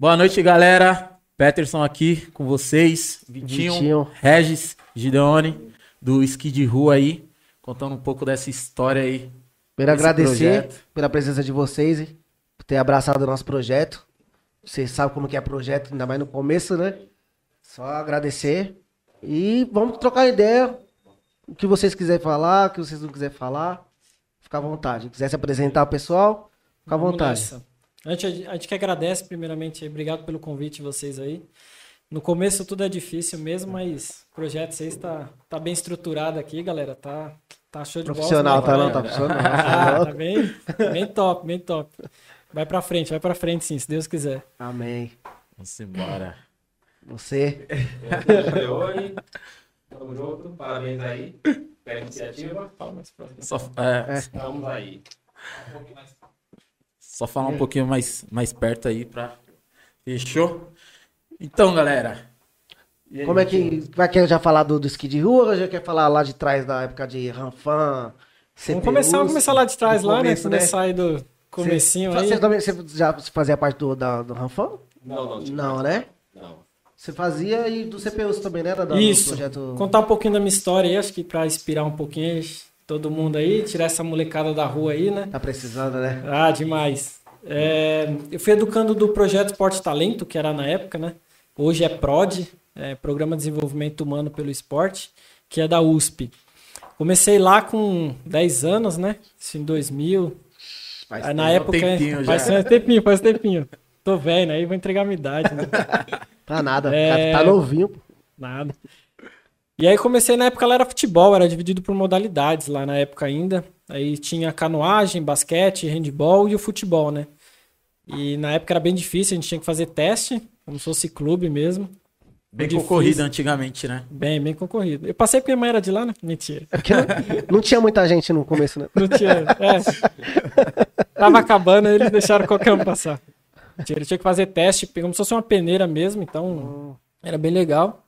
Boa noite, galera. Peterson aqui com vocês. Vitinho, Vitinho. Regis, Gideone, do Ski de Rua aí, contando um pouco dessa história aí. Quero Esse agradecer projeto. pela presença de vocês, por ter abraçado o nosso projeto. Vocês sabem como que é projeto, ainda mais no começo, né? Só agradecer. E vamos trocar ideia. O que vocês quiserem falar, o que vocês não quiserem falar, fica à vontade. Se quiser se apresentar ao pessoal, fica à vontade. nessa. A gente, a gente que agradece, primeiramente, obrigado pelo convite vocês aí. No começo tudo é difícil mesmo, mas o projeto 6 tá, tá bem estruturado aqui, galera. Tá, tá show de bola. Profissional, tá não? Tá profissional. Ah, tá bem, bem top, bem top. Vai pra frente, vai pra frente sim, se Deus quiser. Amém. Vamos embora. Você. Leone, tamo junto, parabéns aí pela iniciativa. Fala mais próximo. Só, é, Estamos aí. Só falar um pouquinho mais, mais perto aí pra. Fechou? Então, galera. Aí, Como é que. Vai querer já falar do, do esqui de rua ou já quer falar lá de trás da época de Ranfan? Vamos começar, vamos começar lá de trás, lá, começo, né? Começar aí do comecinho Você, aí. você, também, você já fazia parte do, da, do Ranfan? Não, não, tipo, Não, né? não. Você fazia e do CPUs também, né? Da, do Isso. projeto... Contar um pouquinho da minha história aí, acho que pra inspirar um pouquinho todo mundo aí, tirar essa molecada da rua aí, né? Tá precisando, né? Ah, demais. É, eu fui educando do projeto Esporte Talento, que era na época, né? Hoje é PROD, é Programa de Desenvolvimento Humano pelo Esporte, que é da USP. Comecei lá com 10 anos, né? Isso em 2000. Faz Aí, na tempo. época. tempinho faz já. tempinho, faz tempinho. Tô velho, né? aí vou entregar minha idade, né? Tá nada, É. tá novinho. pô. Nada. E aí comecei na época lá era futebol, era dividido por modalidades lá na época ainda. Aí tinha canoagem, basquete, handball e o futebol, né? E na época era bem difícil, a gente tinha que fazer teste, como se fosse clube mesmo. Bem Difícil. concorrido antigamente, né? Bem, bem concorrido. Eu passei porque minha mãe era de lá, né? Mentira. Porque não, não tinha muita gente no começo, né? Não tinha. É. Tava acabando, aí eles deixaram qualquer um passar. Mentira, eu tinha que fazer teste, como se fosse uma peneira mesmo, então era bem legal.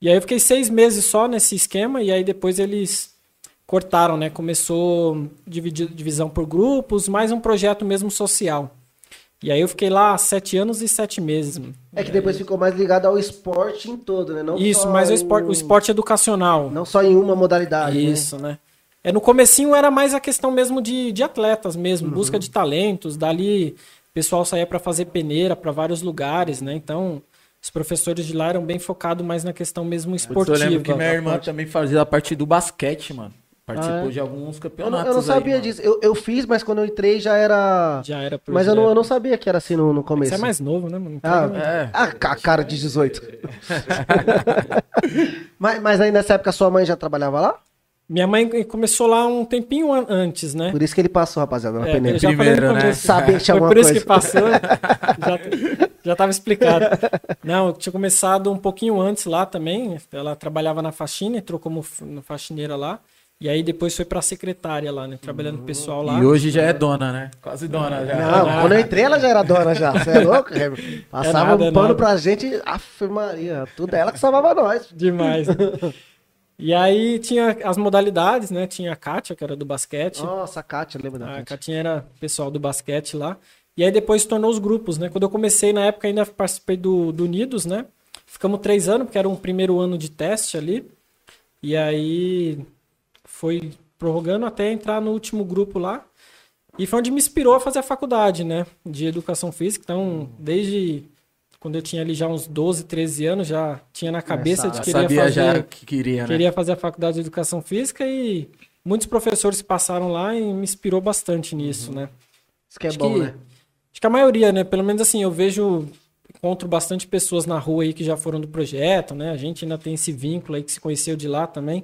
E aí eu fiquei seis meses só nesse esquema, e aí depois eles cortaram, né? Começou divisão por grupos, mais um projeto mesmo social. E aí eu fiquei lá sete anos e sete meses. mano. É que depois ficou mais ligado ao esporte em todo, né? Não Isso, mas o esporte, o esporte educacional. Não só em uma modalidade. né? Isso, né? É, no comecinho era mais a questão mesmo de, de atletas mesmo, busca de talentos, dali o pessoal saía para fazer peneira para vários lugares, né? Então, os professores de lá eram bem focados mais na questão mesmo esportiva. eu lembro que minha irmã parte. também fazia a parte do basquete, mano. Participou Ah, é? de alguns Eu campeonatos. não, eu não aí, sabia mano. disso. Eu, eu fiz, mas quando eu entrei já era. Já era Mas eu não, eu não sabia que era assim no, no começo. Você é mais novo, né, mano? Ah, É. ah, ca- cara de 18. mas, mas aí nessa época sua mãe já trabalhava lá? Minha mãe começou lá um tempinho an- antes, né? Por isso que ele passou, rapaziada, na É, peneira. eu Primeiro, né? Saber tinha Foi por isso coisa. que passou. já, já tava explicado. Não, eu tinha começado um pouquinho antes lá também. Ela trabalhava na faxina, entrou como faxineira lá. E aí depois foi pra secretária lá, né? Trabalhando com o pessoal lá. E hoje já é dona, né? Quase dona já. Não, quando eu entrei ela já era dona já. Você é louco? Passava nada, um é pano nada. pra gente, aff Maria, tudo ela que salvava nós. Demais. né? E aí tinha as modalidades, né? Tinha a Kátia, que era do basquete. Nossa, a Kátia, lembra da A Kátia? Catinha era pessoal do basquete lá. E aí depois se tornou os grupos, né? Quando eu comecei, na época, ainda participei do, do Unidos, né? Ficamos três anos, porque era um primeiro ano de teste ali. E aí foi prorrogando até entrar no último grupo lá. E foi onde me inspirou a fazer a faculdade, né? De educação física. Então, desde quando eu tinha ali já uns 12, 13 anos, já tinha na cabeça de Já que queria sabia fazer já que queria, né? queria fazer a faculdade de educação física e muitos professores passaram lá e me inspirou bastante nisso, né? Isso que é Acho bom, que- né? Acho que a maioria, né? Pelo menos assim, eu vejo, encontro bastante pessoas na rua aí que já foram do projeto, né? A gente ainda tem esse vínculo aí que se conheceu de lá também.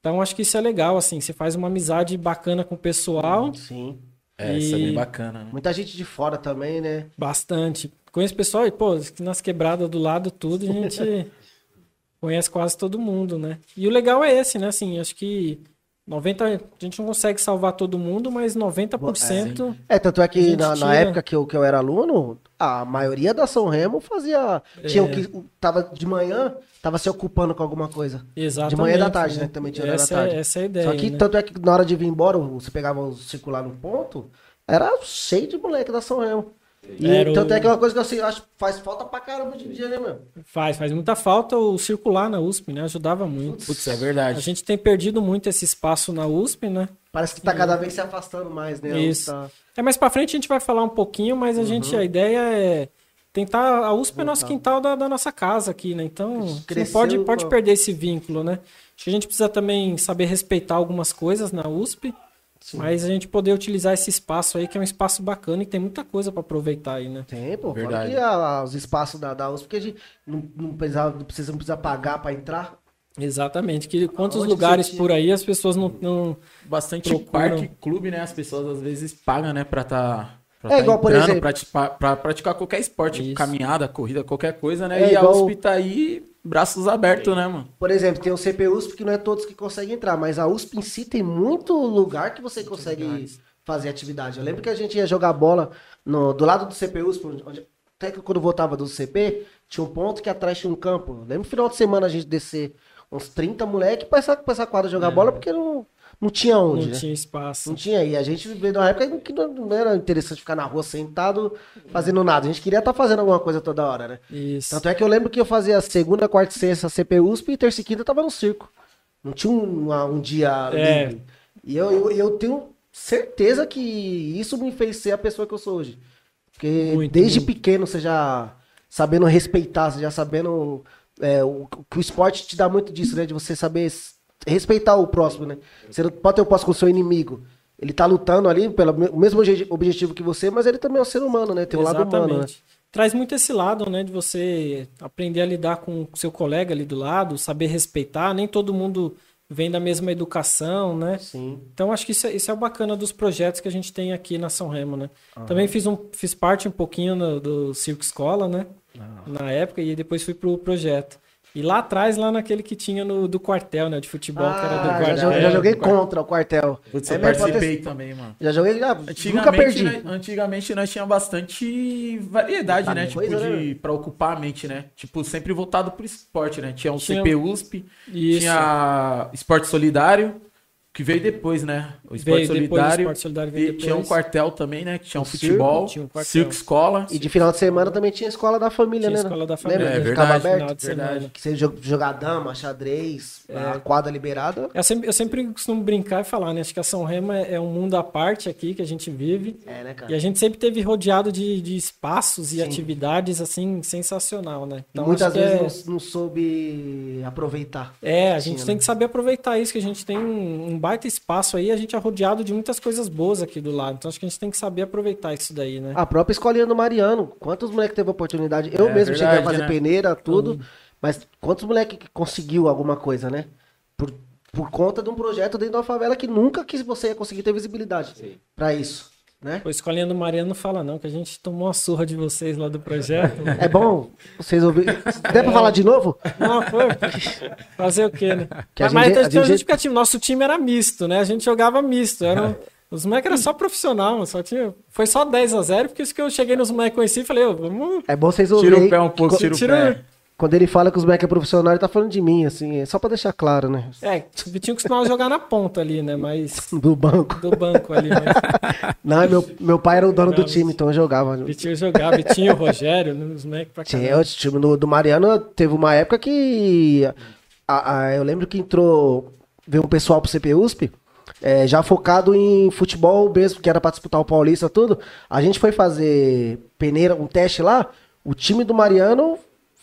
Então acho que isso é legal, assim, você faz uma amizade bacana com o pessoal, Sim. É, isso é bem bacana, né? Muita gente de fora também, né? bastante. Conheço pessoal e, pô, nas quebradas do lado, tudo, a gente conhece quase todo mundo, né? E o legal é esse, né? Assim, acho que 90, a gente não consegue salvar todo mundo, mas 90% É, tanto é que na, na época que eu, que eu era aluno, a maioria da São Remo fazia. Tinha o que. Tava de manhã, tava se ocupando com alguma coisa. exatamente. De manhã e da tarde, né? Também tinha hora da essa, tarde. É, essa é a ideia, Só que né? tanto é que na hora de vir embora, você pegava o circular no ponto, era cheio de moleque da São Remo. E Era o- tanto é que é uma coisa que eu assim, acho que faz falta pra caramba hoje em dia, né, meu? Faz, faz muita falta o circular na USP, né? Ajudava muito. Putz, é A verdade. gente tem perdido muito esse espaço na USP, né? Parece que tá cada vez se afastando mais, né? Isso. Tá- É mais pra frente a gente vai falar um pouquinho, mas a gente a ideia é tentar a USP é nosso quintal da, da nossa casa aqui, né? Então, a Cresceu, pode pode perder esse vínculo, né? Acho que a gente precisa também saber respeitar algumas coisas na USP, mas a gente poder utilizar esse espaço aí que é um espaço bacana e tem muita coisa pra aproveitar aí, né? Tem, pô. Fora Verdade. que a- os espaços da, da USP, porque a gente não, não, precisava, não precisa, não precisa pagar pra entrar. Exatamente. Que quantos Aonde lugares por aí as pessoas não, não Bastante Procuram. parque, clube, né? As pessoas às vezes pagam, né? Pra tá. Pra É tá igual, por entrando, exemplo- pra, pra praticar qualquer esporte, Isso. caminhada, corrida, qualquer coisa, né? É e a igual- USP tá aí, braços abertos, né, mano? Por exemplo, tem o CP USP que não é todos que conseguem entrar, mas a USP em si tem muito lugar que você consegue fazer atividade. Eu lembro que a gente ia jogar bola no, do lado do CP USP, onde, até que quando voltava do CP, tinha um ponto que atrás tinha um campo. Eu lembro no final de semana a gente descer uns 30 moleque pra essa, pra essa quadra jogar bola, porque não, não tinha onde, não né? tinha espaço. Não tinha. E a gente veio de uma época que não, era interessante ficar na rua sentado fazendo nada. A gente queria estar fazendo alguma coisa toda hora, né? Isso. Tanto é que eu lembro que eu fazia segunda, quarta e sexta CP USP e terça e quinta eu tava no circo. Não tinha um, um dia É. livre. E eu, eu, eu tenho certeza que isso me fez ser a pessoa que eu sou hoje. Porque Muito, desde muito. pequeno você já sabendo respeitar, você já sabendo é, o, que o esporte te dá muito disso, né? De você saber respeitar o próximo, né? Você não pode ter o próximo com o seu inimigo. Ele tá lutando ali pelo mesmo obje- objetivo que você, mas ele também é um ser humano, né? Tem um lado humano, né? Traz muito esse lado, né, de você aprender a lidar com o seu colega ali do lado, saber respeitar. Nem todo mundo vem da mesma educação, né? Sim. Então acho que isso é, isso é o bacana dos projetos que a gente tem aqui na São Remo, né? Também fiz, um, fiz parte um pouquinho no- do Circo Escola, né? Na época, e depois fui pro projeto. E lá atrás, lá naquele que tinha no, do quartel, né? De futebol, que era do Ah, já, quartel. joguei, já joguei contra o quartel. Putz, É eu ter- participei também, mano. Já joguei, já, nunca Antigamente, perdi. né, antigamente nós tinha bastante variedade, Tá né? coisa, tipo, né, de, pra ocupar a mente, né? Tipo, sempre voltado pro esporte, né? Tinha o Tinha- CP USP, Isso. tinha esporte solidário, que veio depois, né? O esporte Veio depois, o solidário. Esporte Solidário veio e tinha um depois. quartel também, né? Que tinha um O circo, futebol, tinha um quartel. circo escola. E de final de semana também tinha escola da família, Tinha né? escola da Lembra família. que É, ficava verdade, Final aberto? de semana. Verdade. Que você jo- jogar dama, xadrez, a quadra liberada. Eu sempre, eu sempre costumo brincar e falar, né? Acho que a São Remo é, é um mundo à parte aqui que a gente vive. É, né, cara? E a gente sempre teve rodeado de, de espaços e atividades, assim, sensacional, né? E muitas que vezes não, não soube aproveitar. É, a gente Tinha, tem né? que saber aproveitar isso, que a gente tem um, um baita espaço aí, a gente é rodeado de muitas coisas boas aqui do lado. Então acho que a gente tem que saber aproveitar isso daí, né? A própria escolinha do Mariano, quantos moleques teve oportunidade? Eu É, mesmo cheguei a verdade, fazer né? peneira, tudo, mas quantos moleques que conseguiu alguma coisa, né? Por, por conta de um projeto dentro da favela que nunca que você ia conseguir ter visibilidade pra isso, né? A escolinha do Mariano não fala não, que a gente tomou uma surra de vocês lá do projeto. É bom vocês ouvirem. Der pra falar de novo? Não, foi. Fazer o quê, né? Que a Mas gente- tem a tem um gente- justificativo. Nosso time era misto, né? A gente jogava misto. Era Os moleques eram só profissional, só tinha. Foi só 10 a 0 porque isso que eu cheguei nos moleques conheci e falei, ô, vamos. É bom vocês Tira ouvirem. o pé um pouco, tira o tira- pé. Quando ele fala que os moleques é profissional, ele tá falando de mim, assim, é só pra deixar claro, né? É, o Vitinho costumava jogar na ponta ali, né? Mas. Do banco. Do banco ali, mas Não, meu, meu pai era o dono do time, então eu jogava. Vitinho jogava, Vitinho, Rogério, né, os moleques pra Tinha, caramba. o time do, do Mariano teve uma época que. a- a- eu lembro que entrou. Veio um pessoal pro CP USP. é, já focado em futebol mesmo, que era pra disputar o Paulista, tudo. A gente foi fazer peneira, um teste lá. O time do Mariano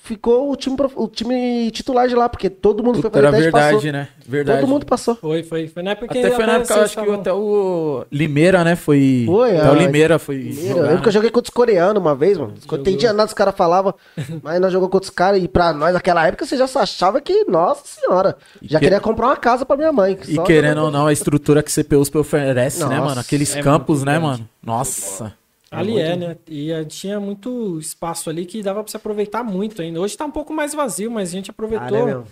ficou o time, o time titular de lá, porque todo mundo foi Puta, fazer era teste e verdade, passou. né? Verdade. Todo mundo passou. Foi, foi. Foi na época que Até foi na época, eu acho que até o Limeira, né? Foi. Foi, até o a- Limeira foi. Primeiro, jogar, eu lembro que eu né? joguei contra os coreanos uma vez, mano. Não entendia nada, os caras falavam. Mas nós jogamos contra os caras e pra nós naquela época você já achava que, nossa senhora, já que- queria comprar uma casa pra minha mãe. E querendo ou não, a estrutura que CPUSP oferece, né, Nossa, mano? Aqueles é campos, né, grande. mano? Nossa. Ali é, né? E tinha muito espaço ali que dava pra se aproveitar muito ainda. Hoje tá um pouco mais vazio, mas a gente Ah, aproveitou. né, meu?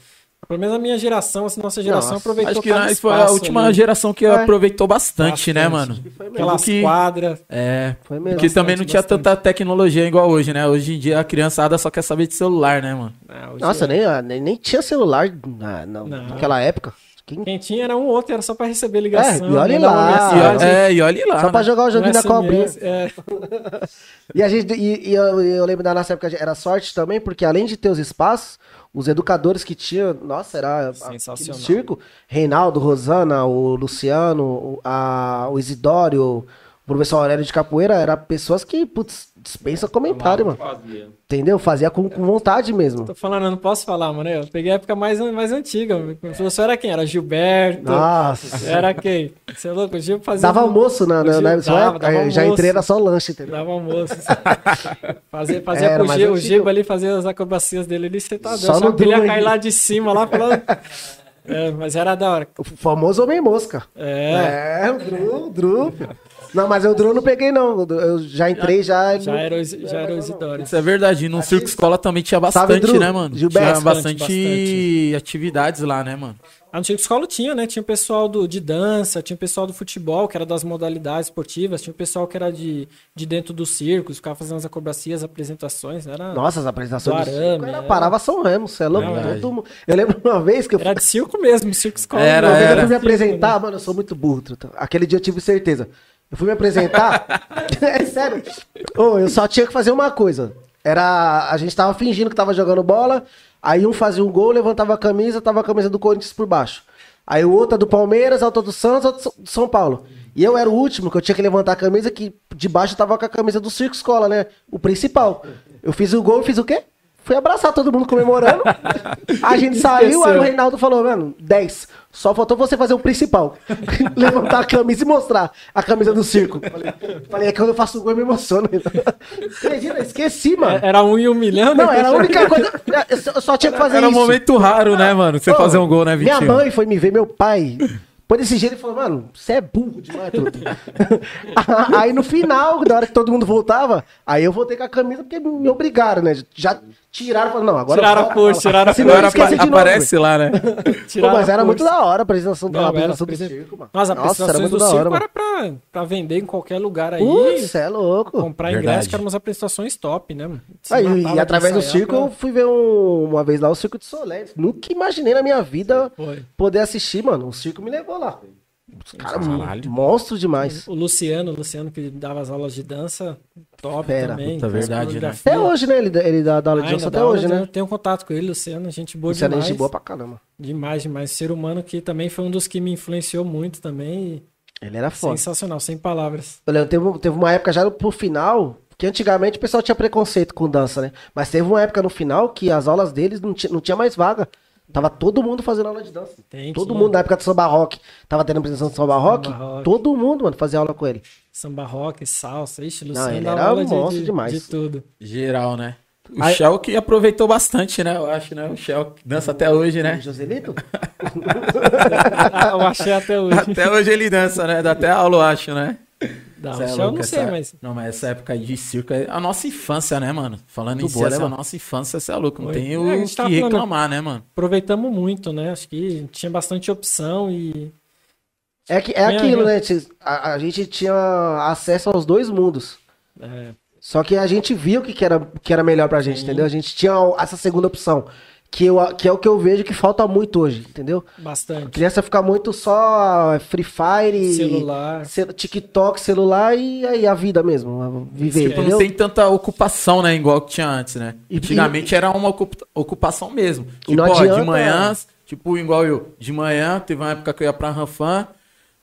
pelo menos a minha geração, essa nossa geração Nossa, aproveitou Acho que cada foi a última ali. geração que É. aproveitou bastante, né, Bastante. mano? Foi mesmo. Aquelas que- quadras. É. Foi mesmo. Porque também não tinha bastante. tanta tecnologia igual hoje, né? Hoje em dia a criançada só quer saber de celular, né, mano? Ah, Nossa, é- nem, ah, nem, nem tinha celular na, na- Não. naquela época. Quem- Quem tinha era um ou outro, era só pra receber ligação. É, e olhe mandar uma lá. E, mensagem, ó- é, e olha lá. Só pra né? jogar o um joguinho na cobrinha. SMS, é. E a gente, e, e eu, eu lembro da nossa época, era sorte também, porque além de ter os espaços, os educadores que tinham, nossa, era Sensacional. circo, Reinaldo, Rosana, o Luciano, a, o Isidório, o professor Aurélio de Capoeira, eram pessoas que, putz, dispensa comentário, mano. Fazia. Entendeu? Fazia com, com vontade mesmo. Tô falando, eu não posso falar, mano. Eu peguei a época mais, mais antiga. O professor era quem? Era Gilberto. Nossa. Era quem? Você é louco? O Gil fazia. Dava almoço na, na, Gil na dava, época, dava eu já almoço. entrei, era só lanche, entendeu? Dava almoço. fazia fazia Era com o mais Gil, o. Giba ali, fazia as acrobacias dele ali, você tá doido. Só Só no que ele ia drum cair aí. lá de cima, lá falando. É, mas era da hora. O famoso homem mosca. É, É, o Dru, o Dru. Não, mas eu não peguei, não. Eu já entrei, já. já era, o Isi- já era o Isidoro. Isso é verdade. No circo escola também tinha Sabe, bastante, Drew? né, mano? Gilberto. tinha Bastante, bastante, atividades lá, né, mano? A antiga escola tinha, né? Tinha o pessoal do, de dança, tinha o pessoal do futebol, que era das modalidades esportivas, tinha o pessoal que era de, de dentro dos circos, ficava fazendo as acrobacias, apresentações, era, Nossa, as apresentações Do do arame, circo era, é. parava São Remo, você é louco? Todo mundo- Eu lembro uma vez que eu era de circo mesmo, circo escola. Era, Uma vez era. eu fui me apresentar, mano, eu sou muito burro. Aquele dia eu tive certeza. Eu fui me apresentar. é sério. Ô, eu só tinha que fazer uma coisa. Era. A gente tava fingindo que tava jogando bola. Aí um fazia um gol, levantava a camisa, tava a camisa do Corinthians por baixo. Aí o outro é do Palmeiras, a outra do Santos, a outra do São Paulo. E eu era o último, que eu tinha que levantar a camisa, que de baixo tava com a camisa do Circo Escola, né? O principal. Eu fiz o gol e fiz o quê? Fui abraçar todo mundo comemorando. A gente saiu, aí o Reinaldo falou, mano, 10. Só faltou você fazer o principal. Levantar a camisa e mostrar a camisa do circo. Falei, falei, é que quando eu faço o gol eu me emociono. Acredita, esqueci, mano. Era um e um milhão, né? Não, era a única coisa. Eu só- tinha que fazer Era um isso. momento raro, né, mano? Você Ô, fazer um gol, né, Minha Vitinho? mãe foi me ver, meu pai. Pô, desse jeito ele falou, mano, você é burro demais, truta. aí no final, na hora que todo mundo voltava, aí eu voltei com a camisa porque me obrigaram, né? Já tiraram, não, agora. Tiraram a força, tiraram a Senão Agora eu esqueci apa- de novo, aparece lá, né? Pô, mas a era muito da hora a apresentação, Não, a era, apresentação do circo, mano. Nossa, as Nossa, era apresentações muito do da circo hora, era pra, pra vender em qualquer lugar aí. Putz, é louco. comprar Verdade. ingresso, que eram umas apresentações top, né? mano? Aí, e através do circo, eu fui ver um- uma vez lá o Circo de Solé. Nunca imaginei na minha vida Foi. poder assistir, mano. O circo me levou lá. Os caras, Caralho. monstros demais. O Luciano, o Luciano que dava as aulas de dança, top Fera. também. Puta, verdade, né? Até hoje, né? Ele, dá- ele dá, dá aula de Ainda dança até hoje, né? Eu tenho contato com ele, Luciano, gente boa é demais. gente boa pra caramba. Demais, demais. Ser humano que também foi um dos que me influenciou muito também. Ele era foda. Sensacional, sem palavras. Eu lembro, teve, teve uma época já pro final, que antigamente o pessoal tinha preconceito com dança, né? Mas teve uma época no final que as aulas deles não tinha, não tinha mais vaga. Tava todo mundo fazendo aula de dança. Tem, todo mundo, na época do samba rock, tava tendo apresentação de samba rock, Samba rock. todo mundo, mano, fazia aula com ele. Samba rock, salsa, ixi, Não, Luciano ele dava era aula um monstro de, demais. de tudo. Geral, né? O Aí- Shell que aproveitou bastante, né? Eu acho, né? O Shell que dança até hoje, né? Joselito? eu achei até hoje. Até hoje ele dança, né? Dá até aula, eu acho, né? Não, é eu louco, não sei, essa- mas. Não, mas essa época aí de circo é a nossa infância, né, mano? Falando Muito em boa, né, essa é a mano? nossa infância, você é louco. Não Foi. tem É, o que tava falando- reclamar, né, mano? Aproveitamos muito, né? Acho que tinha bastante opção e. É, que, é Minha aquilo, né? A, a gente tinha acesso aos dois mundos. é, Só que a gente viu o que, que, era, que era melhor pra gente, entendeu? A gente tinha essa segunda opção. Que, eu, que é o que eu vejo que falta muito hoje, entendeu? A bastante. criança fica muito só Free Fire, Celular. ce- TikTok, celular e aí a vida mesmo. a Viver, Tipo, entendeu? não tem tanta ocupação, né? Igual que tinha antes, né? E- Antigamente era uma ocupa- ocupação mesmo. E Tipo, não ó, de adianta- manhã, tipo, igual eu. De manhã, teve uma época que eu ia pra Ranfan,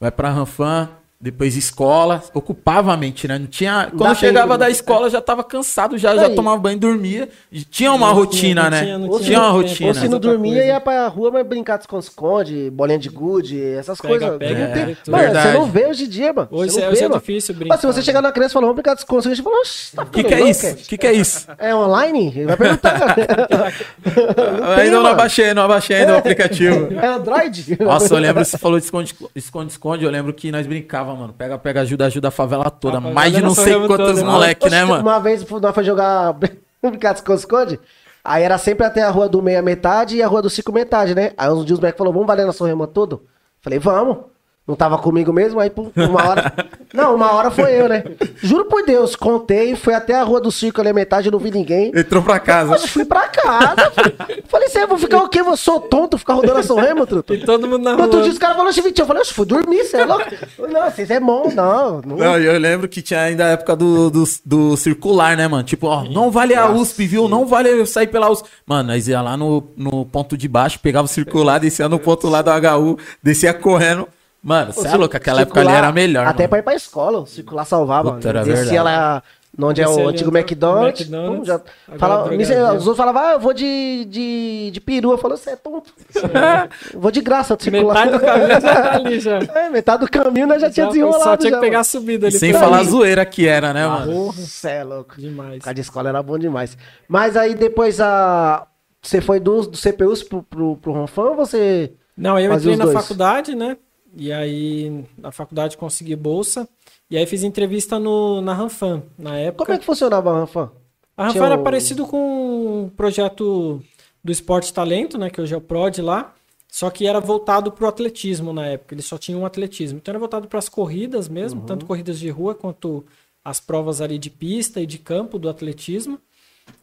vai pra Ranfan, depois escola. Ocupava a mente, né? Não tinha. Quando chegava da né? escola, já tava cansado, já, já tomava banho e dormia. E tinha uma Não rotina, tinha- não né? tinha- não tinha, tinha uma rotina. Ou se não dormia, coisa. ia pra rua, mas brincar de esconde-esconde, bolinha de gude, essas Pega, coisas. pega, Não tem- pega tudo. Mano, Verdade. você não vê hoje em dia, mano. Hoje, você é, não hoje vê, é difícil Mas brincar. se você chegar na criança e falar, vamos brincar de esconde, a gente fala, oxe, tá O que, que é isso? O que, que é isso? É online? Ele vai perguntar, cara. ainda não abaixei, não abaixei ainda o aplicativo. É Android? Nossa, eu lembro, você falou de esconde, esconde, esconde, eu lembro que nós brincava, mano. Pega, pega, ajuda, ajuda a favela toda. A favela Mais de não sei quantos toda, né? moleque, né, mano? Uma vez nós foi jogar brincar de esconde-esconde, aí era sempre até a rua do meia metade e a rua do cinco metade, né? Aí uns dias o moleque falou, vamos valer na Sorrema todo? Falei, vamos. Não tava comigo mesmo, aí pô, uma hora Não, uma hora foi eu, né? Juro por Deus, contei, fui até a rua do circo ali, metade, não vi ninguém. Entrou pra casa. Mas fui pra casa. Falei, falei assim, eu vou ficar o quê? Eu sou tonto, ficar rodando a São Remo, truto. E todo mundo na No outro rua. dia os caras falaram, eu falei, oxe, fui dormir, você é louco? Eu Não, vocês é bom, não. não. Não, e eu lembro que tinha ainda a época do, do, do circular, né, mano? Tipo, ó, não vale a USP, viu? Não vale eu sair pela USP. Mano, nós ia lá no, no ponto de baixo, pegava o circular, descia no ponto lá do HU, descia correndo. Mano, você é louco, aquela época ali era melhor, Até pra mano. ir pra escola, o circular salvava. Puta, era Descia verdade. lá onde é o antigo no- McDonald's. McDonald's, pum, já agora fala, nisso, os outros falavam, ah, eu vou de, de, de peru. Eu falei, você é tonto. Vou de graça, do circular. Metade do caminho já tá ali já. É, metade do caminho nós já tinha Já- desenrolado. Só tinha já, que pegar a mano. subida ali. Sem falar a zoeira que era, né, mano? Porra, cê é louco. Demais. Ficar de escola era bom demais. Mas aí depois a. Você foi do, do CPUs pro, pro, pro Ronfan ou você. Não, aí eu entrei na dois. faculdade, né? E aí, na faculdade consegui bolsa. E aí fiz entrevista no, na Ranfan, na época. Como é que funcionava a Ranfan? A Ranfan tinha era o- parecido com o projeto do Esporte Talento, né? Que hoje é o PROD lá. Só que era voltado para o atletismo na época. Eles só tinham um atletismo. Então era voltado para as corridas mesmo, tanto corridas de rua quanto as provas ali de pista e de campo do atletismo.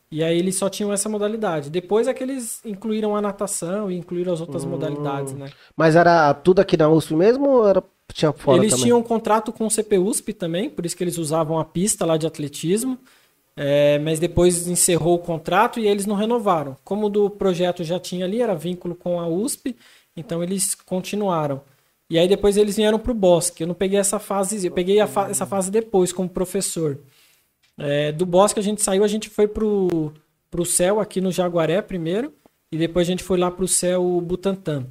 E aí eles só tinham essa modalidade. Depois é que eles incluíram a natação e incluíram as outras modalidades, né? Mas era tudo aqui na USP mesmo ou era, tinha fora eles também? tinham um contrato com o CPUSP também, por isso que eles usavam a pista lá de atletismo. É, mas depois encerrou o contrato e eles não renovaram. Como o do projeto já tinha ali, era vínculo com a USP, então eles continuaram. E aí depois eles vieram para o Bosque. Eu não peguei essa fase, eu peguei a fa- essa fase depois como professor. É, do Bosque a gente saiu, a gente foi pro, pro céu aqui no Jaguaré primeiro, e depois a gente foi lá pro céu Butantã.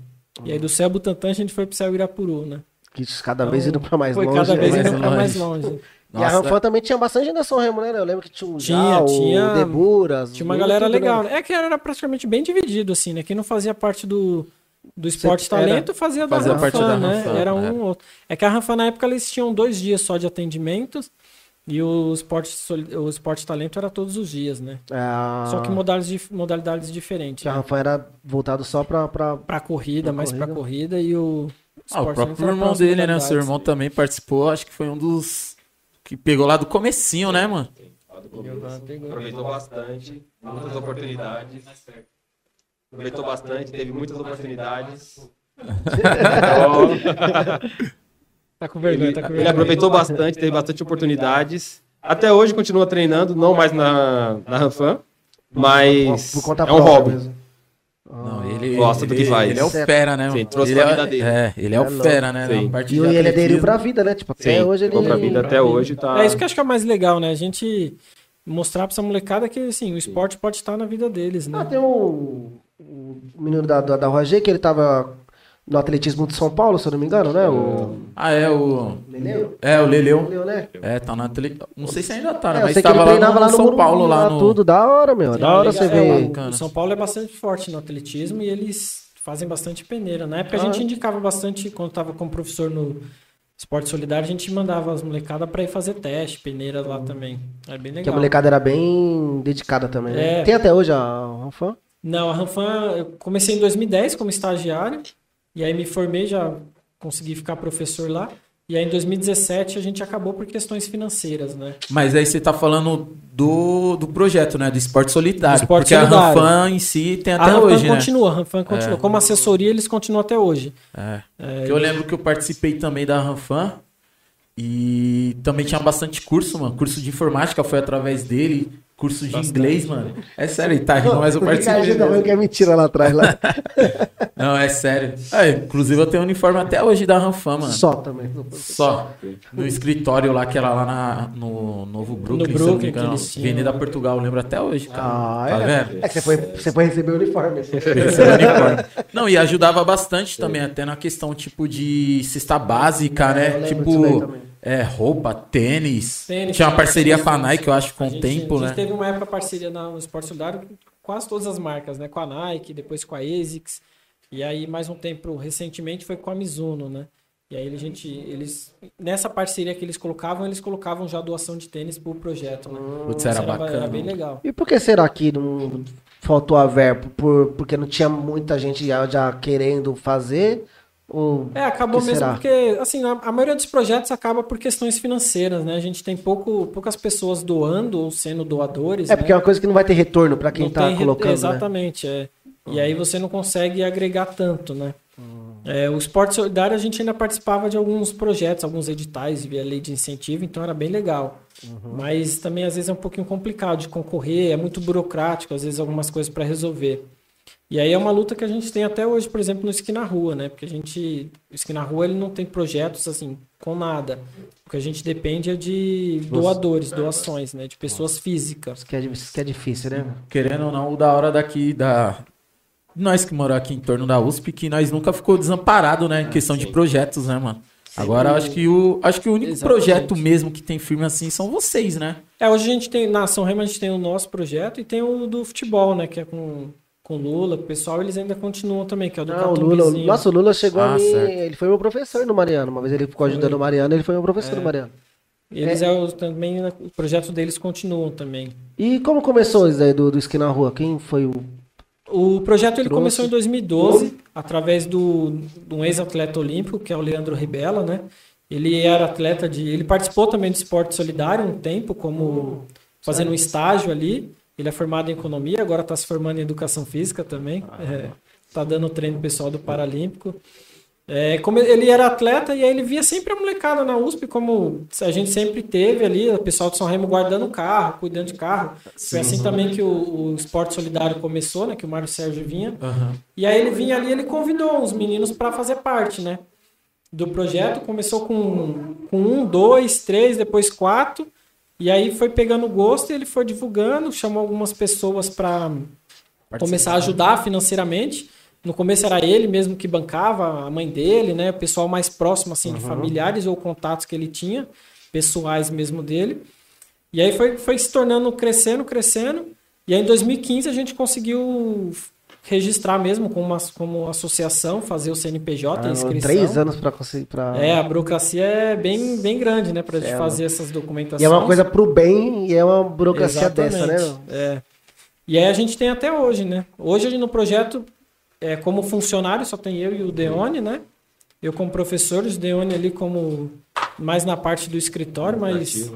E aí do céu Butantã a gente foi pro céu Irapuru, né? Que cada vez indo pra mais Foi longe. cada vez né? mais indo pra longe. mais longe. E a Nossa, Ranfan também tinha bastante gente da São Remo, né? Eu lembro que tinha o Tinha, Jal, tinha- o Deburas. Tinha uma galera legal. né? É que era praticamente bem dividido, assim, né? Quem não fazia parte do, do esporte Você- era- talento fazia da fazia Ranfan, parte da né? Ranfan, era é. um ou outro. É que a Ranfan, na época, eles tinham dois dias só de atendimentos e o esporte, o esporte talento era todos os dias, né? É, Só que modalidades, modalidades diferentes. que a Né? Ranfan era voltado só pra... pra... Pra corrida, Pra mais pra corrida. corrida e o Ah, o próprio irmão dele, né? Seu irmão também participou, acho que foi um dos que pegou lá do comecinho, né, mano? Aproveitou bastante, muitas oportunidades. Aproveitou bastante, teve muitas oportunidades. Tá com vergonha, Ele, tá com ele vergonha. aproveitou bastante, teve bastante oportunidades. Até hoje continua treinando, não mais na, na Ranfan, mas por conta é um hobby. mesmo. Não, ele, Gosta do ele- que faz. Ele é o fera, né? Sim, trouxe ele pra é, vida dele. É, ele é, É o fera, né? Sim. E ele aderiu atletismo. pra vida, né? Tipo, até Sim, hoje ele... pra vida até hoje, tá? É isso que eu acho que é o mais legal, né? A gente mostrar pra essa molecada que, assim, o esporte pode estar na vida deles, né? Ah, tem um, um menino da, da, da Roger que ele tava no atletismo de São Paulo, se eu não me engano, né? O Ah, é o. Leleu? É, o Leleu. Leleu, né? É, tá na tele... Não sei se ainda tá, né? É, Mas sei que ele tava lá treinava no, lá no São Paulo, lá no. tudo, da hora, meu. Da Ah, hora legal. você É, ver. o-. O São Paulo é bastante forte no atletismo e eles fazem bastante peneira. Na época a Ah. gente indicava bastante, quando tava como professor no Esporte Solidário, a gente mandava as molecadas pra ir fazer teste, peneira lá também. É bem Que a legal. molecada era bem dedicada também. né? É. Tem até hoje a Ranfan? Não, a Ranfan, eu comecei em 2010 como estagiário, e aí me formei, já consegui ficar professor lá. E aí em 2017 a gente acabou por questões financeiras, né? Mas aí você tá falando do, do projeto, né? Do esporte solidário. Do esporte porque solidário. a Ranfan em si tem a até Ranfan hoje, né? continua, a Ranfan continua. É. Como assessoria, eles continuam até hoje. É. É, eu lembro que eu participei também da Ranfan e também tinha bastante curso, mano. Curso de informática foi através dele. Curso de inglês, mano. É sério, ele tá rindo, mas eu Por que que a participei. tá falando que é mentira lá atrás, lá. Não, é sério. É, inclusive eu tenho um uniforme até hoje da Ranfan, mano. Só também. Só. No escritório lá, que era lá na, no Novo Brooklyn, No se eu não me Brooklyn, engano. eles tinham. Avenida Portugal, eu lembro até hoje, cara. Ah, tá é. vendo? É que você foi, você foi receber o uniforme. É o uniforme. Não, e ajudava bastante também, até na questão, tipo, de cesta básica, É, eu né? disso daí Tipo. É, roupa, tênis. Tênis, Tinha uma parceria com a Nike, eu acho, com o tempo, a gente né? teve uma época parceria na- no Esporte Solidário com quase todas as marcas, né? Com a Nike, depois com a ASICS. E aí, mais um tempo, recentemente, foi com a Mizuno, né? E aí, a gente, eles, nessa parceria que eles colocavam, eles colocavam já doação de tênis pro projeto, né? Putz, era Era bacana. bem legal. E por que será que não faltou a verba? Por, porque não tinha muita gente já, já querendo fazer? Ou É, acabou mesmo será? porque, assim, a, a maioria dos projetos acaba por questões financeiras, né? A gente tem pouco, poucas pessoas doando ou sendo doadores. É porque é né? uma coisa que não vai ter retorno pra quem tá re- colocando, né? Exatamente, é. E aí você não consegue agregar tanto, né? Hum. É, o esporte solidário a gente ainda participava de alguns projetos, alguns editais via lei de incentivo, então era bem legal. Uhum. Mas também às vezes é um pouquinho complicado de concorrer, é muito burocrático, às vezes algumas coisas para resolver. E aí é uma luta que a gente tem até hoje, por exemplo, no Esqui na Rua, né? Porque a gente, o Esqui na Rua ele não tem projetos assim com nada. O que a gente depende é de doadores, doações, né? De pessoas físicas. Isso que, é, isso que é difícil, né? Querendo ou não, o da hora daqui, da. Nós que moramos aqui em torno da USP, que nós nunca ficou desamparado, né? Em questão de projetos, né, mano? Agora acho que o. Acho que o único Exatamente. projeto mesmo que tem firme assim são vocês, né? É, hoje a gente tem, na São Remo a gente tem o nosso projeto e tem o do futebol, né? Que é com, com Lula, o pessoal, eles ainda continuam também, que é o do Não, o. Lula, nossa, o Lula chegou Ah, a mim, ele foi meu professor no Mariano, uma vez ele ficou ajudando o Mariano, ele foi meu professor no Mariano. Eles é. o, também, né, o projeto deles continuam também. E como começou isso aí do, do Esqui na Rua? Quem foi o... O projeto ele Trouxe. começou em 2012, através do, de um ex-atleta olímpico, que é o Leandro Ribella, né? Ele era atleta de. Ele participou também do esporte solidário um tempo, como fazendo um estágio ali. Ele é formado em economia, agora está se formando em educação física também. Está dando treino pessoal do Paralímpico. É, como ele era atleta e aí ele via sempre a molecada na USP, como a gente sempre teve ali, o pessoal de São Remo guardando o carro, cuidando de carro. Foi assim também que o, o esporte solidário começou, né? Que o Mário Sérgio vinha. E aí ele vinha ali, ele convidou os meninos para fazer parte, né? Do projeto. Começou com, com um, dois, três, depois quatro. E aí foi pegando gosto e ele foi divulgando, chamou algumas pessoas para começar a ajudar financeiramente. No começo era ele mesmo que bancava, a mãe dele, né? O pessoal mais próximo, assim, de familiares ou contatos que ele tinha, pessoais mesmo dele. E aí foi, foi se tornando, crescendo, crescendo. E aí em 2015 a gente conseguiu registrar mesmo como, uma, como associação, fazer o CNPJ, a Ah, inscrição. três anos pra conseguir... Pra... É, a burocracia é bem, bem grande, né? Pra gente É, fazer essas documentações. E é uma coisa pro bem e é uma burocracia dessa, né? Exatamente, É. E aí a gente tem até hoje, né? Hoje no projeto, é, como funcionário, só tem eu e o Deone, né? Eu como professor, o Deone ali como mais na parte do escritório, mas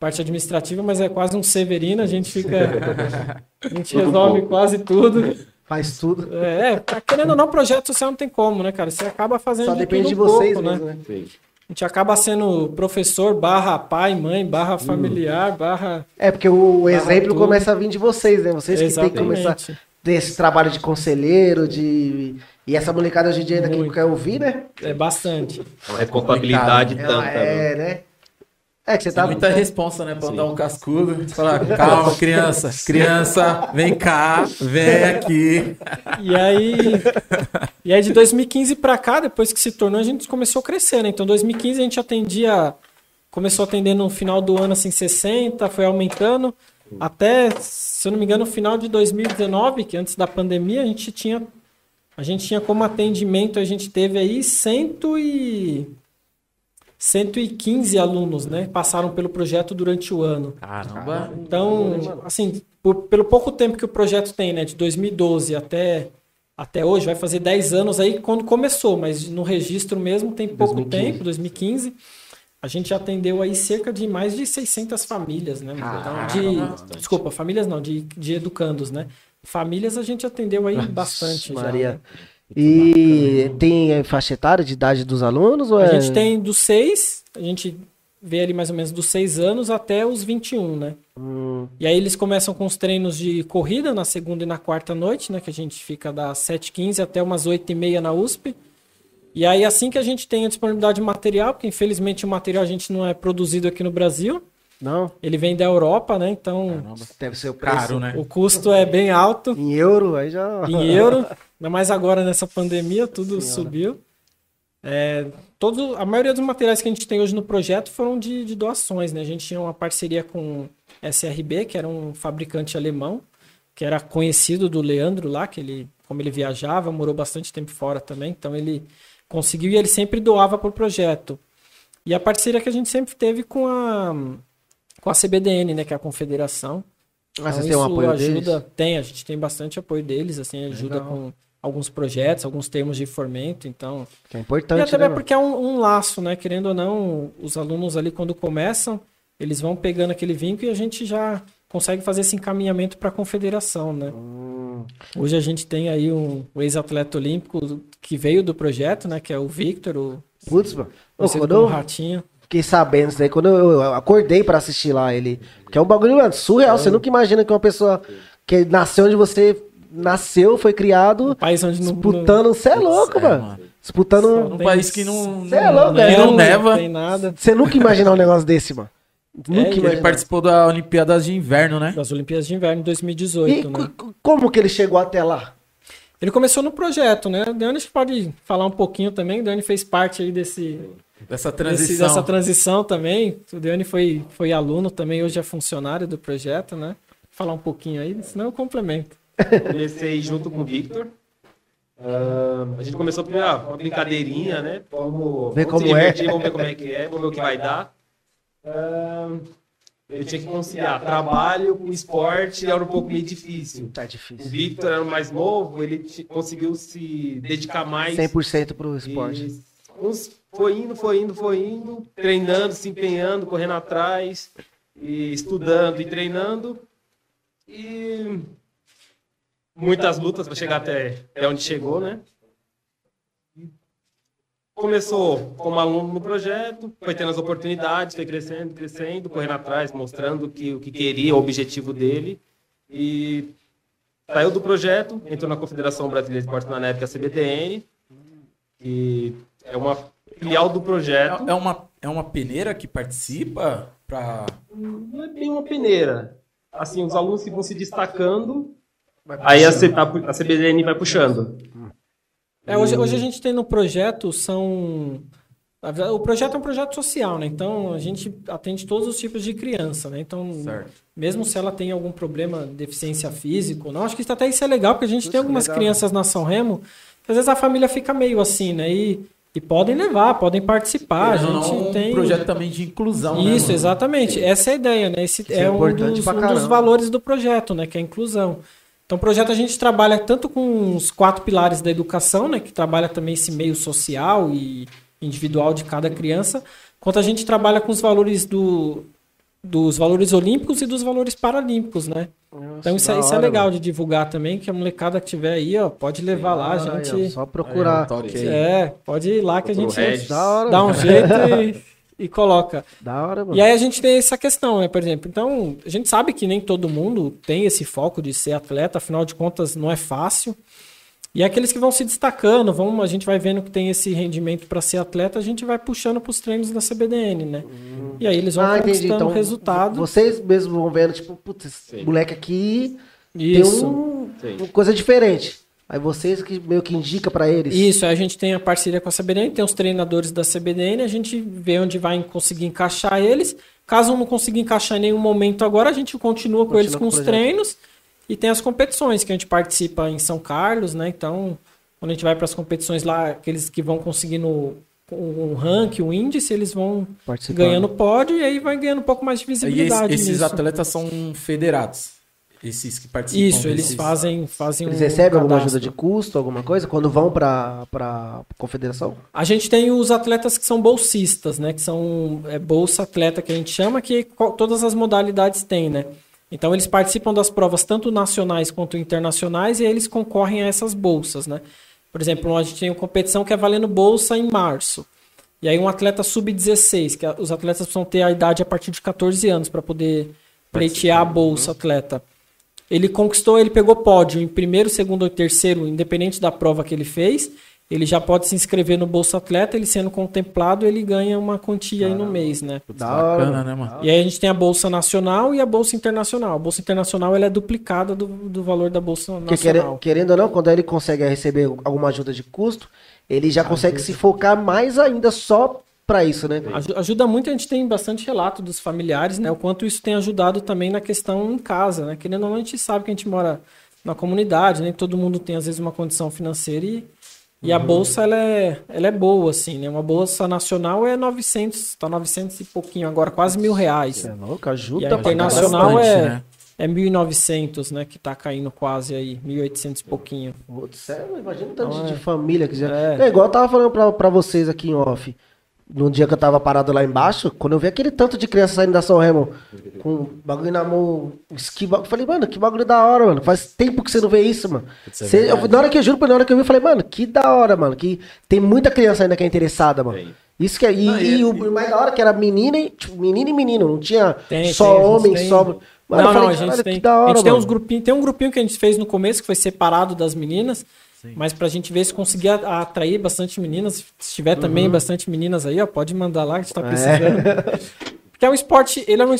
parte administrativa, mas é quase um Severino, a gente fica a gente resolve quase tudo. Faz tudo. É, tá querendo ou não, projeto social não tem como, né, cara? Você acaba fazendo Só de depende de vocês pouco, mesmo, né? né? A gente acaba sendo professor, barra pai, mãe, barra familiar, barra É, porque o exemplo tudo. começa a vir de vocês, né? Vocês que tem que começar Exatamente. ter esse trabalho de conselheiro, de. E essa molecada hoje em dia ainda que quer ouvir, né? É bastante. Uma responsabilidade tanta. né? é, né? É que você tá. Muita responsa, né? Pra dar um cascudo. Falar, calma, criança. Criança, vem cá, vem aqui. E aí, e aí de 2015 pra cá, depois que se tornou, a gente começou a crescer, né? Então 2015 a gente atendia, começou atendendo no final do ano assim 60, foi aumentando até, se eu não me engano, no final de 2019, que antes da pandemia, a gente tinha a gente tinha como atendimento, a gente teve aí 100 e 115 alunos, né? Passaram pelo projeto durante o ano. Caramba. Então, assim, por- pelo pouco tempo que o projeto tem, né, de 2012 até, até hoje, vai fazer 10 anos aí quando começou, mas no registro mesmo tem pouco 2015. tempo, 2015. A gente já atendeu aí cerca de mais de 600 famílias, né? Então, de, desculpa, famílias não, de, de educandos, né? Famílias a gente atendeu aí bastante já. Maria. né? E tem a faixa etária de idade dos alunos? Ou A é... gente tem dos 6, a gente vê ali mais ou menos dos 6 anos até os 21, né? Hum, E aí eles começam com os treinos de corrida na segunda e na quarta noite, né? Que a gente fica das 7h15 até umas 8h30 na USP. E aí assim que a gente tem a disponibilidade de material, porque infelizmente o material a gente não é produzido aqui no Brasil, não? ele vem da Europa, né? Então Deve ser o preço. Caro, né? o custo é bem alto Em euro, aí já. em euro, ainda mais agora nessa pandemia, tudo subiu. É, todo, a maioria dos materiais que a gente tem hoje no projeto foram de, de doações, né? A gente tinha uma parceria com SRB, que era um fabricante alemão, que era conhecido do Leandro lá, que ele, como ele viajava, morou bastante tempo fora também, então ele conseguiu e ele sempre doava para o projeto. E a parceria que a gente sempre teve com a, com a CBDN, né? Que é a confederação. Ah, vocês Então, têm um apoio ajuda, deles? Tem, a gente tem bastante apoio deles, assim, ajuda Legal. com alguns projetos, alguns termos de fomento, então... Que é E importante, até né? porque é um, um laço, né? Querendo ou não, os alunos ali quando começam, eles vão pegando aquele vínculo e a gente já consegue fazer esse encaminhamento para a confederação, né? Hum, Hoje a gente tem aí um, um ex-atleta olímpico que veio do projeto, né? Que é o Victor, o Putz, mano. Ô, eu Ratinho. Fiquei sabendo isso daí, quando eu, eu acordei pra assistir lá ele. Que é um bagulho, mano, surreal. Você nunca imagina que uma pessoa que nasceu onde você nasceu, foi criado, País onde não, disputando. Você é louco, É, mano. mano. Disputando. Num país que não, Cê é louco, que é, não não neva. Você nunca imaginar um negócio desse, mano. Nunca É, ele participou da Olimpíadas de Inverno, né? Das Olimpíadas de Inverno em 2018, E né? co- como que ele chegou até lá? Ele começou no projeto, né? O Dani pode falar um pouquinho também. O Dani fez parte aí desse, Dessa transição. dessa transição também. O Dani foi, foi aluno também, hoje é funcionário do projeto, né? Falar um pouquinho aí, senão eu complemento. Comecei junto com o Victor. Ah, a gente começou primeiro ah, uma brincadeirinha, né? Vamos, Ver como se é. vamos ver como é que é, vamos ver o que vai dar. Ah, eu tinha que conciliar trabalho com esporte, era um pouco meio difícil. Tá O difícil. Victor era o mais novo, ele conseguiu se dedicar mais. 100% pro esporte. E uns foi indo, foi indo, foi indo, treinando, se empenhando, correndo atrás, e estudando e treinando. E muitas lutas para chegar até, até onde chegou, né? Começou como aluno no projeto, foi tendo as oportunidades, foi crescendo, crescendo, correndo atrás, mostrando que, o que queria, o objetivo dele. E saiu do projeto, entrou na Confederação Brasileira de Esportes na época, a CBTN, que é uma filial do projeto. É uma, é uma peneira que participa pra. Não é bem uma peneira. Assim, os alunos que vão se destacando, aí a, C- a, a CBDN vai puxando. É, hoje, hoje a gente tem no projeto, são. O projeto é um projeto social, né? Então a gente atende todos os tipos de criança, né? Então, Certo. mesmo se ela tem algum problema, deficiência física, ou não, acho que isso até isso é legal, porque a gente tem algumas legal. crianças na São Remo, que às vezes a família fica meio assim, né? E, e podem levar, podem participar. A Querendo ou gente não, um tem. projeto também de inclusão, né, Isso, mano? exatamente. Essa é a ideia, né? Esse é é, um, dos, um dos valores do projeto, né? Que é a inclusão. Então, o projeto a gente trabalha tanto com os quatro pilares da educação, né? Que trabalha também esse meio social e individual de cada criança, quanto a gente trabalha com os valores do, dos valores olímpicos e dos valores paralímpicos, né? Então isso, é- isso é legal mano. de divulgar também, que a molecada que tiver aí, ó, pode levar lá, a Ah, aí, ó, gente. Só procurar. Aí. É, pode ir lá que a gente hora, dá um mano. jeito e, e coloca. Da hora, mano. E aí a gente tem essa questão, né, por exemplo. Então, a gente sabe que nem todo mundo tem esse foco de ser atleta, afinal de contas não é fácil. E aqueles que vão se destacando, vão, a gente vai vendo que tem esse rendimento para ser atleta, a gente vai puxando para os treinos da CBDN, né? E aí eles vão Ah, entendi. conquistando Então, resultado. vocês mesmos vão vendo, tipo, putz, esse moleque aqui Isso. tem um, Sim. uma coisa diferente. Aí vocês que meio que indica pra eles. Isso, aí a gente tem a parceria com a CBDN, tem os treinadores da CBDN, a gente vê onde vai conseguir encaixar eles. Caso não consiga encaixar em nenhum momento agora, a gente continua com Continua eles com com o os projeto. treinos e tem as competições que a gente participa em São Carlos, né? Então, quando a gente vai para as competições lá, aqueles que vão conseguindo um ranking, um índice, eles vão ganhando pódio e aí vai ganhando um pouco mais de E esse- visibilidade esses nisso. atletas são federados. Esses que participam. Isso, eles desses- fazem, fazem Eles um recebem alguma cadastro. ajuda de custo, alguma coisa, quando vão pra, pra confederação? A gente tem os atletas que são bolsistas, né? Que são é, bolsa atleta que a gente chama, que todas as modalidades têm, né? Então eles participam das provas tanto nacionais quanto internacionais e aí eles concorrem a essas bolsas, né? Por exemplo, a gente tem uma competição que é valendo bolsa em março. E aí um atleta sub-16, que os atletas precisam ter a idade a partir de 14 anos para poder pleitear a bolsa atleta. Ele conquistou, ele pegou pódio em primeiro, segundo ou terceiro, independente da prova que ele fez. Ele já pode se inscrever no Bolsa Atleta, ele sendo contemplado, ele ganha uma quantia aí no mês, né? Putz, bacana, né, mano? E aí a gente tem a Bolsa Nacional e a Bolsa Internacional. A Bolsa Internacional ela é duplicada do, do valor da Bolsa Nacional. querendo ou não, quando ele consegue receber alguma ajuda de custo, ele já consegue se focar mais ainda só pra isso, né? Aju- Ajuda muito, a gente tem bastante relato dos familiares, né? O quanto isso tem ajudado também na questão em casa, né? Querendo ou não, a gente sabe que a gente mora na comunidade, nem todo mundo tem, às vezes, uma condição financeira e, e a bolsa, ela é, ela é boa, assim, né? Uma bolsa nacional é 900, tá 900 e pouquinho agora, quase mil reais. É louco, E ajuda a pra internacional caramba. bastante, é, né? é 1.900, né? Que tá caindo quase aí, 1.800 e pouquinho. Putz, é, imagina o tanto Não, de é. família que já. É. É. igual eu tava falando pra, pra vocês aqui em off. No dia que eu tava parado lá embaixo, quando eu vi aquele tanto de criança saindo da São Remo com bagulho na mão, esqui, eu falei, mano, que bagulho da hora, mano. Faz tempo que você não vê isso, mano. Putz, é Cê- eu- na hora que eu juro, na hora que eu vi, eu falei, mano, que da hora, mano. Que tem muita criança ainda que é interessada, mano. Tem. Isso que é. E, Não, e- e o mais da hora que era menina e, tipo, menina e menino, não tinha Tem, só tem, homem, tem- só. Mano, não, eu não, falei, a gente "Caralho, tem. que da hora, a gente tem mano." uns grupinhos, tem um grupinho que a gente fez no começo que foi separado das meninas, mas pra gente ver se conseguia atrair bastante meninas. Se tiver também Uhum. bastante meninas aí, ó, pode mandar lá que a É. gente tá precisando. Porque é um esporte, ele é um,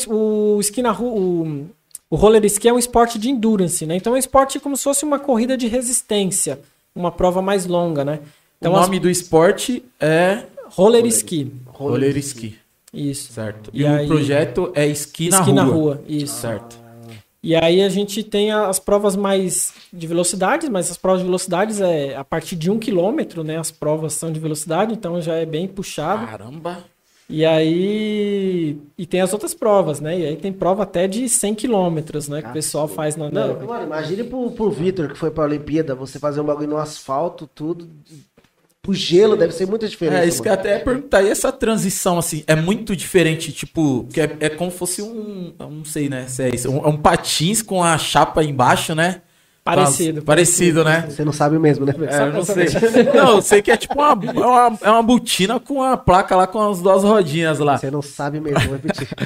o esqui na rua, o, o roller ski é um esporte de endurance, né? Então é um esporte como se fosse uma corrida de resistência, uma prova mais longa, né? Então o as- nome do esporte é roller ski. roller ski, Isso. certo? E E, aí- o projeto é esqui, Esqui na na rua. rua, isso. Certo. E aí a gente tem as provas mais de velocidades, mas as provas de velocidades é a partir de um quilômetro, né? As provas são de velocidade, então já é bem puxado. Caramba. E aí. E tem as outras provas, né? E aí tem prova até de 100 quilômetros, né? Que o pessoal faz na Não, mano, imagine pro, pro Vitor que foi pra Olimpíada, você fazer um bagulho no asfalto, tudo. Pro gelo, deve ser muita diferença. É, isso que até perguntar. E essa transição, assim, é muito diferente, tipo, que é, é como se fosse um. Não sei, né? Se é isso. Um, é um patins com a chapa embaixo, né? Parecido. Faz- Parecido, né? Você não sabe mesmo, né? É, eu não sei. Não, eu sei que é tipo uma, é uma, é uma botina com a placa lá com as duas rodinhas lá. Você não sabe mesmo, vou repetir.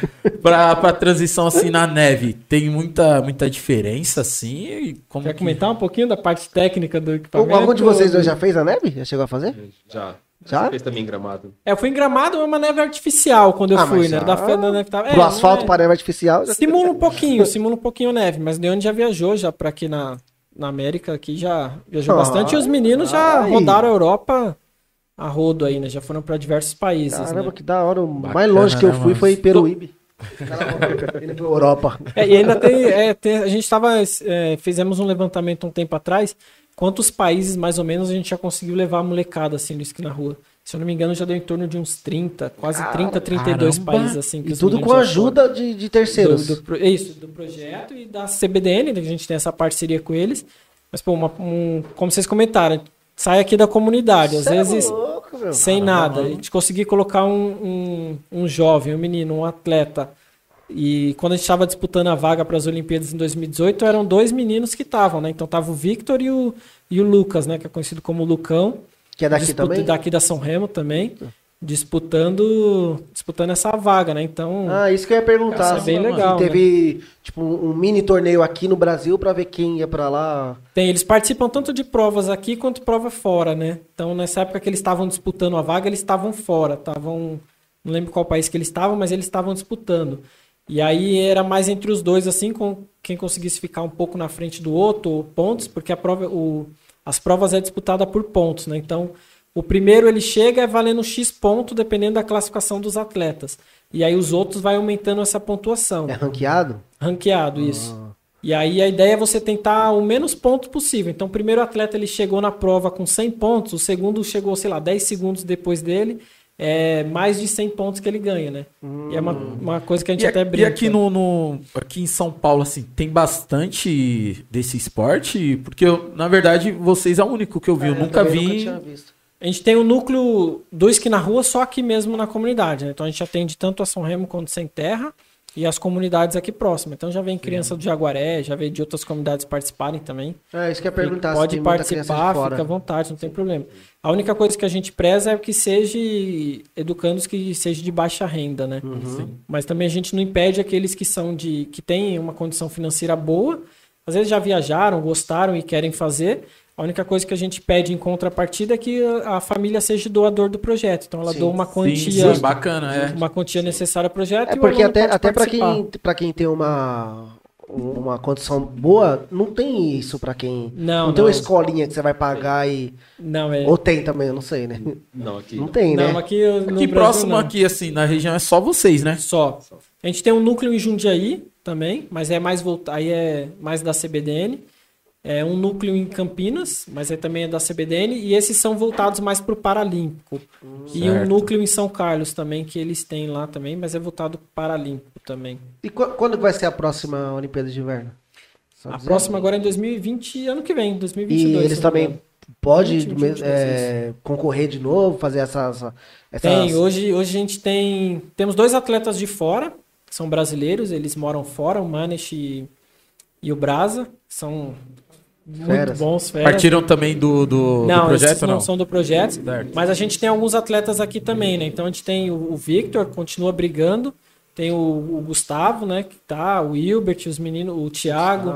Pra, pra transição assim na neve, tem muita, muita diferença, assim? Como Quer que- comentar um pouquinho da parte técnica do O- equipamento? Algum de vocês dois já fez a neve? Já chegou a fazer? Já. Já? Você fez também em gramado. É, eu fui em Gramado, é uma neve artificial quando eu Ah, fui, né? já- Da, da neve que tava... Pro é, asfalto, não é- para neve artificial. Simula um pouquinho, simula um pouquinho neve, mas Leone já viajou já para aqui na, na América, aqui já viajou Ah, bastante e os meninos já rodaram a Europa a rodo aí, né? Já foram para diversos países, Caramba, né? que da hora. O Bacana, mais longe que eu né, fui foi Peruíbe. Indo Europa. É, e ainda tem, é, tem- a gente tava, é, fizemos um levantamento um tempo atrás, quantos países mais ou menos a gente já conseguiu levar a molecada assim no esqui na rua. Se eu não me engano, já deu em torno de uns 30, quase 30, 32 caramba. países assim. que E tudo com a ajuda de, de terceiros. Do, do isso, do projeto e da CBDN, né, que a gente tem essa parceria com eles. Mas, pô, uma- um- como vocês comentaram, sai aqui da comunidade. Às Cê é vezes, louco, meu. sem nada. A gente conseguir colocar um, um, um jovem, um menino, um atleta. E quando a gente estava disputando a vaga para as Olimpíadas em 2018, eram dois meninos que estavam, né? Então tava o Victor e o, e o Lucas, né? Que é conhecido como Lucão. Que é daqui Disputa- também? Daqui da São Remo também. Disputando, disputando essa vaga, né? Então. Ah, isso que eu ia perguntar. Isso é bem legal, Teve, tipo, um mini torneio aqui no Brasil pra ver quem ia pra lá. Tem, eles participam tanto de provas aqui quanto prova fora, né? Então, nessa época que eles estavam disputando a vaga, eles estavam fora, estavam, não lembro qual país que eles estavam, mas eles estavam disputando. E aí era mais entre os dois assim, com quem conseguisse ficar um pouco na frente do outro, ou pontos, porque a prova, o, as provas é disputada por pontos, né? Então, o primeiro ele chega é valendo X ponto, dependendo da classificação dos atletas. E aí os outros vai aumentando essa pontuação. É ranqueado? Ranqueado, isso. E aí a ideia é você tentar o menos pontos possível. Então, o primeiro atleta ele chegou na prova com 100 pontos, o segundo chegou, sei lá, 10 segundos depois dele, é mais de 100 pontos que ele ganha, né? E é uma, uma coisa que a gente E, até brinca. e aqui, no, no- aqui em São Paulo, assim, tem bastante desse esporte? Porque, eu, na verdade, vocês é o único que eu vi. eu É, nunca também vi. tinha visto. A gente tem o núcleo do esqui na rua só aqui mesmo na comunidade, né? Então a gente atende tanto a São Remo quanto Sem Terra e as comunidades aqui próximas. Então já vem criança do Jaguaré, já veio de outras comunidades participarem também. É, isso que eu ia perguntar. se pode participar, fora. fica à vontade, não tem problema. A única coisa que a gente preza é que seja educandos que seja de baixa renda, né? Uhum. Mas também a gente não impede aqueles que são de que têm uma condição financeira boa, às vezes já viajaram, gostaram e querem fazer. A única coisa que a gente pede em contrapartida é que a família seja doador do projeto. Então ela Sim. doa uma quantia, sim, bacana, é. uma quantia necessária ao projeto. É e o porque aluno até, até participar. quem, pra quem tem uma, uma condição boa, não tem isso pra quem. Não, tem não. uma escolinha que você vai pagar e. Não, é. Ou tem também, eu não sei, né? Não, aqui. Não tem, né? Não, aqui, no Aqui Brasil, próximo, não. aqui, assim, na região, é só vocês, né? Só. A gente tem um núcleo em Jundiaí também, mas é mais volta... aí é mais da CBDN. É um núcleo em Campinas, mas aí também é da CBDN, e esses são voltados mais para o Paralímpico. e um Certo. núcleo em São Carlos também, que eles têm lá também, mas é voltado para o Paralímpico também. E qu- quando vai ser a próxima Olimpíada de Inverno? Só A dizer. próxima agora é em 2020, ano que vem, 2022. E eles também podem 20, 22, é, concorrer de novo, fazer essas. essas Tem, hoje, hoje a gente tem. Temos dois atletas de fora, que são brasileiros, eles moram fora, o Manish e, e o Brasa. São muito Feras. bons, feras. Partiram também do, do, do Não, projeto esses ou não, não? são do projeto. Certo. Mas a gente tem alguns atletas aqui também, né? Então a gente tem o, o Victor, continua brigando. Tem o, o Gustavo, né? Que tá, o Hilbert, os meninos, o Thiago.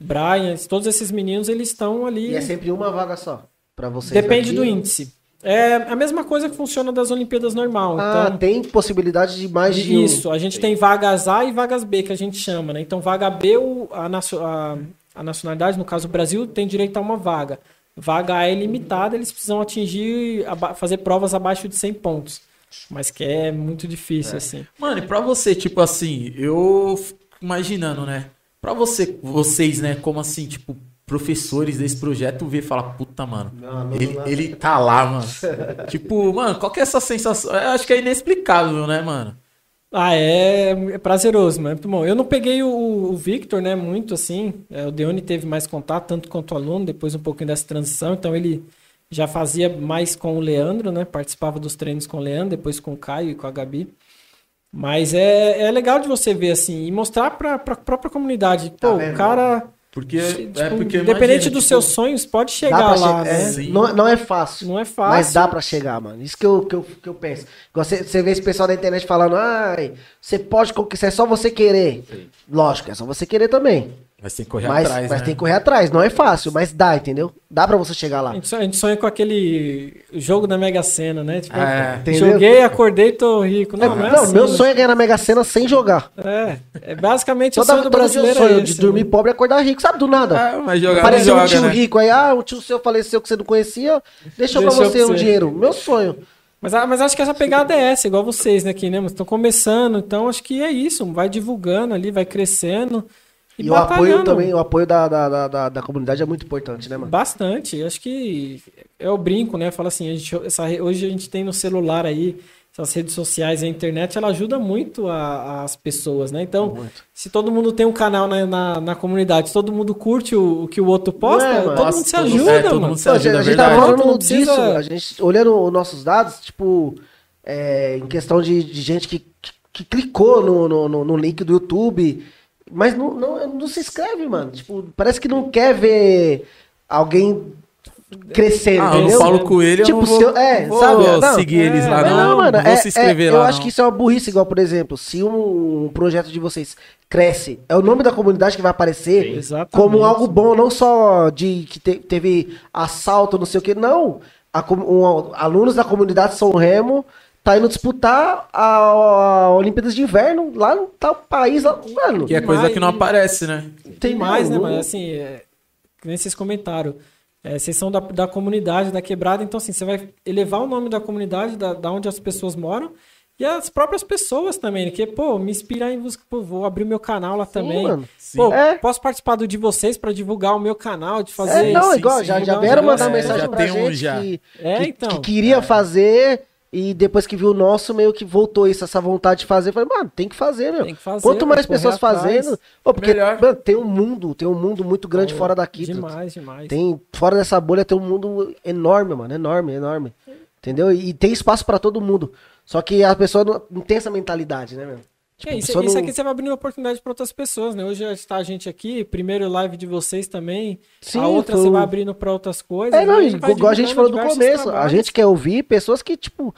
Brian, todos esses meninos, eles estão ali. E é sempre uma vaga só. Pra vocês. Depende daqui. do índice. É a mesma coisa que funciona das Olimpíadas normal. Ah, então, tem possibilidade de mais de um. Isso, a gente tem vagas A e vagas B, que a gente chama, né? Então, vaga B, o- a, a- a nacionalidade, no caso o Brasil, tem direito a uma vaga. Vaga A é limitada, eles precisam atingir, fazer provas abaixo de 100 pontos. Mas que é muito difícil, assim. Mano, e pra você, tipo assim, eu fico imaginando, né? Pra você, vocês, né, como assim, tipo, professores desse projeto, ver e falar, puta, mano, Não, não, ele, não. ele tá lá, mano. tipo, mano, qual que é essa sensação? Eu acho que é inexplicável, né, mano? Ah, é, é prazeroso, mas é muito bom. Eu não peguei o, o Victor, né, muito assim. É, o Deone teve mais contato, tanto quanto o aluno, depois um pouquinho dessa transição. Então ele já fazia mais com o Leandro, né? Participava dos treinos com o Leandro, depois com o Caio e com a Gabi. Mas é, é legal de você ver assim e mostrar pra, pra própria comunidade. Pô, Tá o cara, Porque, tipo, é porque independente imagina, dos tipo, seus sonhos, pode chegar pra lá. che- é, né? Sim. não, não é fácil. Não é fácil. Mas dá pra chegar, mano. Isso que eu, que eu, que eu penso. Você, você vê esse pessoal da internet falando, ai, você pode conquistar, é só você querer. Lógico, é só você querer também. Mas tem que correr mas atrás, mas né? tem que correr atrás. Não é fácil, mas dá, entendeu? Dá pra você chegar A lá. gente, sonha, a gente sonha com aquele jogo da Mega Sena, né? Tipo, É. Joguei, acordei, tô rico. Não, não é não, assim, meu né? sonho é ganhar na Mega Sena sem jogar. É, é basicamente o Toda, sonho do eu brasileiro sonho é de esse, dormir né? pobre e acordar rico, sabe? Do nada. Ah, mas jogar Apareceu um joga, tio né? rico aí, ah, o tio seu faleceu que você não conhecia, deixa pra Deixou você pra um dinheiro. Meu sonho. Mas, ah, mas acho que essa pegada é essa, igual vocês, né? Que né, estão começando, então acho que é isso. Vai divulgando ali, vai crescendo. E, E, o apoio também, o apoio da, da, da, da, da comunidade é muito importante, né, mano? Bastante. Acho que é o brinco, né? Fala assim, a gente, essa, hoje a gente tem no celular aí, essas redes sociais, a internet, ela ajuda muito a- as pessoas, né? Então, se todo mundo tem um canal na, na, na comunidade, se todo mundo curte o, o que o outro posta, é, todo Nossa, mundo se ajuda, é, todo mano. mundo se Pô, a ajuda, gente, a é gente tá falando precisa- disso, a gente, olhando os nossos dados, tipo, é, em questão de, de gente que, que, que clicou no, no, no, no link do YouTube, mas não, não, não se inscreve, mano. Tipo, parece que não quer ver alguém crescendo, Ah, eu entendeu? Paulo Coelho, eu Tipo, não vou, se eu- é, vou sabe? Não, seguir eles é, lá, Mas não. não, mano, não vou é- se inscrever é- lá, eu acho não. que isso é uma burrice, igual, por exemplo, se um, um projeto de vocês cresce, é o nome da comunidade que vai aparecer. Exatamente. como algo bom, não só de que te- teve assalto, não sei o que, não. A um- alunos da comunidade São Remo tá indo disputar a, a Olimpíadas de Inverno lá no tal país, lá, mano. Que é coisa que não aparece, né? Tem mais, né, mas assim, é, que nem vocês comentaram. É, vocês são da, da comunidade, da quebrada, então assim, você vai elevar o nome da comunidade, da, da onde as pessoas moram, e as próprias pessoas também, que, pô, me inspirar em música, pô, vou abrir meu canal lá também. mano. Pô, É. posso participar do de vocês pra divulgar o meu canal, de fazer. É, não, sim, igual, sim, já, já vieram mandar negócio, mensagem já pra tem um gente já. que, É, que, então. que queria fazer e depois que viu o nosso, meio que voltou isso, essa vontade de fazer. Falei, mano, tem que fazer, meu. Tem que fazer, Quanto mais pessoas atrás. fazendo. Ô, porque, Melhor. mano, tem um mundo, tem um mundo muito grande fora daqui. Demais, demais. Tem, fora dessa bolha tem um mundo enorme, mano. Enorme, enorme. Entendeu? E, tem espaço pra todo mundo. Só que a pessoa não, não tem essa mentalidade, né, meu? Tipo, É, a isso, isso não- aqui você vai abrindo oportunidade para outras pessoas, né? Hoje está a gente aqui, primeiro live de vocês também. Sim, a outra foi você vai abrindo para outras coisas. É, não, né? e vai igual a gente falou do começo, a trabalhos. gente quer ouvir pessoas que, tipo,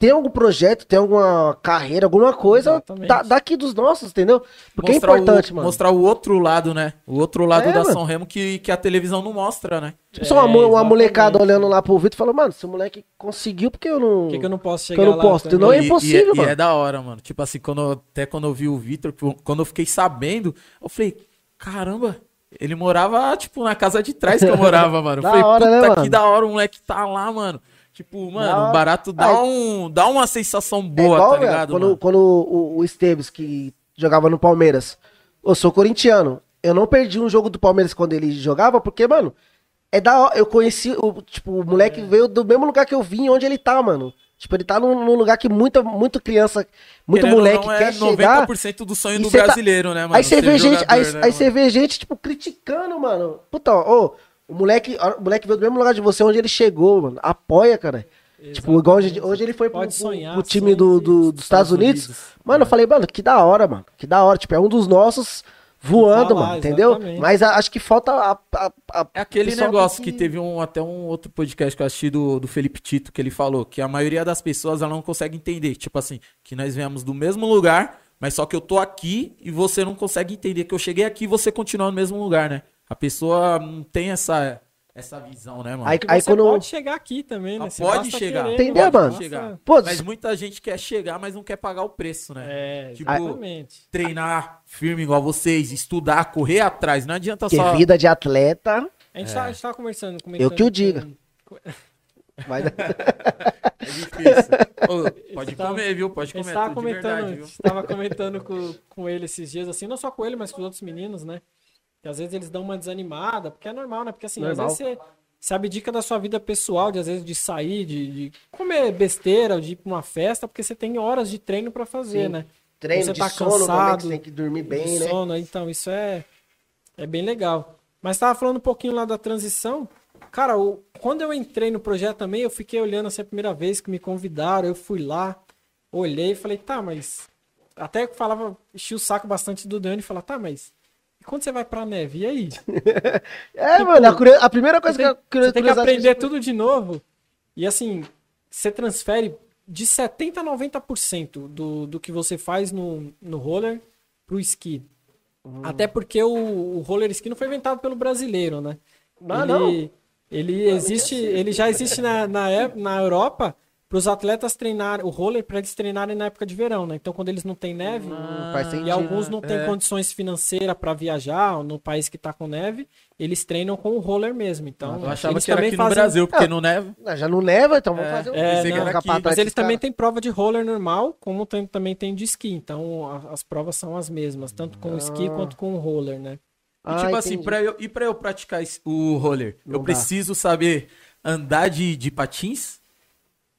tem algum projeto, tem alguma carreira, alguma coisa da- daqui dos nossos, entendeu? Porque Mostrar é importante, o, mano. Mostrar o outro lado, né? O outro lado É, da mano. São Remo que, que a televisão não mostra, né? Tipo, só uma, uma molecada olhando lá pro Vitor e falando, mano, esse moleque conseguiu porque eu não. Por que, que eu não posso que chegar eu não lá? posso? Não é E- impossível, e, mano. E é da hora, mano. Tipo assim, quando, até quando eu vi o Vitor, quando eu fiquei sabendo, eu falei, caramba, ele morava, tipo, na casa de trás que eu morava, mano. Eu Da falei, hora, puta né, que mano? da hora o moleque tá lá, mano. Tipo, mano, hora. o barato dá, Ai. um, dá uma sensação É boa, igual, tá ligado, quando, quando o, o Esteves, que jogava no Palmeiras, eu sou corintiano. eu não perdi um jogo do Palmeiras quando ele jogava, porque, mano, é da hora. Eu conheci, o, tipo, o É. moleque veio do mesmo lugar que eu vim, onde ele tá, mano. Tipo, ele tá num, num lugar que muita, muito criança, muito Querendo moleque não, é quer chegar. 90% do sonho do tá- brasileiro, né, mano? Aí você vê gente, aí, né, aí você vê gente, tipo, criticando, mano. Puta, ô, o moleque, o moleque veio do mesmo lugar de você onde ele chegou, mano. Apoia, cara. Tipo, igual hoje, hoje ele foi pro, pro- sonhar, pro time do, do- dos Estados Unidos. Mano, eu falei, mano, que da hora, mano. Que da hora. Tipo, é um dos nossos voando, Que tá lá, mano, entendeu? exatamente. Mas a- acho que falta a. a- a- É aquele negócio tem que teve um, até um outro podcast que eu assisti do, do Felipe Tito, que ele falou que a maioria das pessoas ela não consegue entender. Tipo assim, que nós viemos do mesmo lugar, mas só que eu tô aqui e você não consegue entender que eu cheguei aqui e você continua no mesmo lugar, né? A pessoa não tem essa, essa visão, né, mano? Aí, aí você quando. pode chegar aqui também, né? Ah, Você pode chegar. querer, Entendeu, basta- mano? chegar. Pô, Mas muita gente quer chegar, mas não quer pagar o preço, né? É, Tipo, exatamente. Treinar firme igual vocês, estudar, correr atrás. Não adianta que só. vida de atleta. A gente, tá, a gente tava conversando, Eu comentando que o diga. com- Vai... É difícil. Ô, pode tava- comer, viu? Pode A gente comer. tava comentando, verdade, a viu? gente tava comentando com, com ele esses dias, assim, não só com ele, mas com os outros meninos, né? Que às vezes eles dão uma desanimada, porque é normal, né? Porque assim, Normal. às vezes você, você abdica da sua vida pessoal, de às vezes de sair, de, de comer besteira, de ir pra uma festa, porque você tem horas de treino pra fazer, Sim. né? Treino Você de tá sono cansado, tem que dormir bem, de né? sono, então isso é, é bem legal. Mas tava falando um pouquinho lá da transição. Cara, o- quando eu entrei no projeto também, eu fiquei olhando assim a primeira vez que me convidaram, eu fui lá, olhei e falei, tá, mas. Até que falava, enchi o saco bastante do Dani e falava, tá, mas. E quando você vai pra neve? E aí? É, mano, a, a primeira coisa tem, que eu você tem que aprender tudo de novo. E assim, você transfere de 70% a 90% do, do que você faz no, no roller pro esqui. Hum. Até porque o, o roller ski não foi inventado pelo brasileiro, né? Ah, ele, não? ele existe, ele já existe na, na, na Europa para os atletas treinarem, o roller para eles treinarem na época de verão, né? Então quando eles não têm neve, faz e sentido. alguns não têm É. condições financeiras para viajar no país que tá com neve, eles treinam com o roller mesmo. Então, Eu achava eles que era também aqui no fazem- Brasil, porque não neva. Ah, Já não neva, então vamos É, fazer um. É, não, era aqui, mas eles também têm prova de roller normal, como tem- também tem de esqui. Então a- as provas são as mesmas, tanto com o esqui Ah. quanto com o roller, né? E Ah, tipo assim, pra eu, e pra eu praticar o roller, Não eu dá. preciso saber andar de, de patins?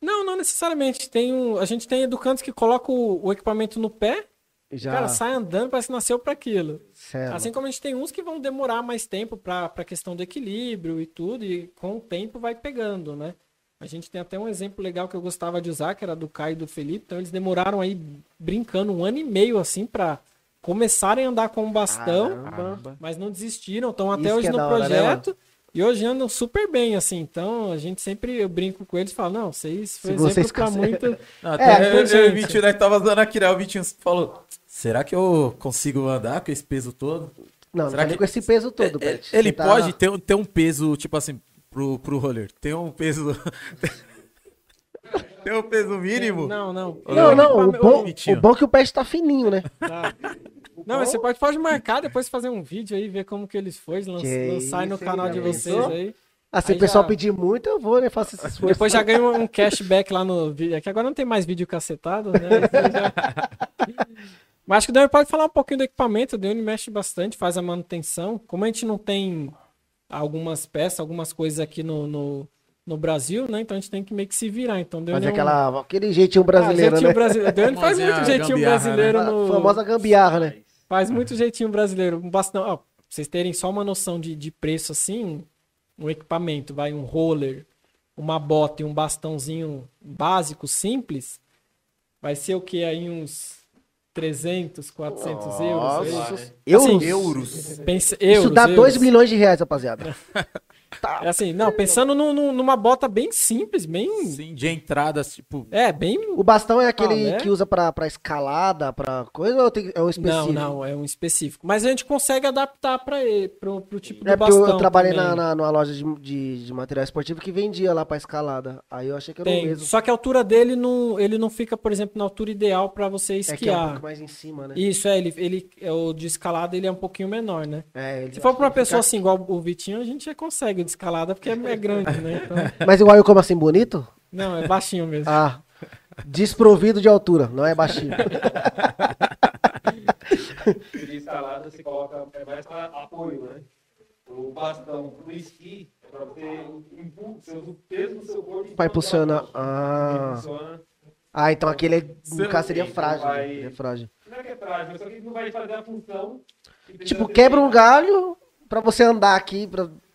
Não, não necessariamente. Tem um, a gente tem educantes que colocam o, o equipamento no pé, Já. cara, sai andando, parece que nasceu para aquilo. Sério. Assim como a gente tem uns que vão demorar mais tempo para a questão do equilíbrio e tudo, e com o tempo vai pegando, né? A gente tem até um exemplo legal que eu gostava de usar, que era do Caio e do Felipe. Então eles demoraram aí brincando um ano e meio assim para começarem a andar com o bastão, Caramba. mas não desistiram, estão até Isso hoje é no hora, né, projeto. E hoje andam super bem, assim. Então, a gente sempre, eu brinco com eles e falo, não, vocês foi Se exemplo vocês pra conseguem- muito. Não, É, até eu, eu e o. Vitinho, nós tava dando aqui, né? O Vitinho falou, será que eu consigo andar com esse peso todo? Não, não Será nem que- com esse peso todo, É, Pet. Ele tá- pode ter, um- ter um peso, tipo assim, pro, pro roller. Tem um peso... tem um peso mínimo? Não, não. Não, não, o bom, o bom é que o Pet tá fininho, né? Tá. Não, mas você pode, pode marcar, depois fazer um vídeo aí, ver como que eles foi, lan- Que lançar no canal de vocês pensou? aí. Ah, se Aí o pessoal já- pedir muito, eu vou, né? Faço esse esforço. Depois já ganha um cashback lá no vídeo. É que agora não tem mais vídeo cacetado, né? Já- Mas acho que o Dani pode falar um pouquinho do equipamento. O Dani mexe bastante, faz a manutenção. Como a gente não tem algumas peças, algumas coisas aqui no, no, no Brasil, né? Então a gente tem que meio que se virar. Então, Fazer é um- aquela, aquele jeitinho Ah, brasileiro, jeitinho né? brasileiro. O Dani faz muito jeitinho gambiarra, brasileiro A no. famosa gambiarra, né? Faz muito jeitinho brasileiro. Um bastão. Ó, pra vocês terem só uma noção de, de preço assim, um, equipamento, vai um roller, uma bota e um bastãozinho básico, simples, vai ser o que aí uns 300, 400 euros. Nossa. aí. Euros? Assim, Euros. Pensa, Isso euros, dá 2 euros. milhões de reais, rapaziada. É assim, não, pensando num- num- numa bota bem simples, bem. Sim, de entradas, tipo... É, bem. O bastão é aquele Ah, né? que usa pra, pra escalada, pra coisa, ou tem- é um Não, específico? não, é um específico. Mas a gente consegue adaptar para ele, pro, pro tipo É do porque eu, bastão. eu trabalhei também. na, na, numa loja de, de, de material esportivo que vendia lá pra escalada. Aí eu achei que era o Tem. mesmo. Só que a altura dele não, ele não fica, por exemplo, na altura ideal para você É que é um esquiar. pouco mais em cima, né? Isso, é, ele, ele, é, o de escalada ele é um pouquinho menor, né? É, ele- Se for pra uma pessoa assim, igual o Vitinho, a gente já consegue de escalada, porque é, é grande, né? Então, Mas igual eu como assim, bonito? não, é baixinho mesmo. Ah, desprovido de altura, não é baixinho. de escalada você coloca é mais para apoio, né? O bastão pro esqui é para você usa o peso do seu corpo Pra impulsionar. Ah. Impulsiona. Ah, então aquele é- no caso seria frágil. vai- né? Ele é frágil. Não é que é frágil, só que não vai fazer a função. Tipo, quebra um galho pra você andar aqui,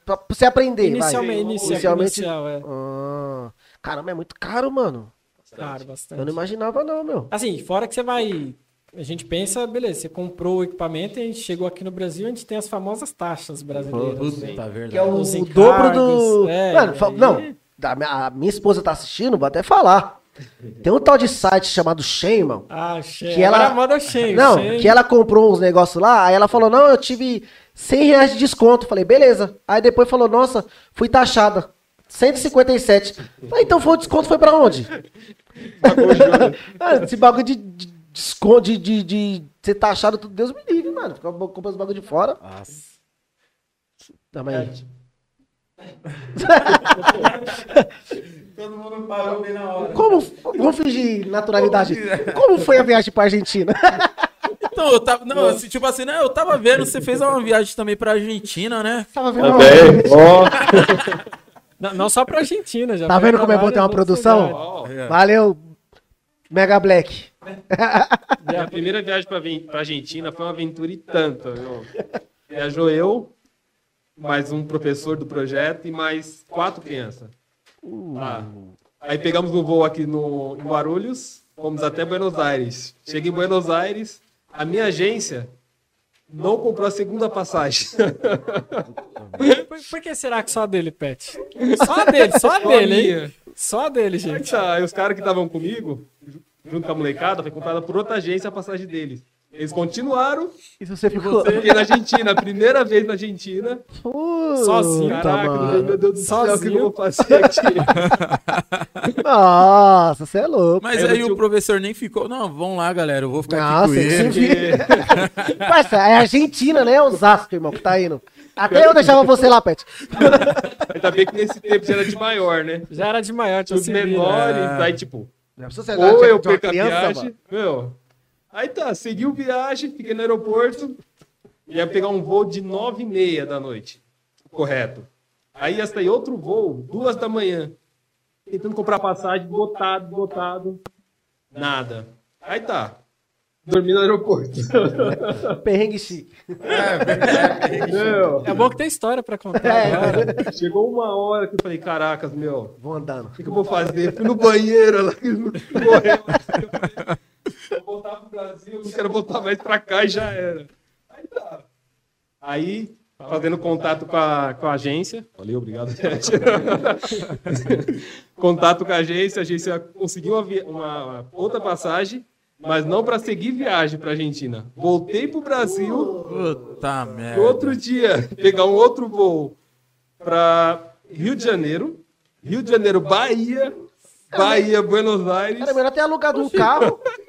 pra, pra você aprender. vai. Inicialmente, inicial, Inicialmente- inicial, é. Ah, caramba, é muito caro, mano. Claro, Eu bastante. não imaginava, não, meu. Assim, fora que você vai. A gente pensa, beleza, você comprou o equipamento e a gente chegou aqui no Brasil, a gente tem as famosas taxas brasileiras. Puta, né? verdade. Que é o Os dobro do. é, Mano, aí- não. a minha esposa tá assistindo, vou até falar. Tem um tal de site chamado Shayman. Ah, Shen. Que ela- Agora a moda é o Shen. Não, que ela comprou uns negócios lá, aí ela falou, não, eu tive 100 reais de desconto. Falei, beleza. Aí depois falou, nossa, fui taxada. 157. Falei, então foi o desconto foi pra onde? Esse bagulho de, de desconto, de, de, de ser taxado, tudo, Deus me livre, mano. Fica comprando os bagulho de fora. Nossa. Também. Todo mundo parou bem na hora. Como, vamos fingir naturalidade. Como foi a viagem pra Argentina? Então, eu tava. Não, assim, tipo assim, né? Eu tava vendo, você fez uma viagem também pra Argentina, né? Tava vendo, Também. Ó. Não, não só pra Argentina, já Tá vendo como é bom ter uma produção? Ó. Valeu, Mega Black. Minha primeira viagem pra, pra Argentina foi uma aventura e tanta, viu? Viajou eu, mais um professor do projeto e mais quatro crianças. Ah, Aí pegamos um voo aqui no, em Guarulhos, fomos até Buenos Aires. Cheguei em Buenos Aires, a minha agência não comprou a segunda passagem. Por, por que será que só a dele, Pet? Só a dele, só a Só dele, hein? Só a dele, Aí gente. tá, aí os caras que estavam comigo, junto com a molecada, foi comprada por outra agência a passagem deles. Eles continuaram, E você ficou. fiquei na Argentina, a primeira vez na Argentina. Puta, Sozinho. Caraca, mano. meu Deus do céu, o que Sozinho. eu vou fazer aqui? Nossa, você é louco. Mas aí tinha- o professor nem ficou. Não, vamos lá, galera. Eu vou ficar aqui Nossa, com tem que ele. Parça, é Argentina, né? É Osasco, irmão, que tá indo. Até eu deixava você lá, Pet. Ainda bem que nesse tempo já era de maior, né? Já era de maior, tinha Os menores, É. aí tipo, ser ou eu uma perco a viagem, meu. Aí tá, segui o viagem, fiquei no aeroporto, ia pegar um voo de nove e meia da noite, correto. Aí ia sair outro voo, duas da manhã, tentando comprar passagem, botado, botado, nada. Aí tá, dormi no aeroporto. Perrengue chique. meu, É bom que tem história pra contar. É. chegou uma hora que eu falei, caracas, meu, Vou andando. O que, que eu vou fazer? Fui no banheiro lá, morreu. Vou voltar pro Brasil, não quero voltar mais pra cá e já era. Aí tá. Aí, fazendo contato com a, com a agência. Valeu, obrigado. contato com a agência, a agência conseguiu uma, uma outra passagem, mas não para seguir viagem pra Argentina. Voltei pro Brasil. Puta merda. outro dia, pegar um outro voo para Rio de Janeiro, Rio de Janeiro, Bahia, Bahia, Buenos Aires. Era melhor ter alugado um carro.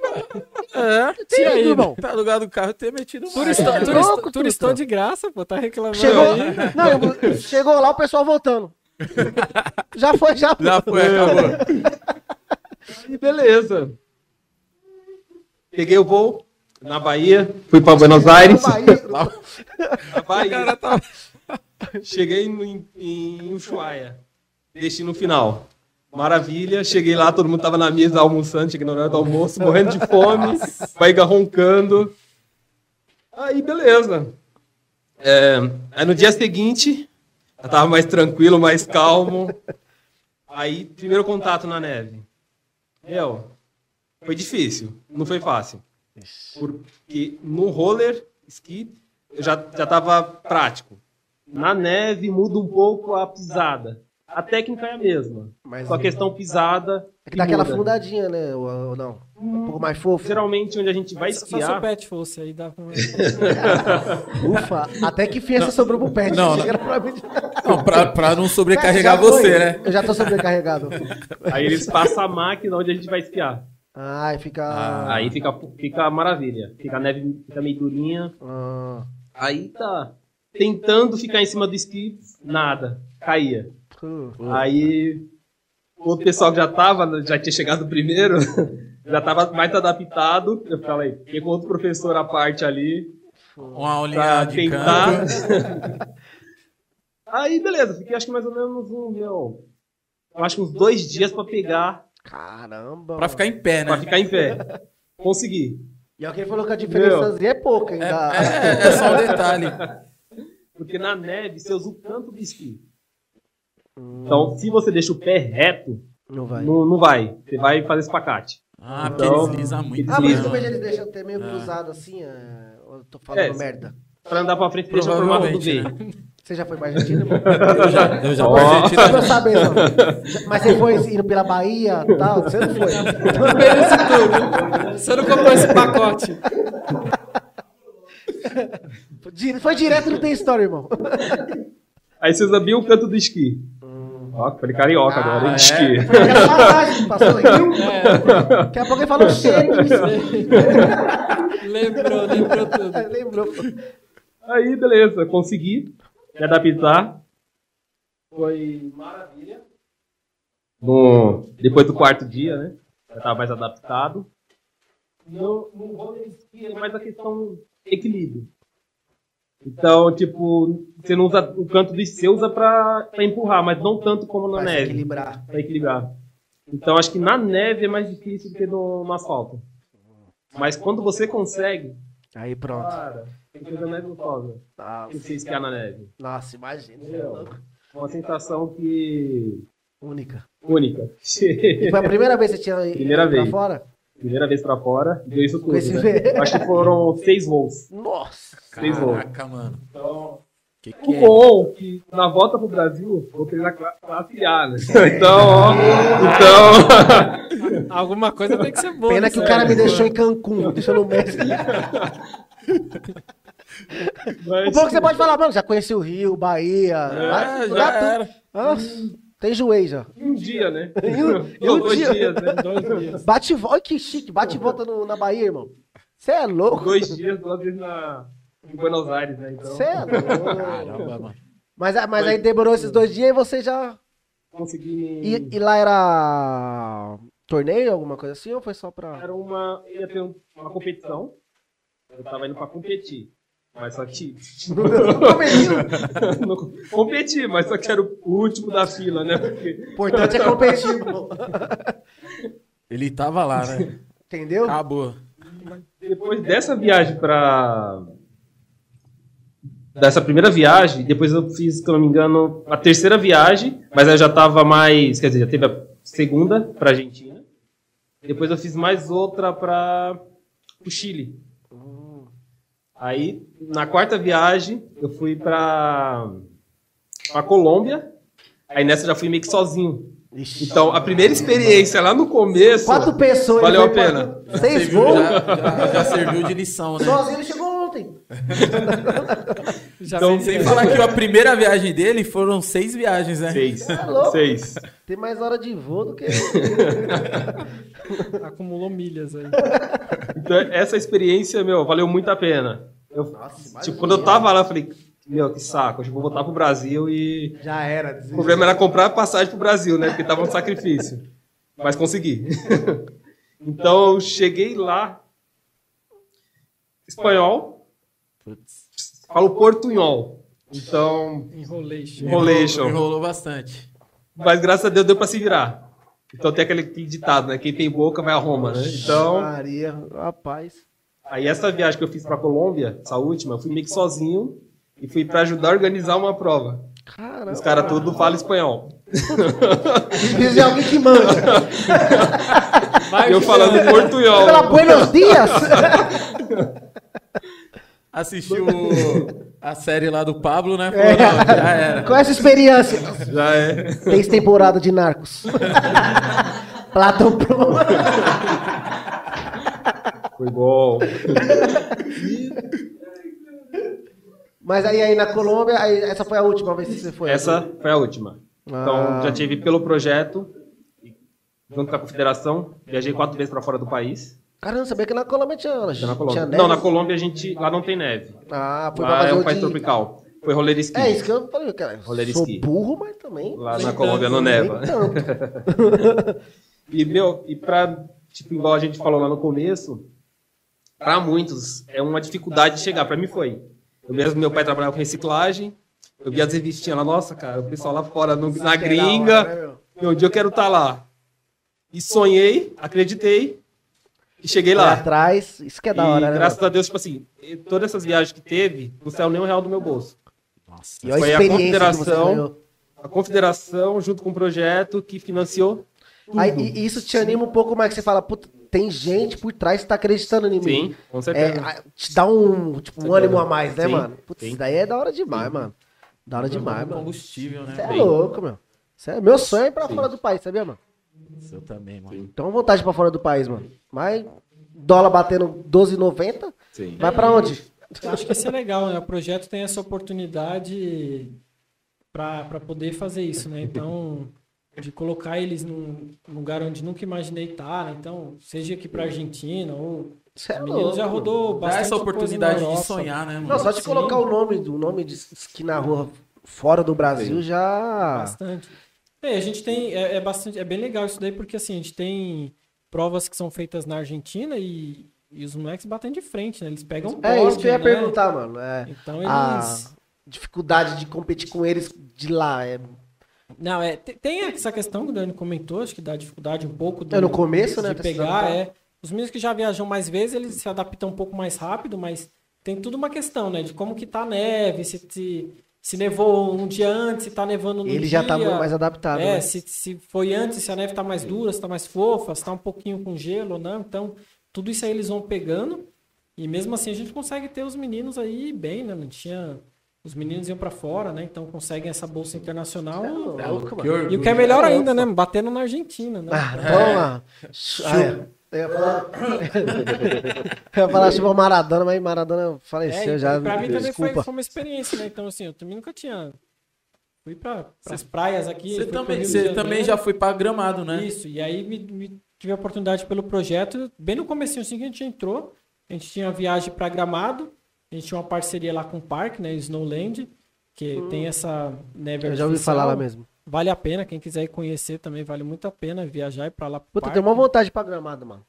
É, Tira aí, irmão. tá alugado o carro e ter metido mais. Turistou, É, louco, turistou truta. de graça, pô, tá reclamando. Chegou, aí. não, chegou lá o pessoal voltando. Já foi, já foi. Já foi, acabou. E beleza. Peguei o voo na Bahia, fui para Buenos Aires. Bahia. Na Bahia. tá. Cheguei no- em, em Ushuaia, destino final. Maravilha, cheguei lá, todo mundo tava na mesa almoçando, cheguei na hora do almoço, morrendo de fome, barriga roncando. Aí, beleza. É, aí no dia seguinte, eu tava mais tranquilo, mais calmo. Aí, primeiro contato na neve. Meu, foi difícil, não foi fácil. Porque no roller ski eu já, já tava prático. Na neve muda um pouco a pisada. A técnica é a mesma. Mas Só a questão pisada. é que dá aquela fundadinha, né? Ou, ou não? Um pouco mais fofo. Geralmente onde a gente vai Só se o esquiar. Pet fosse aí, dá uma... Ufa, até que você sobrou pro pet. Não, não. Pra mim. Não, pra, pra não sobrecarregar foi. você, né? Eu já tô sobrecarregado. Aí eles passam a máquina onde a gente vai esquiar. Ai, fica. Ah. Aí fica, fica maravilha. Fica a neve fica meio durinha. Ah, Aí tá. Tentando ficar em cima do esqui, nada. Caía. Hum. Aí o outro pessoal que já tava, já tinha chegado primeiro, já tava mais adaptado. Eu falei, fiquei com outro professor à parte ali Uma aulinha pra de tentar. canto. Aí, beleza, fiquei acho que mais ou menos um, meu, eu acho que uns dois dias pra pegar, Caramba. Pra ficar em pé, pra né? ficar em pé. Consegui. E alguém falou que a diferençazinha é pouca É, ainda. é- é só um detalhe. Porque na neve você usa o canto do esqui. Então, se você deixa o pé reto, Não vai. não, não vai. Você vai fazer espacate. Ah, porque Então, ele desliza muito. Ah, por isso que né, eu vejo mano? ele deixa até meio Ah. cruzado assim. é, Eu tô falando É, merda. Pra andar pra frente, deixa o formato do V. né? Você já foi pra Argentina, irmão? Eu já, eu já Ó. fui pra eu Argentina. saber, só. Mas você foi indo pela Bahia e tal? Você não foi. Você não comprou esse pacote. Foi direto no Tem Story, irmão. Aí você usa bem o canto do esqui. Ó, falei carioca agora, hein? é? Esqui. Foi aquela passagem que passou aí. Daqui a pouco ele falou cheio. Lembrou, lembrou tudo. Lembrou. Aí, beleza, consegui me adaptar. Foi maravilha. No, depois do quarto dia, né? Já tava mais adaptado. No rolê de esqui é mais a questão equilíbrio. Então, tipo, você não usa o canto do esqui, você usa pra, pra empurrar, mas não tanto como na se neve. equilibrar. Pra equilibrar. Então, acho que na neve é mais difícil do que no, no asfalto. Mas quando você consegue, Aí pronto. cara, tem coisa mais gostosa. Nossa, Você esquiar na neve. nossa imagina. é louco. Uma sensação que. Única. única. E foi a primeira vez que você tinha ido Primeira pra vez. fora? Primeira vez pra fora, deu isso tudo. Né? Acho que foram seis voos. Nossa. Seis voos. Caraca, mano. Então, Que o que é? bom é que na volta pro Brasil, vou treinar cla- classe A, né? Então, ó. Então. Alguma coisa tem que ser boa. Pena que o cara me deixou em Cancún, deixou no México. mas- O pouco que você pode falar, mano, já conheci o Rio, Bahia. É, lá- já era. Nossa, tem joelho já. Em um dia, né? Em um- em um dois dia. dias, né? Dois dias. Bate e volta, olha que chique, bate e volta no- na Bahia, irmão. Você é louco? Dois dias, duas vezes na, em Buenos Aires, né? Então, Você é louco. Caramba, mano. Mas, mas aí demorou esses dois dias e você já. consegui. E, e lá era torneio, alguma coisa assim, ou foi só pra. Era uma. Ia ter um- uma competição. Eu tava indo pra competir. Mas só que. Competiu. não competi, mas só que era o último da fila, né? Porque O importante é competir, pô. Ele tava lá, né? Entendeu? Acabou. depois dessa viagem pra. Dessa primeira viagem, depois eu fiz, se eu não me engano, a terceira viagem, mas aí eu já tava mais. Quer dizer, já teve a segunda pra Argentina. Depois eu fiz mais outra pra o Chile. Aí, na quarta viagem, eu fui pra, pra Colômbia. Aí nessa eu já fui meio que sozinho. Ixi. Então, a primeira experiência lá no começo. Quatro pessoas. Valeu a pena. Seis voos. já, já, já serviu de lição, né? Sozinho ele chegou ontem. Já Então, Sem falar que a primeira viagem dele foram seis viagens, né? Seis. louco? Seis. Tem mais hora de voo do que. Acumulou milhas aí. Então, essa experiência, meu, valeu muito a pena. Eu, tipo, quando eu tava lá, eu falei, meu, que saco, que vou voltar pro Brasil e. Já era. O problema era comprar passagem pro Brasil, né? Porque tava um sacrifício. Mas consegui. então, eu cheguei lá. Espanhol. Falo portunhol. Então, Enrolation. Enrolation. Enrolou bastante. mas graças a Deus deu pra se virar. Então tem aquele ditado, né? Quem tem boca vai a Roma, né? Então. Maria, rapaz. Aí essa viagem que eu fiz pra Colômbia, essa última, eu fui meio que sozinho e fui pra ajudar a organizar uma prova. Caramba. Os caras tudo falam espanhol. De alguém que E eu falando Pela portunhol. Buenos Dias. Assistiu a série lá do Pablo, né? Pô, É. não, já era. Com essa experiência. Já é. Três temporadas de Narcos. Platão Pro. Foi bom. Mas aí, aí na Colômbia, aí, essa foi a última vez que você foi? Essa foi a última. Então Ah. já tive pelo projeto, junto com a confederação, viajei quatro vezes pra fora do país. Caramba, sabia que na Colômbia tinha, na tinha Colômbia. neve? Não, na Colômbia a gente lá não tem neve. Ah, foi pra Lá é fazer um o país de... tropical. Foi roller ski. É isso que eu falei, cara. Roller Sou ski. burro, mas também. Lá na Colômbia não neva. E, meu, e pra, tipo, igual a gente falou lá no começo, pra muitos é uma dificuldade de chegar. Pra mim foi. Eu mesmo, meu pai trabalhava com reciclagem, eu vi as revistinhas lá, nossa, cara, o pessoal lá fora, no- na hora, gringa, né, meu? meu, um dia eu quero estar lá. E sonhei, acreditei, e cheguei lá. atrás, isso que é da e hora, né? graças a Deus, tipo assim, todas essas viagens que teve, não saiu nem um real do meu bolso. Nossa. E foi a você confederação. A confederação, junto com o projeto, que financiou tudo. Aí, e- isso te anima um pouco mais, que você fala, puta, tem gente por trás que tá acreditando em mim. Sim, com É, certeza. a- te dá um, tipo, um ânimo a mais, né, Sim, mano? Putz, sim. isso daí é da hora demais, mano. Da hora demais, mano. combustível, né? Você é louco, meu. Cê é- Meu sonho é ir pra Sim. fora do país, sabia, mano? Eu também, mano. Então vontade pra fora do país, mano. Mas dólar batendo 12,90, Sim. vai pra onde? Eu acho que isso é legal, né? O projeto tem essa oportunidade para poder fazer isso, né? Então, de colocar eles num lugar onde nunca imaginei estar, né? Então, seja aqui para Argentina ou Cê é o menino já rodou Dá bastante essa coisa oportunidade de sonhar, né, mano? Não, só de Sim. colocar o nome do nome de esqui na rua fora do Brasil já. Bastante. É, a gente tem. É, é bastante. É bem legal isso daí, porque assim, a gente tem provas que são feitas na Argentina e, e os moleques batem de frente, né? Eles pegam É isso que eu ia né? perguntar, mano. É, Então a eles. dificuldade de competir com eles de lá. É, Não, é. te- Tem essa questão que o Dani comentou, acho que dá dificuldade um pouco do, É no começo, né, de se pegar. É. Os meninos que já viajam mais vezes, eles se adaptam um pouco mais rápido, mas tem tudo uma questão, né? De como que tá a neve, se, se, se nevou um dia antes, se tá nevando no ele dia. já tá mais adaptado. É, né? se, se foi antes, se a neve tá mais dura, se tá mais fofa, se tá um pouquinho com gelo ou não. Então, tudo isso aí eles vão pegando. E mesmo assim a gente consegue ter os meninos aí bem, né? Não tinha. Os meninos iam pra fora, né? Então conseguem essa bolsa internacional. É louco, orgulho. E o que é melhor ainda, né? Batendo na Argentina, né? Ah, vamos lá. Ah, é. Eu ia falar, eu ia falar tipo Maradona, mas Maradona faleceu É, já. e pra mim também foi, foi uma experiência, né? Então, assim, eu também nunca tinha. Fui pra, pras praias aqui. Você também, você também já foi pra Gramado, né? Isso, e aí me, me tive a oportunidade pelo projeto, bem no comecinho assim que a gente entrou, a gente tinha viagem para Gramado, a gente tinha uma parceria lá com o parque, né, Snowland, que tem essa neve Eu já ouvi falar lá mesmo. Vale a pena, quem quiser ir conhecer também vale muito a pena viajar e para lá Puta, tem uma vontade pra gramado, mano.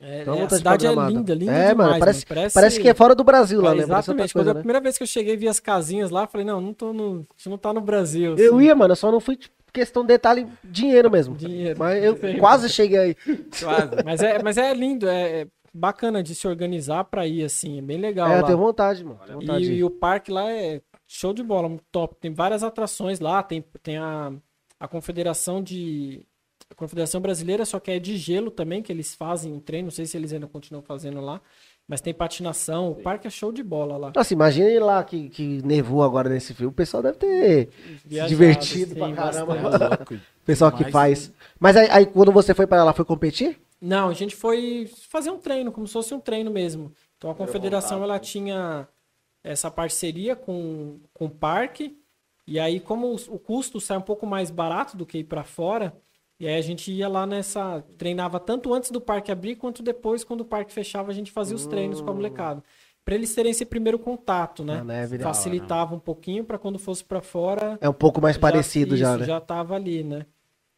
É, uma é, a cidade pra é linda, linda É, demais, mano, parece, Parece, parece que é fora do Brasil lá, é, né? Parece outra Exatamente. Quando coisa, a né? primeira vez que eu cheguei vi as casinhas lá, eu falei, não, não tô no, a gente não tá no Brasil. Eu assim, ia, mano, eu só não fui tipo, questão de detalhe, dinheiro mesmo. Dinheiro. Mas eu Sei. quase cheguei aí. Quase. Mas é, mas é lindo, é, é bacana de se organizar pra ir, assim, é bem legal É, eu lá. tenho vontade, mano. Tenho vontade E, e o parque lá é show de bola, muito top. Tem várias atrações lá, tem, tem a, a Confederação de. A Confederação Brasileira, só que é de gelo também, que eles fazem em treino. Não sei se eles ainda continuam fazendo lá. Mas tem patinação. O parque é show de bola lá. Nossa, imagine lá que, que nevou agora nesse frio. O pessoal deve ter se Viajado, divertido sim, pra caramba. O pessoal que faz. Mas aí, aí quando você foi pra lá, foi competir? Não, a gente foi fazer um treino, como se fosse um treino mesmo. Então a confederação ela tinha essa parceria com, com o parque, e aí, como os- o custo sai um pouco mais barato do que ir para fora, e aí a gente ia lá nessa. treinava tanto antes do parque abrir quanto depois, quando o parque fechava, a gente fazia os treinos com a molecada. Para eles terem esse primeiro contato, né? Neve, né? Facilitava um pouquinho para quando fosse para fora. É um pouco mais parecido já, isso, né? Já tava ali, né?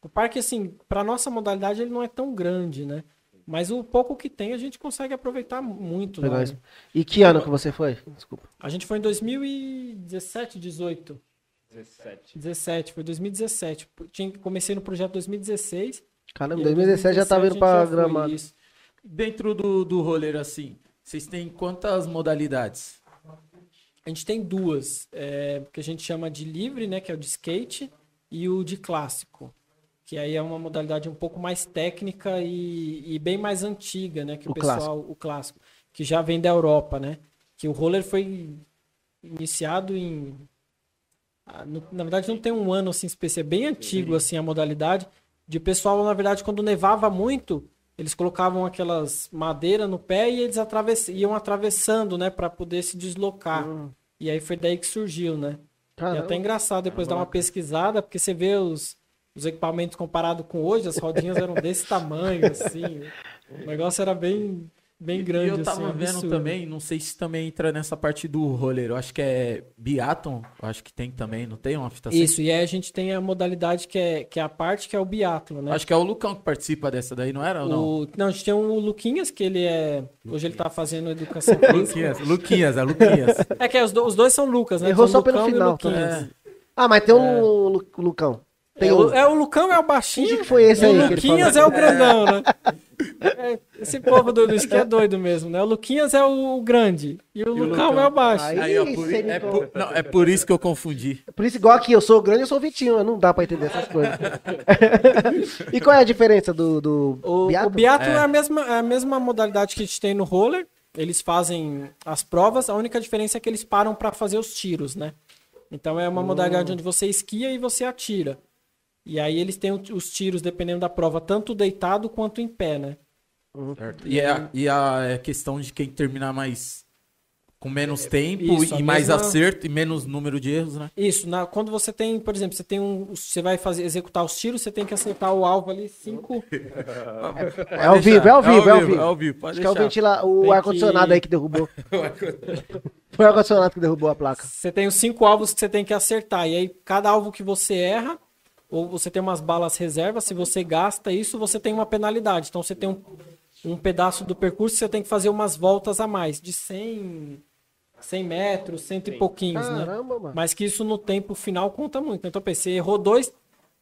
O parque, assim, para nossa modalidade, ele não é tão grande, né? Mas o pouco que tem, a gente consegue aproveitar muito. Legal né? E que ano que você foi? Desculpa. A gente foi em 2017, 18. 17. 17, foi 2017. Tinha, comecei no projeto 2016. Caramba, e aí 2017 já tá 2017 vindo pra gramado. isso. Dentro do, do roller, assim, vocês têm quantas modalidades? A gente tem duas, é, que a gente chama de livre, né, que é o de skate, e o de clássico, que aí é uma modalidade um pouco mais técnica e, e bem mais antiga, né, que o, O pessoal, o clássico, que já vem da Europa, né, que o roller foi iniciado em ah, na verdade não tem um ano assim específico, é bem antigo assim a modalidade, de pessoal na verdade quando nevava muito, eles colocavam aquelas madeiras no pé e eles atravess... iam atravessando, né, para poder se deslocar. E aí foi daí que surgiu, né? E é Caramba. até engraçado depois dar uma pesquisada, porque você vê os, os equipamentos comparado com hoje, as rodinhas eram desse tamanho, assim. O negócio era bem. bem E grande. eu tava assim, vendo absurdo. também, não sei se também entra nessa parte do roller. Eu acho que é biaton, eu acho que tem também, não tem uma fita assim? Isso, e aí a gente tem a modalidade que é, que é a parte que é o biatlo, né? Acho que é o Lucão que participa dessa daí, não era ou não? O, não, a gente tem o Luquinhas, que ele é. Hoje ele tá fazendo educação física. Luquinhas, Luquinhas, é Luquinhas. É que os, do- os dois são Lucas, né? Errou São só pelo Lucão e final, Luquinhas. É. Ah, mas tem um Lu- Lucão. Tem É, o, é o Lucão é o baixinho. Que foi esse e aí o Luquinhas é o grandão, né? É, esse povo do, do esqui é doido mesmo, né? O Luquinhas é o grande e o Lucão Lucão. é o baixo. Aí- Aí, ó, Ih, por, é, por, não, é por isso que eu confundi. Por isso, igual aqui, eu sou grande, eu sou o Vitinho. Não dá pra entender essas coisas. e qual é a diferença do, do O biatlo? o biatlo é. É. a mesma, é a mesma modalidade que a gente tem no roller. Eles fazem as provas, a única diferença é que eles param para fazer os tiros, né? Então é uma modalidade onde você esquia e você atira. E aí eles têm os tiros, dependendo da prova, tanto deitado quanto em pé, né? E, é a, e a é questão de quem terminar mais com menos tempo Isso, e mais mesma- acerto e menos número de erros, né? Isso, na, quando você tem, por exemplo, você tem um. Você vai fazer, executar os tiros, você tem que acertar o alvo ali cinco. É ao vivo, é ao vivo, é ao vivo. É ao vivo, pode Acho que é o, deixar. ventila... o Tem ar-condicionado que- aí que derrubou. Foi o ar-condicionado que derrubou a placa. Você tem os cinco alvos que você tem que acertar. E aí, cada alvo que você erra, ou você tem umas balas reservas, se você gasta isso, você tem uma penalidade. Então você tem um, um pedaço do percurso, você tem que fazer umas voltas a mais, de 100, 100 metros, cento e pouquinhos, né? Caramba, mano. Mas que isso no tempo final conta muito. Então, pensei, você errou dois,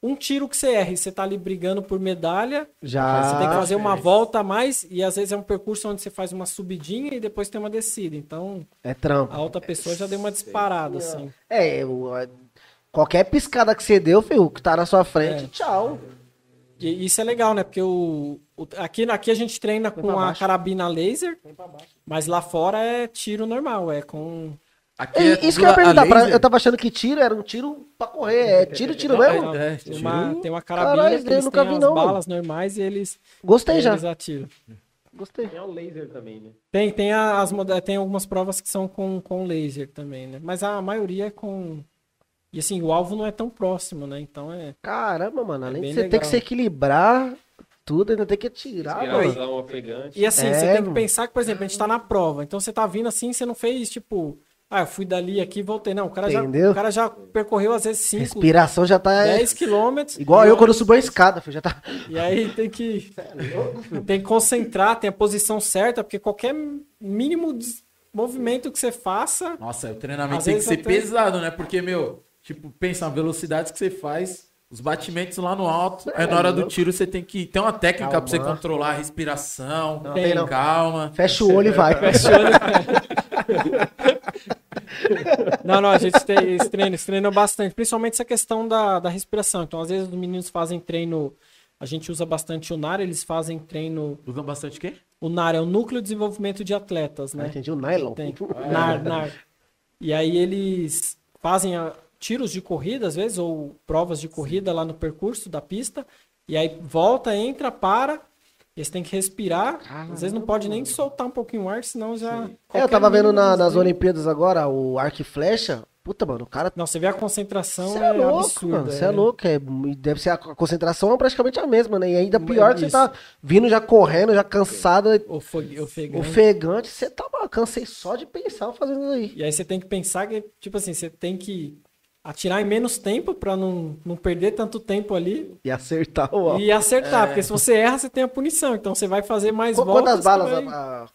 um tiro que você erra e você tá ali brigando por medalha, Já. você tem que fazer uma volta a mais, e às vezes é um percurso onde você faz uma subidinha e depois tem uma descida. Então, É trampo. a outra pessoa já deu uma disparada, assim. É, o- a- qualquer piscada que você deu, filho, que tá na sua frente, É. tchau. E isso é legal, né? Porque o, o- aqui, aqui a gente treina com a carabina laser, mas lá fora é tiro normal, é com... Aqui É, é isso que eu ia perguntar, pra- eu tava achando que tiro era um tiro pra correr. É tiro, tiro mesmo? É, tem, tiro. uma, tem uma carabina Caralho, que eu eles nunca têm vi as não, mano. balas normais e eles, Gostei já. eles atiram. Gostei. Tem o laser também, né? Tem, tem, as, tem algumas provas que são com, com laser também, né? Mas a maioria é com... E assim, o alvo não é tão próximo, né? Então é... Caramba, mano. Além de bem você ter legal. que se equilibrar tudo, ainda tem que atirar, mano. E assim, É, você tem que mano. pensar que, por exemplo, a gente tá na prova. Então você tá vindo assim, você não fez, tipo... Ah, eu fui dali aqui e voltei. Não, o cara, já, o cara já percorreu às vezes 5, Respiração já tá. 10 quilômetros. Igual eu quando subo a escada, filho, já tá. E aí tem que, tem que concentrar, tem a posição certa, porque qualquer mínimo movimento que você faça, Nossa, o treinamento tem que ser até- pesado, né? Porque, meu, tipo, pensa, a velocidade que você faz, os batimentos lá no alto, aí na hora do tiro você tem que ter uma técnica pra você Calmar. controlar a respiração, Não, tem não. calma. Fecha o olho e vai. fecha o olho. Não, não, a gente tem esse treino bastante, principalmente essa questão da, da respiração. Então, às vezes, os meninos fazem treino, a gente usa bastante o NAR, eles fazem treino. Usam bastante o quê? O NAR é o Núcleo de Desenvolvimento de Atletas, Ah, né? entendi o nylon. Tem. NAR, NAR. E aí eles fazem a- tiros de corrida, às vezes, ou provas de corrida lá no percurso da pista. E aí volta, entra, para. Eles têm que respirar. Às vezes não pode nem soltar um pouquinho o ar, senão já. É, eu tava vendo na- nas Olimpíadas agora o arco e flecha. Puta, mano, o cara. Não, você vê a concentração Você é, é louco, absurda. mano. Você é louco. É, deve ser a concentração é praticamente a mesma, né? E ainda pior que você tá vindo já correndo, já cansado, Ofe- ofegante. ofegante. Você tá, mano, cansei só de pensar fazendo isso aí. E aí você tem que pensar que, tipo assim, você tem que atirar em menos tempo pra não, não perder tanto tempo ali. E acertar o alvo. E acertar, porque se você erra, você tem a punição. Então você vai fazer mais Qu- voltas. Quantas balas? vai- a-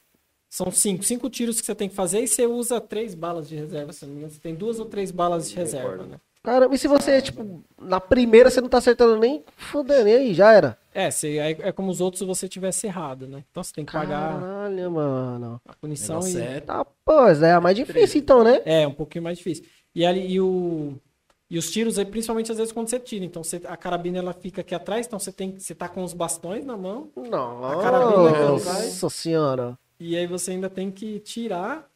São cinco. Cinco tiros que você tem que fazer e você usa três balas de reserva. Se não me engano. Você tem duas ou três balas de reserva, né? Caramba, e se você, tipo, na primeira você não tá acertando nem fudendo, e aí, já era. É, você, é, é como os outros se você tivesse errado, né? Então você tem que pagar Caralho, mano. a punição Negócio e... é Tá, pô, é a mais difícil então, né? É, um pouquinho mais difícil. E, ali, e, o, e os tiros, aí, principalmente às vezes quando você tira. Então você, a carabina ela fica aqui atrás, então você tem você tá com os bastões na mão. Nossa carabina que vai. senhora. E aí você ainda tem que tirar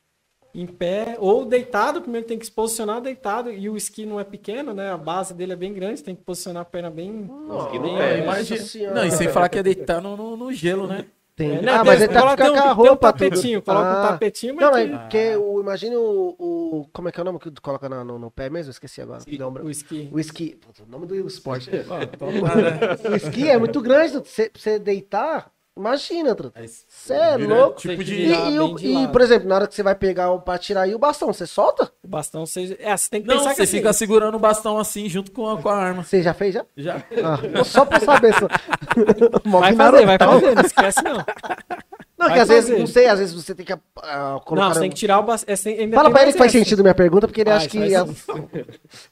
em pé ou deitado. Primeiro tem que se posicionar deitado. E o esqui não é pequeno, né? A base dele é bem grande. Tem que posicionar a perna bem. Esqui bem É, imagina. Não, e sem falar que é deitar no, no, no gelo, né? Tem... É, ah, mas ele tá coloca- com a roupa, tem um tapetinho, tudo. coloca um Ah. tapetinho, mas Não, mas porque o, imagine o, o... Como é que é o nome que tu coloca no, no, no pé mesmo? Esqueci agora. O esqui. O esqui. O nome do esporte. Né? o esqui é muito grande. Pra você deitar, Imagina, truta. Aí Cê é louco. Tipo de. E, e o- e, por exemplo, na hora que você vai pegar o, pra tirar aí o bastão, você solta? O bastão você. É, você tem que Não, pensar você que assim, fica segurando o bastão assim junto com a, com a arma. Você já fez, já? Já. Ah, só pra saber. Só. Vai fazer, vai fazer, não esquece não. Não, que às vezes, fazer. não sei, às vezes você tem que ah, colocar... Não, você tem que tirar o bastão. É, Fala pra ele que faz essa. sentido a minha pergunta, porque ele acha que... é-.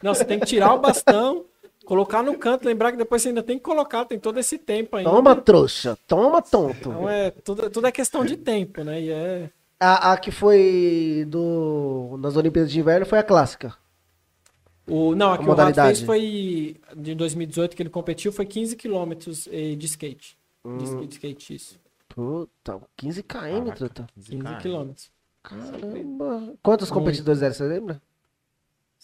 Não, você tem que tirar o bastão, colocar no canto, lembrar que depois você ainda tem que colocar, tem todo esse tempo ainda. Toma, trouxa. Toma, tonto. Então é tudo, tudo é questão de tempo, né? E é. A, a que foi do, nas Olimpíadas de Inverno foi a clássica. O, não, a que o Rato modalidade? fez foi de 2018 que ele competiu, foi 15 quilômetros eh, de skate. Hum. De skate, skate, isso. Puta, 15 km, truta. 15 quilômetros. Caramba. Quantos competidores eram, você lembra?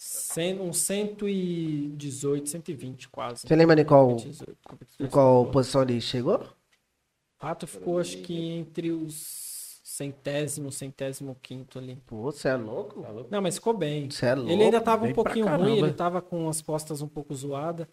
Cem- Uns 118, 120 quase. Você lembra em qual, 118 em competidores. qual posição ele chegou? O Rato ficou, acho que entre os centésimo, centésimo quinto ali. Pô, você é louco? Não, mas ficou bem. Você é louco. Ele ainda tava um bem pra pouquinho ruim, ele tava com as costas um pouco zoadas.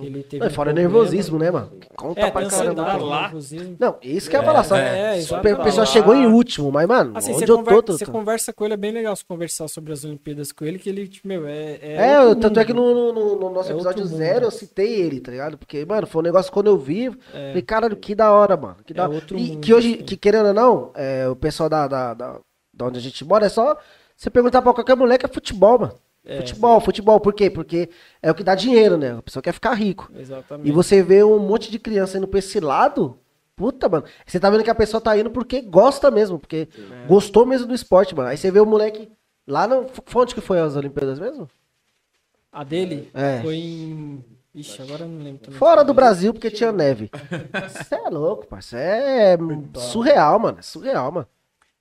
Ele teve Não, um fora problema. nervosismo, né, mano? Conta É, pra caramba. ansiedade, lá. Não, isso que é, falar. Só, é, a exatamente. pessoa chegou em último, mas, mano, Assim, onde você, eu conver- tô, você conversa com ele, é bem legal você conversar sobre as Olimpíadas com ele, que ele, tipo, meu, é. É, outro tanto é mundo. que no, no- no nosso É episódio zero eu citei ele, tá ligado? Porque, mano, foi um negócio quando eu vi, É. falei, caralho, que da hora, mano. Que da... É outro e mundo, que hoje, assim. que querendo ou não, é, o pessoal da, da, da, da onde a gente mora, é só você perguntar pra qualquer moleque, é futebol, mano. É, futebol, futebol, por quê? Porque é o que dá dinheiro, né? A pessoa quer ficar rico. Exatamente. E você vê um monte de criança indo pra esse lado, puta, mano. Você tá vendo que a pessoa tá indo porque gosta mesmo, porque É. gostou mesmo do esporte, mano. Aí você vê o moleque lá no. Foi onde que foi as Olimpíadas mesmo? A dele É. foi em. Ixi, agora eu não lembro também. Fora do Brasil, porque tinha neve. Você é louco, parceiro. É surreal, mano. É surreal, mano.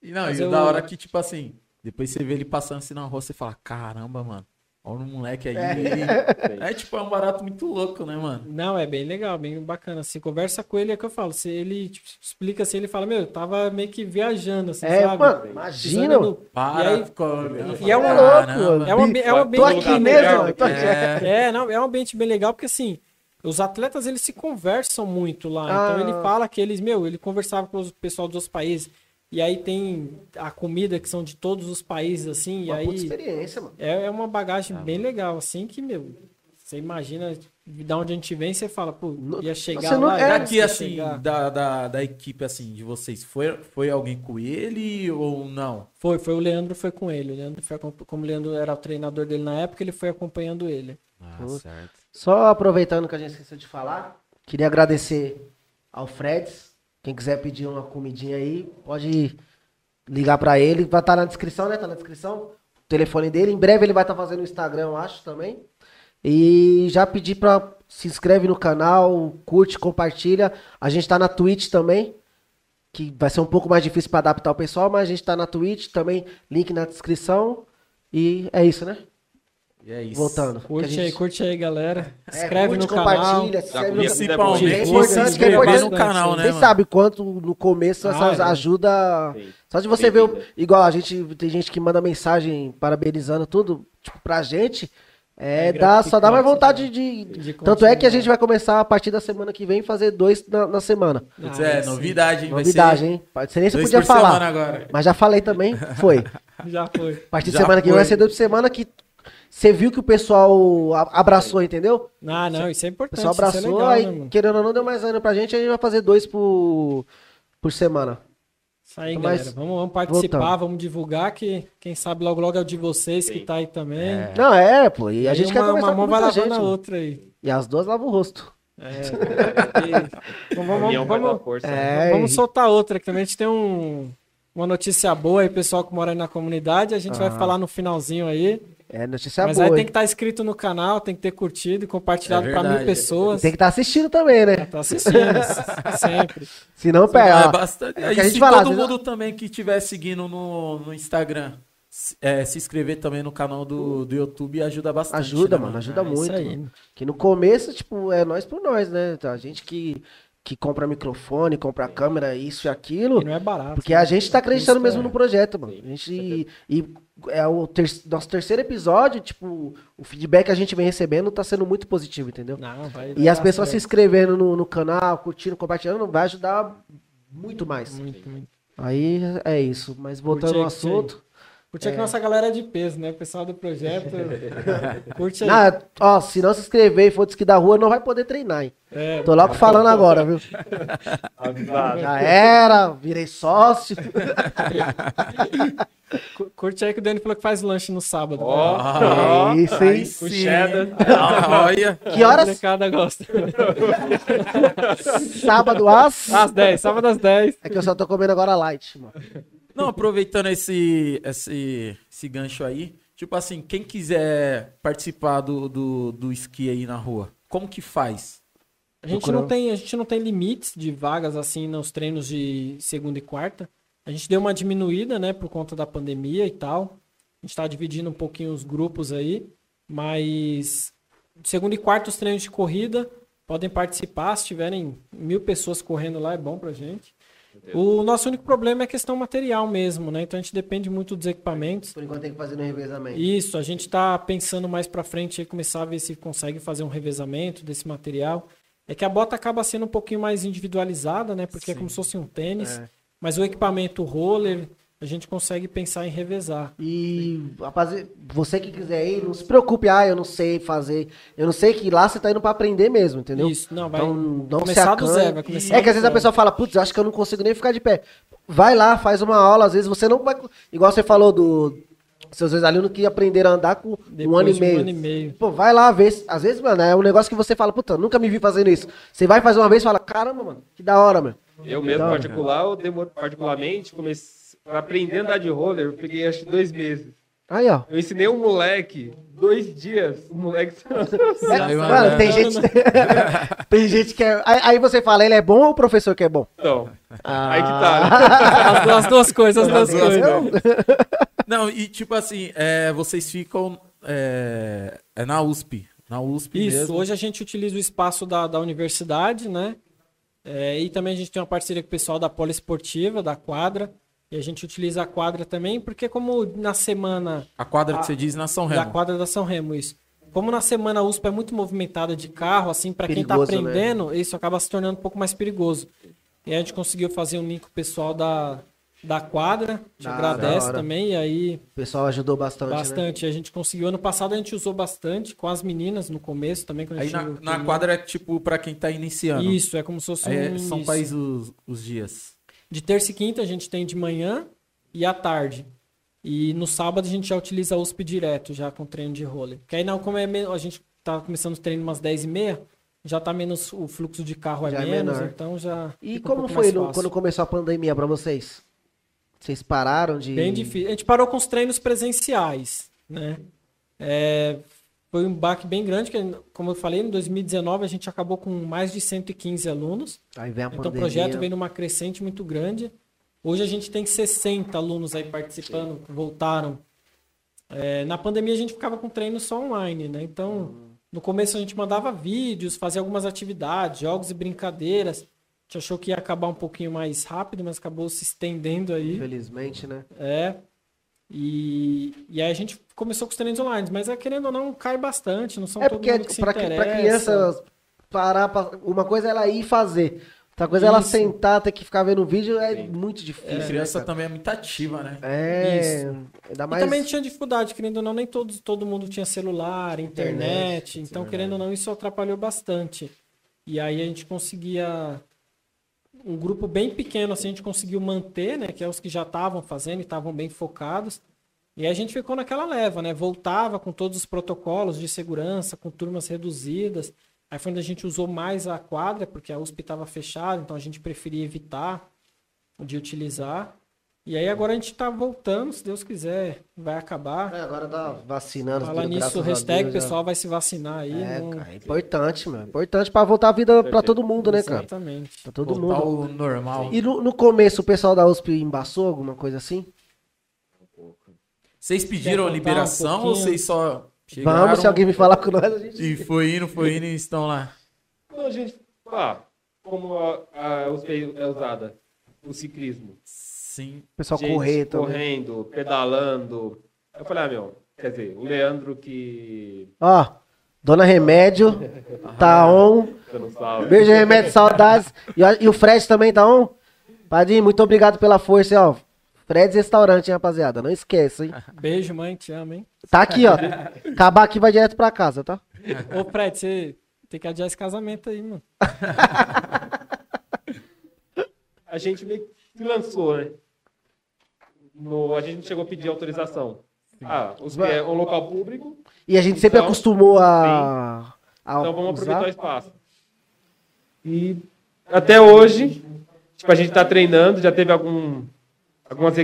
E não, Mas e o eu- da hora que, tipo assim, depois você vê ele passando assim na rua, você fala, caramba, mano. Olha o moleque aí. ele- É tipo, é um barato muito louco, né, mano? Não, é bem legal, bem bacana. Assim, conversa com ele, é o que eu falo. Se ele tipo, explica assim, ele fala, meu, eu tava meio que viajando, assim, É, sabe? mano, imagina. No- Para. E aí- ficou- e é um- Caramba. É um, é um ambiente Tô aqui bem mesmo, tô aqui. É. É, não, é um ambiente bem legal, porque assim, os atletas eles se conversam muito lá. Então Ah. ele fala que eles, meu, ele conversava com o pessoal dos outros países. E aí tem a comida que são de todos os países, assim, e Uma puta aí experiência, mano. é, é uma bagagem bem legal, assim, que, meu, você imagina da onde a gente vem, você fala, pô, ia chegar você não- lá. é- Daqui, assim, chegar. da, da, da equipe, assim, de vocês, foi, foi alguém com ele ou não? Foi, foi o Leandro, foi com ele. O Leandro foi, como o Leandro era o treinador dele na época, ele foi acompanhando ele. Ah, certo. Só aproveitando que a gente esqueceu de falar, queria agradecer ao Freds. Quem quiser pedir uma comidinha aí, pode ligar pra ele. Vai estar na descrição, né? Tá na descrição. O telefone dele. Em breve ele vai estar fazendo o Instagram, eu acho, também. E já pedir pra se inscreve no canal, curte, compartilha. A gente tá na Twitch também, que vai ser um pouco mais difícil pra adaptar o pessoal, mas a gente tá na Twitch também, link na descrição. E é isso, né? E é isso. Voltando. Curte gente- aí, curte aí, galera. é, Inscreve curte, no canal. compartilha, se inscreve no comida Principalmente, É se importante, que é importante. no canal, né, Você mano? sabe quanto no começo Ah, essa é. ajuda. Sim. Só de você ver, o- Bem-vinda. igual a gente tem gente que manda mensagem parabenizando tudo, tipo, pra gente, é, É dá, só dá mais vontade de. de Tanto é que a gente vai começar a partir da semana que vem fazer dois na, na semana. Ah, é, sim. novidade, hein? Novidade, ser hein? Pode ser nem se podia falar. Mas já falei também, foi. Já foi. A partir de Já semana que vem foi. vai ser dois por semana que você viu que o pessoal abraçou, entendeu? Ah, não, isso é O importante. pessoal isso é abraçou, legal, aí, né, querendo ou não, deu mais ânimo pra gente, a gente vai fazer dois por, por semana. Isso aí, Mas, galera. Vamos, vamos participar, voltando. vamos divulgar, que quem sabe logo logo é o de vocês que tá aí também. Não, é, pô. E a gente quer uma, conversar uma com mão vai lavando gente. a outra aí. E as duas lavam o rosto. É. E- vamos, vamos, vamos, força. É, vamos e- soltar outra, que também a gente tem um, uma notícia boa aí, pessoal que mora aí na comunidade. A gente vai falar no finalzinho aí. é notícia mas boa. aí tem que estar inscrito no canal, tem que ter curtido e compartilhado É pra mil pessoas. Tem que estar assistindo também, né? Tá assistindo, sempre. Se não, É, pega. ó. bastante. é que a gente se fala, todo mundo também que estiver seguindo no, no Instagram, se, é, se inscrever também no canal do, do YouTube ajuda bastante. Ajuda, né, mano, ajuda É muito. isso aí. mano. Que no começo, tipo, é nós por nós, né? A gente que, que compra microfone, compra câmera, isso e aquilo. E não é barato. Porque a gente tá acreditando mesmo é. no projeto, mano. A gente. E é o ter- nosso terceiro episódio, tipo, o feedback que a gente vem recebendo tá sendo muito positivo, entendeu? Não, vai, E as pessoas se inscrevendo no, no canal, curtindo, compartilhando, vai ajudar Muito mais. Muito, muito. Aí é isso. Mas voltando ao assunto. Curte é que nossa galera é de peso, né? O pessoal do projeto. Curte aí. Ah, ó, se não se inscrever e for disque da rua, não vai poder treinar, hein? É, Tô logo falando agora, viu? Já era, virei sócio. cu- curte aí que o Dani falou que faz lanche no sábado. Ó, Ah, ó, isso, hein? o cheddar. Olha. Que horas? A molecada gosta. Sábado às. Às 10, sábado às 10. É que eu só tô comendo agora light, mano. Não, aproveitando esse, esse, esse gancho aí, tipo assim, quem quiser participar do, do, do esqui aí na rua, como que faz? A gente, não tem, a gente não tem limites de vagas assim nos treinos de segunda e quarta. A gente deu uma diminuída, né, por conta da pandemia e tal. A gente tá dividindo um pouquinho os grupos aí, mas segunda e quarta os treinos de corrida podem participar. Se tiverem mil pessoas correndo lá, é bom pra gente. O nosso único problema é a questão material mesmo, né? Então a gente depende muito dos equipamentos. Por enquanto tem que fazer no revezamento. Isso, a gente tá pensando mais pra frente aí, começar a ver se consegue fazer um revezamento desse material. É que a bota acaba sendo um pouquinho mais individualizada, né? Porque é como se fosse um tênis. É. Mas o equipamento roller, a gente consegue pensar em revezar. E, rapaz, você que quiser ir, não se preocupe, ah, eu não sei fazer. Eu não sei que lá você tá indo pra aprender mesmo, entendeu? Isso, não, vai Então, não se começar do zero. Vai começar É que às vezes a pessoa fala, putz, acho que eu não consigo nem ficar de pé. Vai lá, faz uma aula, às vezes você não vai. Igual você falou do. Seus ex-alunos que aprenderam a andar com um Depois ano e meio. Um ano e meio. Pô, vai lá ver. se- Às vezes, mano, é um negócio que você fala, puta, nunca me vi fazendo isso. Você vai fazer uma vez e fala, caramba, mano, que da hora, mano. Eu mesmo, Legal, particular, eu demoro, particularmente, comecei pra aprender a andar de roller, eu peguei acho que dois meses. Aí, ó. Eu ensinei um moleque, dois dias, o moleque... É, Saiu mano, tem gente. tem gente que é. Aí, aí você fala, ele é bom ou o professor que é bom? Então, Ah. aí que tá, né? As duas, as duas coisas, as duas coisas. Não, e tipo assim, é, vocês ficam é, é na USP. Na USP Isso, mesmo. hoje a gente utiliza o espaço da, da universidade, né? É, e também a gente tem uma parceria com o pessoal da Poliesportiva, da quadra. E a gente utiliza a quadra também, porque como na semana A quadra que você diz na São da Remo. quadra da São Remo, isso. Como na semana a USP é muito movimentada de carro, assim, para quem tá Perigoso, né? aprendendo, isso acaba se tornando um pouco mais perigoso. E aí a gente conseguiu fazer um link com o pessoal da, da quadra, te Da- agradece hora. também, e aí O pessoal ajudou bastante. Né? bastante. A gente conseguiu, ano passado a gente usou bastante com as meninas no começo também. Quando a Aí gente na, na quadra é tipo pra quem tá iniciando. Isso, é como se fosse Aí é- um... são isso. quais os, os dias? De terça e quinta a gente tem de manhã e à tarde. E no sábado a gente já utiliza a USP direto, já com treino de roller. Porque aí não, como é a gente tá começando o treino umas 10 e meia, já tá menos, o fluxo de carro é, Já é menos, menor. então já. E fica um como pouco foi mais no- fácil. quando começou a pandemia pra vocês? Vocês pararam de. Bem difícil. A gente parou com os treinos presenciais, né? É, foi um baque bem grande, que, como eu falei, em 2019 a gente acabou com mais de 115 alunos. Aí vem a Então o projeto vem numa crescente muito grande. Hoje a gente tem 60 alunos aí participando, que voltaram. É, na pandemia a gente ficava com treino só online, né? Então, no começo a gente mandava vídeos, fazia algumas atividades, jogos e brincadeiras. A gente achou que ia acabar um pouquinho mais rápido, mas acabou se estendendo aí. Infelizmente, né? É. E, e aí a gente começou com os treinos online, mas é, querendo ou não, cai bastante, não são É todo porque mundo que se pra, pra criança parar, pra- uma coisa é ela ir fazer. Outra coisa é ela sentar, ter que ficar vendo o vídeo, é muito difícil. E né, criança cara? também é muito ativa, né? É, Isso. ainda E mais. também tinha dificuldade, querendo ou não, nem todos, todo mundo tinha celular, internet, Internet, então, querendo ou não, isso atrapalhou bastante. E aí a gente conseguia um grupo bem pequeno, assim, a gente conseguiu manter, né, que é os que já estavam fazendo e estavam bem focados. E a gente ficou naquela leva, né, voltava com todos os protocolos de segurança, com turmas reduzidas. Aí foi onde a gente usou mais a quadra, porque a USP estava fechada, então a gente preferia evitar de utilizar. E aí agora a gente tá voltando, se Deus quiser, vai acabar. É, agora tá vacinando. Fala nisso, a hashtag Deus, pessoal vai se vacinar aí. É, não- cara, é importante, mano. Importante pra voltar a vida pra todo mundo, né, cara? Exatamente. Pra todo Voltar mundo. ao normal. E no, no começo o pessoal da USP embaçou alguma coisa assim? Vocês pediram a contar um liberação ou vocês só chegaram Vamos, se alguém me falar com nós, a gente. e foi indo, foi indo e estão lá? Então, gente, ah, como a, a USP é usada? O ciclismo. Sim. O pessoal Gente correr também. correndo, pedalando. Eu falei, ah, meu, quer dizer, o Leandro que. Ó, Dona Remédio tá on. Beijo, Remédio, saudades. E, e o Fred também tá on? Padinho, muito obrigado pela força, ó. Fred's Restaurante, hein, rapaziada. Não esqueça, hein? Beijo, mãe, te amo, hein? Tá aqui, ó. Acabar aqui vai direto pra casa, tá? Ô, Fred, você tem que adiar esse casamento aí, mano. A gente meio que lançou, né? No, a gente não chegou a pedir autorização. Ah, os, é um local público, E a gente sempre Então, acostumou a. a então vamos usar. aproveitar o espaço. E até hoje, tipo, a gente tá treinando, já teve algum, algumas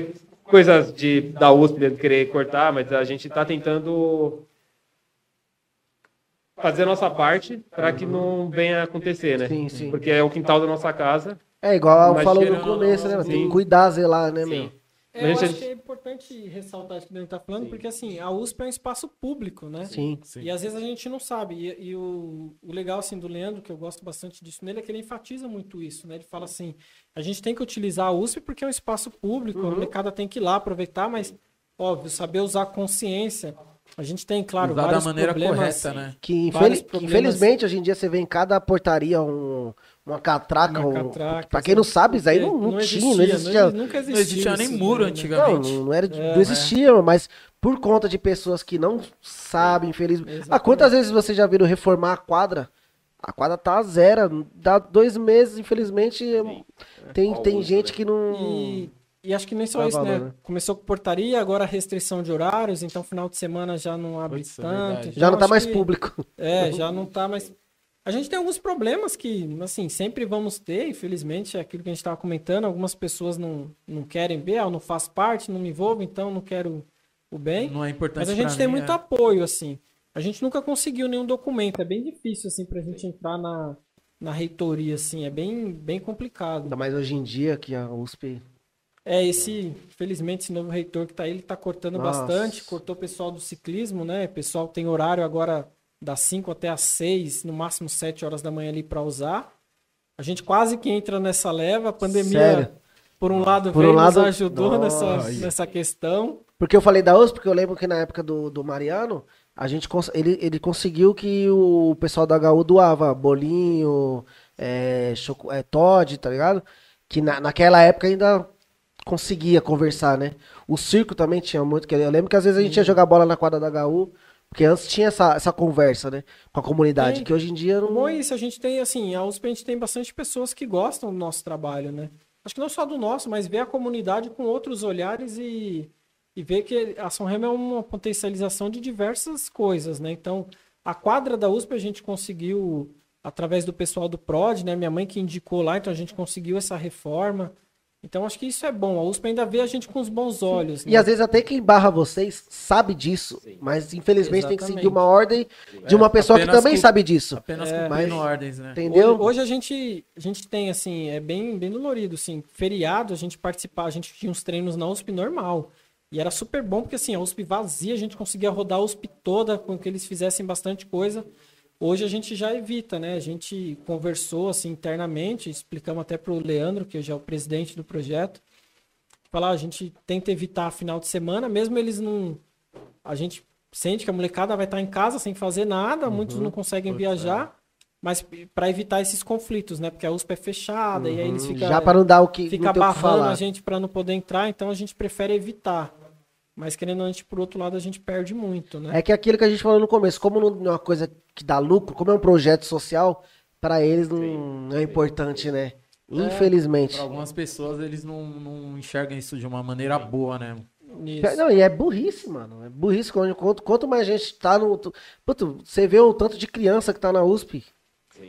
coisas de, da USP de querer cortar, mas a gente tá tentando fazer a nossa parte para que não venha acontecer, né? Sim, sim. Porque é o quintal da nossa casa. É igual eu Mas falou no começo, né? mano? Tem sim. que cuidar, zelar, né, meu? Sim. É, eu acho que é importante ressaltar isso que a gente tá falando, porque assim, a USP é um espaço público, né? Sim. Sim. E às vezes a gente não sabe. E, e o, o legal assim do Leandro, que eu gosto bastante disso nele, é que ele enfatiza muito isso, né? Ele fala assim: a gente tem que utilizar a USP porque é um espaço público, Uhum. a molecada tem que ir lá aproveitar, mas óbvio, saber usar consciência. A gente tem, claro, Usar da vários maneira problemas. correta, né? Que infeliz- infelizmente hoje em dia você vê em cada portaria um, uma catraca. Uma um- catraca, pra quem não sabe, isso aí porque não, não tinha, não existia. Não, nunca existia. Não existia nem isso, muro né? Não, antigamente. não, era, É, não existia, mas por conta de pessoas que não sabem, infelizmente. Ah, quantas vezes você já viram reformar a quadra? A quadra tá zero, dá dois meses, infelizmente. Tem, tem gente que não. E, e acho que nem só isso, valor, né? né? Começou com portaria, agora restrição de horários, então final de semana já não abre Putz, é tanto. então Já não tá mais que- público. É, já não tá mais. A gente tem alguns problemas que, assim, sempre vamos ter, infelizmente, é aquilo que a gente estava comentando, algumas pessoas não, não querem ver, ah, eu não faço parte, não me envolvo, então não quero o bem. Não é importante Mas a gente tem mim, muito é. apoio, assim. A gente nunca conseguiu nenhum documento, é bem difícil, assim, pra gente entrar na, na reitoria, assim, é bem, bem complicado. Ainda mais hoje em dia que a USP. É, esse, felizmente, esse novo reitor que tá aí, ele tá cortando Nossa. bastante, cortou o pessoal do ciclismo, né? O pessoal tem horário agora das 5 até as 6, no máximo 7 horas da manhã ali para usar. A gente quase que entra nessa leva, a pandemia, Sério? por um lado, Por veio um lado- nos ajudou nessa, Nossa. nessa questão. Porque eu falei da USP, porque eu lembro que na época do, do Mariano, a gente ele, ele conseguiu que o pessoal da HU doava bolinho, é, choco, é, Todd, tá ligado? Que na, naquela época ainda conseguia conversar, né? O circo também tinha muito. Eu lembro que às vezes a gente ia jogar bola na quadra da HU, porque antes tinha essa, essa conversa, né? Com a comunidade, Tem. que hoje em dia não. Bom, é isso, a gente tem, assim, a USP a gente tem bastante pessoas que gostam do nosso trabalho, né? Acho que não só do nosso, mas ver a comunidade com outros olhares e, e ver que a São Remo é uma potencialização de diversas coisas, né? Então, a quadra da USP a gente conseguiu, através do pessoal do PROD, né? Minha mãe que indicou lá, então a gente conseguiu essa reforma. Então, acho que isso é bom. A USP ainda vê a gente com os bons olhos, né? E às vezes até quem barra vocês sabe disso, mas infelizmente tem que seguir Exatamente. uma ordem de uma pessoa que também sabe disso. Apenas É, cumprindo mas- ordens, né? Entendeu? Hoje, hoje a gente a gente tem assim, é bem bem dolorido, assim, feriado, a gente participar, a gente tinha uns treinos na USP normal. E era super bom porque assim, a USP vazia, a gente conseguia rodar a USP toda com que eles fizessem bastante coisa. Hoje a gente já evita, né? A gente conversou assim internamente, explicamos até pro Leandro, que hoje é o presidente do projeto. Falar, a gente tenta evitar final de semana, mesmo eles não a gente sente que a molecada vai estar em casa sem fazer nada, muitos não conseguem viajar, mas para evitar esses conflitos, né? Porque a USP é fechada e aí eles ficam Já para não dar o que fica não ter o que barrando falar. a gente para não poder entrar, então a gente prefere evitar. Mas querendo ou não, a gente, por outro lado, a gente perde muito, né? É que aquilo que a gente falou no começo, como não é uma coisa que dá lucro, como é um projeto social, para eles não é importante, né? Infelizmente. Pra algumas pessoas, eles não, não enxergam isso de uma maneira boa, né? Isso. Não, e é burrice, mano. É burrice. Quanto, quanto, mais gente tá no. Puto, você vê o tanto de criança que tá na USP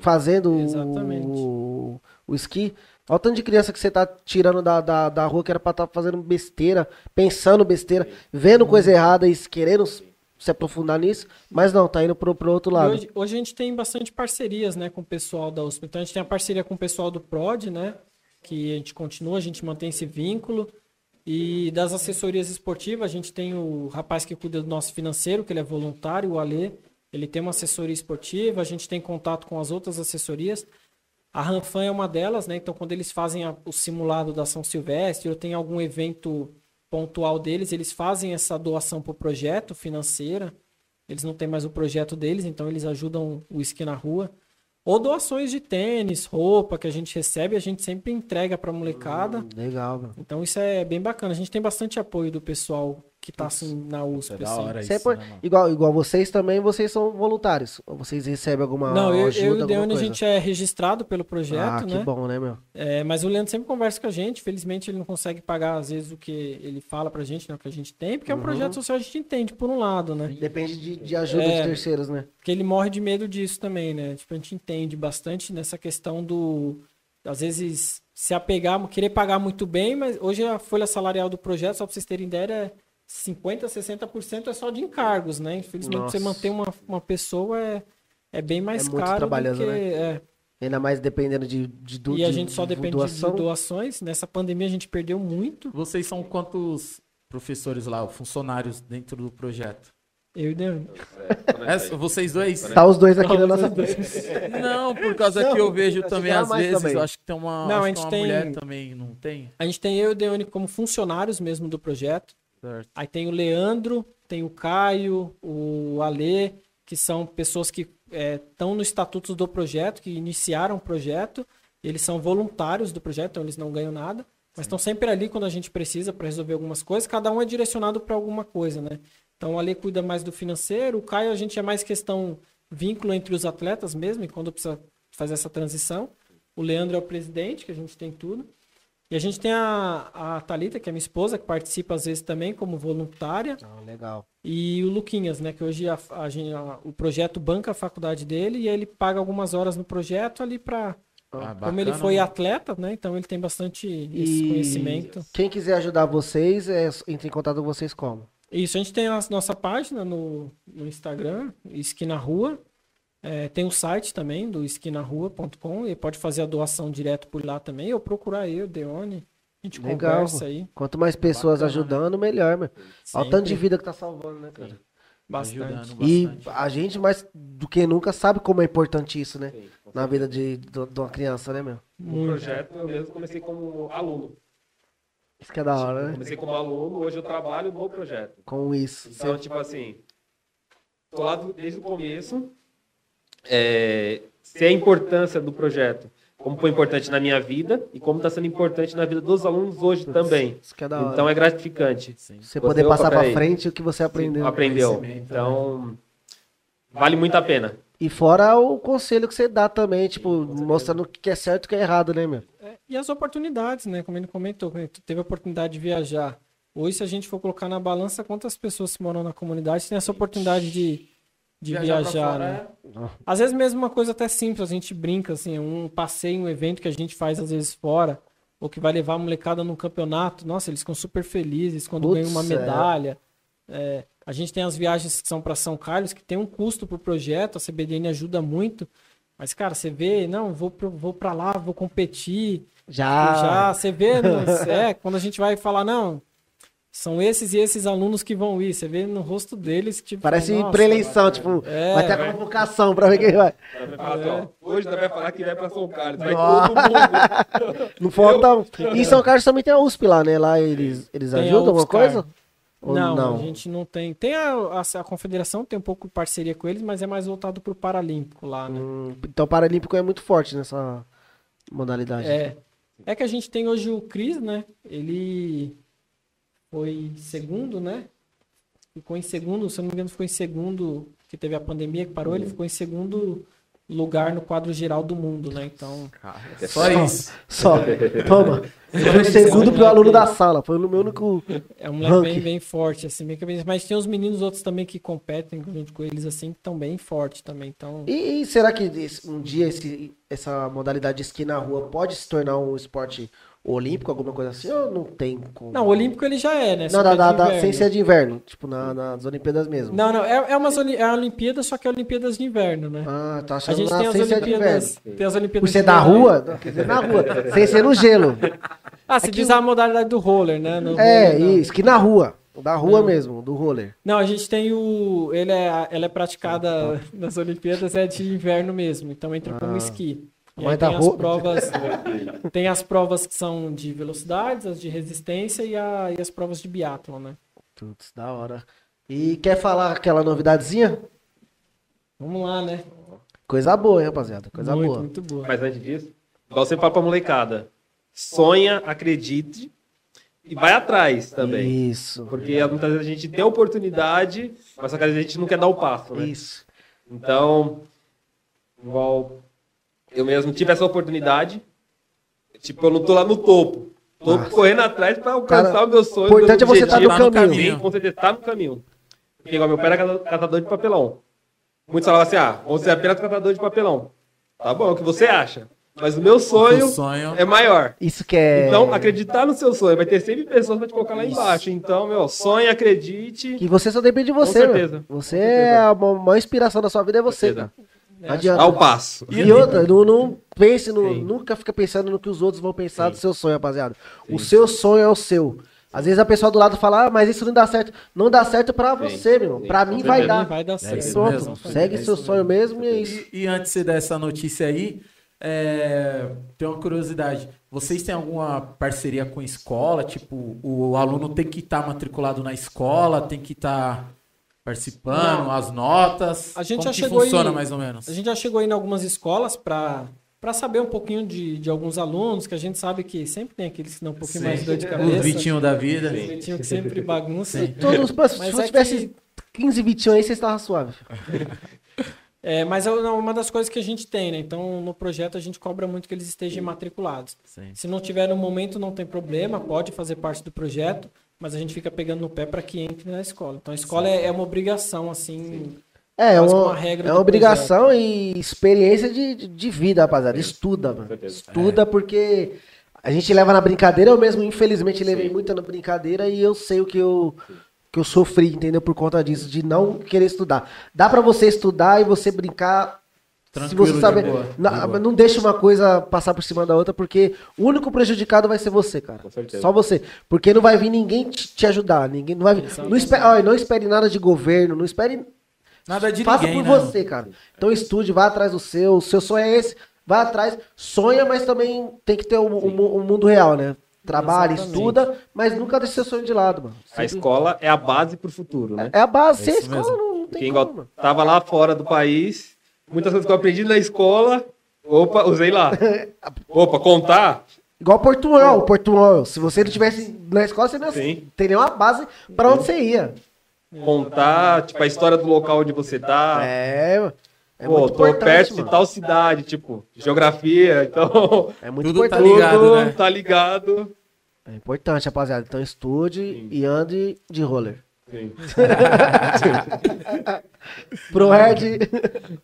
fazendo Exatamente. o, o esqui. Olha o tanto de criança que você tá tirando da, da, da rua que era pra estar fazendo besteira, pensando besteira, vendo coisa errada e querendo se aprofundar nisso, mas não, tá indo pro, pro outro lado. Hoje, hoje a gente tem bastante parcerias, né, com o pessoal da USP. Então a gente tem a parceria com o pessoal do PROD, né, que a gente continua, a gente mantém esse vínculo. E das assessorias esportivas, a gente tem o rapaz que cuida do nosso financeiro, que ele é voluntário, o Alê. Ele tem uma assessoria esportiva, a gente tem contato com as outras assessorias. A Ranfan é uma delas, né? Então, quando eles fazem a- o simulado da São Silvestre ou tem algum evento pontual deles, eles fazem essa doação para o projeto financeira. Eles não têm mais o projeto deles, então eles ajudam o esqui na rua. Ou doações de tênis, roupa que a gente recebe, a gente sempre entrega pra molecada. Hum, Legal, meu. Então isso é bem bacana. A gente tem bastante apoio do pessoal que tá assim na USP. É da assim. hora Isso por- né, igual, igual vocês também, vocês são voluntários. Ou vocês recebem alguma Não, eu, ajuda, eu e o Deone, a gente é registrado pelo projeto, ah, que né? bom, né, meu? É, mas o Leandro sempre conversa com a gente. Felizmente ele não consegue pagar, às vezes, o que ele fala pra gente, né? O que a gente tem, porque é um Uhum. projeto social, a gente entende, por um lado, né? Depende de, de ajuda É. de terceiros, né? Porque ele morre de medo disso também, né? Tipo, a gente entende bastante nessa questão do. Às vezes, se apegar, querer pagar muito bem, mas hoje a folha salarial do projeto, só pra vocês terem ideia, é 50%, 60% é só de encargos, né? Infelizmente, Nossa. você manter uma, uma pessoa é, é bem mais É muito caro do trabalhoso, que. né? é. Ainda mais dependendo de, de, do, e a gente só de depende doação. de doações. Nessa pandemia a gente perdeu muito. Vocês são quantos professores lá, funcionários dentro do projeto? Eu e Deone. É, vocês dois? Tá os dois aqui na Não, nossa Não, por causa Não, que eu vejo também, às vezes, também. eu acho que tem uma, Não, a gente uma tem- mulher também, não tem? A gente tem eu e o Deone como funcionários mesmo do projeto. Certo. Aí tem o Leandro, tem o Caio, o Alê, que são pessoas que estão no estatuto do projeto, que iniciaram o projeto. Eles são voluntários do projeto, então eles não ganham nada. Mas estão sempre ali quando a gente precisa para resolver algumas coisas. Cada um é direcionado para alguma coisa, né? Então o Alê cuida mais do financeiro, o Caio a gente é mais questão vínculo entre os atletas mesmo, e quando precisa fazer essa transição. O Leandro é o presidente, que a gente tem tudo. E a gente tem a, a Thalita, que é minha esposa, que participa às vezes também como voluntária. Ah, legal. E o Luquinhas, né? Que hoje a, a o projeto banca a faculdade dele e ele paga algumas horas no projeto ali para Ah, Como ele foi mano. atleta, né? Então ele tem bastante esse E conhecimento. quem quiser ajudar vocês, é, entre em contato com vocês como? Isso, a gente tem a nossa página no, no Instagram, Esquina Rua. É, tem o site também, do esquinarrua.com, e pode fazer a doação direto por lá também, ou procurar eu, Deone. A gente Legal. conversa aí. Quanto mais pessoas Bacana, ajudando, melhor, meu. Olha o tanto de vida que tá salvando, né, cara? Bastante. Ajudando E bastante. a gente, mais do que nunca, sabe como é importante isso, né? Na vida de, de, uma criança, né, meu? No projeto eu mesmo comecei como aluno. Isso que é da hora, né? Comecei como aluno, hoje eu trabalho no projeto. Com isso. Então, tipo assim, tô lá desde o começo. É, sei a importância do projeto, como foi importante na minha vida e como está sendo importante na vida dos alunos hoje também. Isso que é da hora. Então é gratificante. Sim. você poder Você, passar opa, pra peraí. frente o que você aprendeu. Aprendeu. conhecimento, Então, vale muito a pena. E fora o conselho que você dá também, tipo, mostrando o que é certo e o que é errado, né, meu? É, e as oportunidades, né? Como ele comentou, ele teve a oportunidade de viajar. Hoje, se a gente for colocar na balança quantas pessoas que moram na comunidade tem essa oportunidade de, de pra viajar, fora, né? Às vezes mesmo uma coisa até simples, a gente brinca, assim, um passeio, um evento que a gente faz às vezes fora, ou que vai levar a molecada num campeonato, nossa, eles ficam super felizes quando Putz, ganham uma é. medalha. É, a gente tem as viagens que são para São Carlos, que tem um custo pro projeto, a CBDN ajuda muito. Mas, cara, você vê, não, vou, pro, vou para lá, vou competir. Já. Já, você vê, no- é, quando a gente vai falar, não, são esses e esses alunos que vão ir. Você vê no rosto deles que, tipo, Parece nossa, preeleição, tipo, É, vai ter a convocação pra ver quem vai. Vai falar ó, hoje vai falar que vai para São Carlos. Vai todo mundo. Não falta. E em São Carlos também tem a USP lá, né? Lá eles, eles Tem ajudam alguma coisa? Ou Não, não? a gente não tem. Tem a, a, a confederação, tem um pouco de parceria com eles, mas é mais voltado pro Paralímpico lá, né? Hum, então o Paralímpico é muito forte nessa modalidade. É. É que a gente tem hoje o Cris, né? Ele foi segundo, né? Ficou em segundo, se eu não me engano, ficou em segundo, que teve a pandemia que parou, ele ficou em segundo lugar no quadro geral do mundo, né? Então, Cara, só isso. Só. Toma. Foi o segundo pro aluno da sala. Foi o meu único. é um moleque bem, Ranking. bem forte, assim, bem cabeça. Mas tem os meninos outros também que competem junto com eles, assim, que estão bem fortes também. Então, E, e será que um dia esse- essa modalidade de esqui na rua pode se tornar um esporte olímpico, alguma coisa assim? Ou não tem como? não, o Olímpico ele já é, né? Não, que da, é da, da- sem ser de inverno. Tipo, na- nas Olimpíadas mesmo. Não, não, é, é, umas, é a Olimpíada, só que é Olimpíadas de inverno, né? Ah, tá a achando gente na tem as ser Olimpíadas. Tem as Por Olimpíadas ser de da rua? Não, quer dizer, na rua. sem ser no gelo. Ah, você diz a modalidade do roller, né? No É, roller, não. isso, que na rua. Da rua Não. mesmo, do roller. Não, a gente tem o. Ele é, ela é praticada nas Olimpíadas, é de inverno mesmo, então entra como Ah. esqui. E Mas aí tem as rua- provas. tem as provas que são de velocidades, as de resistência e, a, e as provas de biathlon, né? Putz, da hora. E quer falar aquela novidadezinha? Vamos lá, né? Coisa boa, hein, rapaziada? Coisa muito, boa. muito boa. Mas antes disso, igual você fala pra molecada, sonha, acredite e vai atrás também. Isso. Porque muitas vezes a gente tem a oportunidade, mas só que a gente não quer dar o passo, né? Isso. Então, igual eu mesmo tive essa oportunidade, tipo, eu não tô lá no topo. Tô Nossa. correndo atrás pra alcançar Cara, o meu sonho. importante é meu você tá objetivo. no Tá no caminho. Com certeza, tá no caminho. Porque igual meu pai era cata- catador de papelão. Muitos falavam assim, ah, você é apenas catador de papelão. Tá bom, é o que você acha. Mas o meu sonho, Seu sonho. é maior. Isso que é. Então, acreditar no seu sonho. Vai ter sempre pessoas pra te colocar lá embaixo. Então, meu, sonhe, acredite. Que você só depende de você, Com certeza. mano. Você Com é certeza. a ma- maior inspiração da sua vida é você, certeza. cara. Não adianta. Ao passo. E outra, não, não pense no. Sim. Nunca fica pensando no que os outros vão pensar do seu sonho, rapaziada. O seu sonho é o seu. Às vezes a pessoa do lado fala, ah, mas isso não dá certo. Não dá certo pra Sim, você, meu irmão. sim, Pra mim vai dar. Vai dar certo. isso Pronto. mesmo. Segue É seu sonho mesmo e é isso. E, e antes de você dar essa notícia aí, é, tem uma curiosidade. Vocês têm alguma parceria com escola? Tipo, o aluno tem que estar matriculado na escola, tem que estar participando, as notas. A gente Como já que chegou funciona aí- mais ou menos? A gente já chegou aí em algumas escolas para para saber um pouquinho de, de alguns alunos, que a gente sabe que sempre tem aqueles que dão um pouquinho Sim. mais de dor de Os cabeça. Vitinho da vida. Os Vitinho que sempre bagunça. Todos, pô, se Mas você é tivesse 15, 20 aí, você estava suave. É, mas é uma das coisas que a gente tem, né? Então, no projeto a gente cobra muito que eles estejam matriculados. Sim. Se não tiver no momento, não tem problema, pode fazer parte do projeto, mas a gente fica pegando no pé para que entre na escola. Então, a escola é, é uma obrigação, assim. É, é uma, uma regra é uma obrigação e experiência de, de, vida, rapaziada. Estuda, mano. Estuda porque a gente leva na brincadeira. Eu mesmo, infelizmente, levei muito na brincadeira e eu sei o que eu, que eu sofri, entendeu? Por conta disso, de não querer estudar. Dá pra você estudar e você brincar. Se Tranquilo, você de saber. boa, Na- não deixa uma coisa passar por cima da outra, porque o único prejudicado vai ser você, cara. Com certeza. Só você. Porque não vai vir ninguém te, te ajudar. Ninguém, não, vai vir, não, espere, olha, não espere nada de governo, não espere Nada de Faça ninguém, por né? você, cara. Então estude, vá atrás do seu. O seu sonho é esse. Vá atrás. Sonha, mas também tem que ter o, o mu- o mundo real, né? Trabalha, Exatamente. estuda, mas nunca deixe seu sonho de lado, mano. A escola é a base pro futuro, né? É a base. É Sem a escola mesmo. não, não tem igual como, mano. tava lá fora do país, muitas coisas que eu aprendi na escola, opa, usei lá. Opa, contar? Igual Portugal, Portugal. Se você não tivesse na escola, você não ia Sim. ter nenhuma base pra onde você ia. Contar, tipo, a história do local onde você tá. É. É Pô, muito tô perto de mano. tal cidade, tipo, geografia, então. É muito Tudo tá importante. ligado, tudo né? tá ligado. É importante, rapaziada. Então estude Sim. e ande de roller. Sim. Pro Red.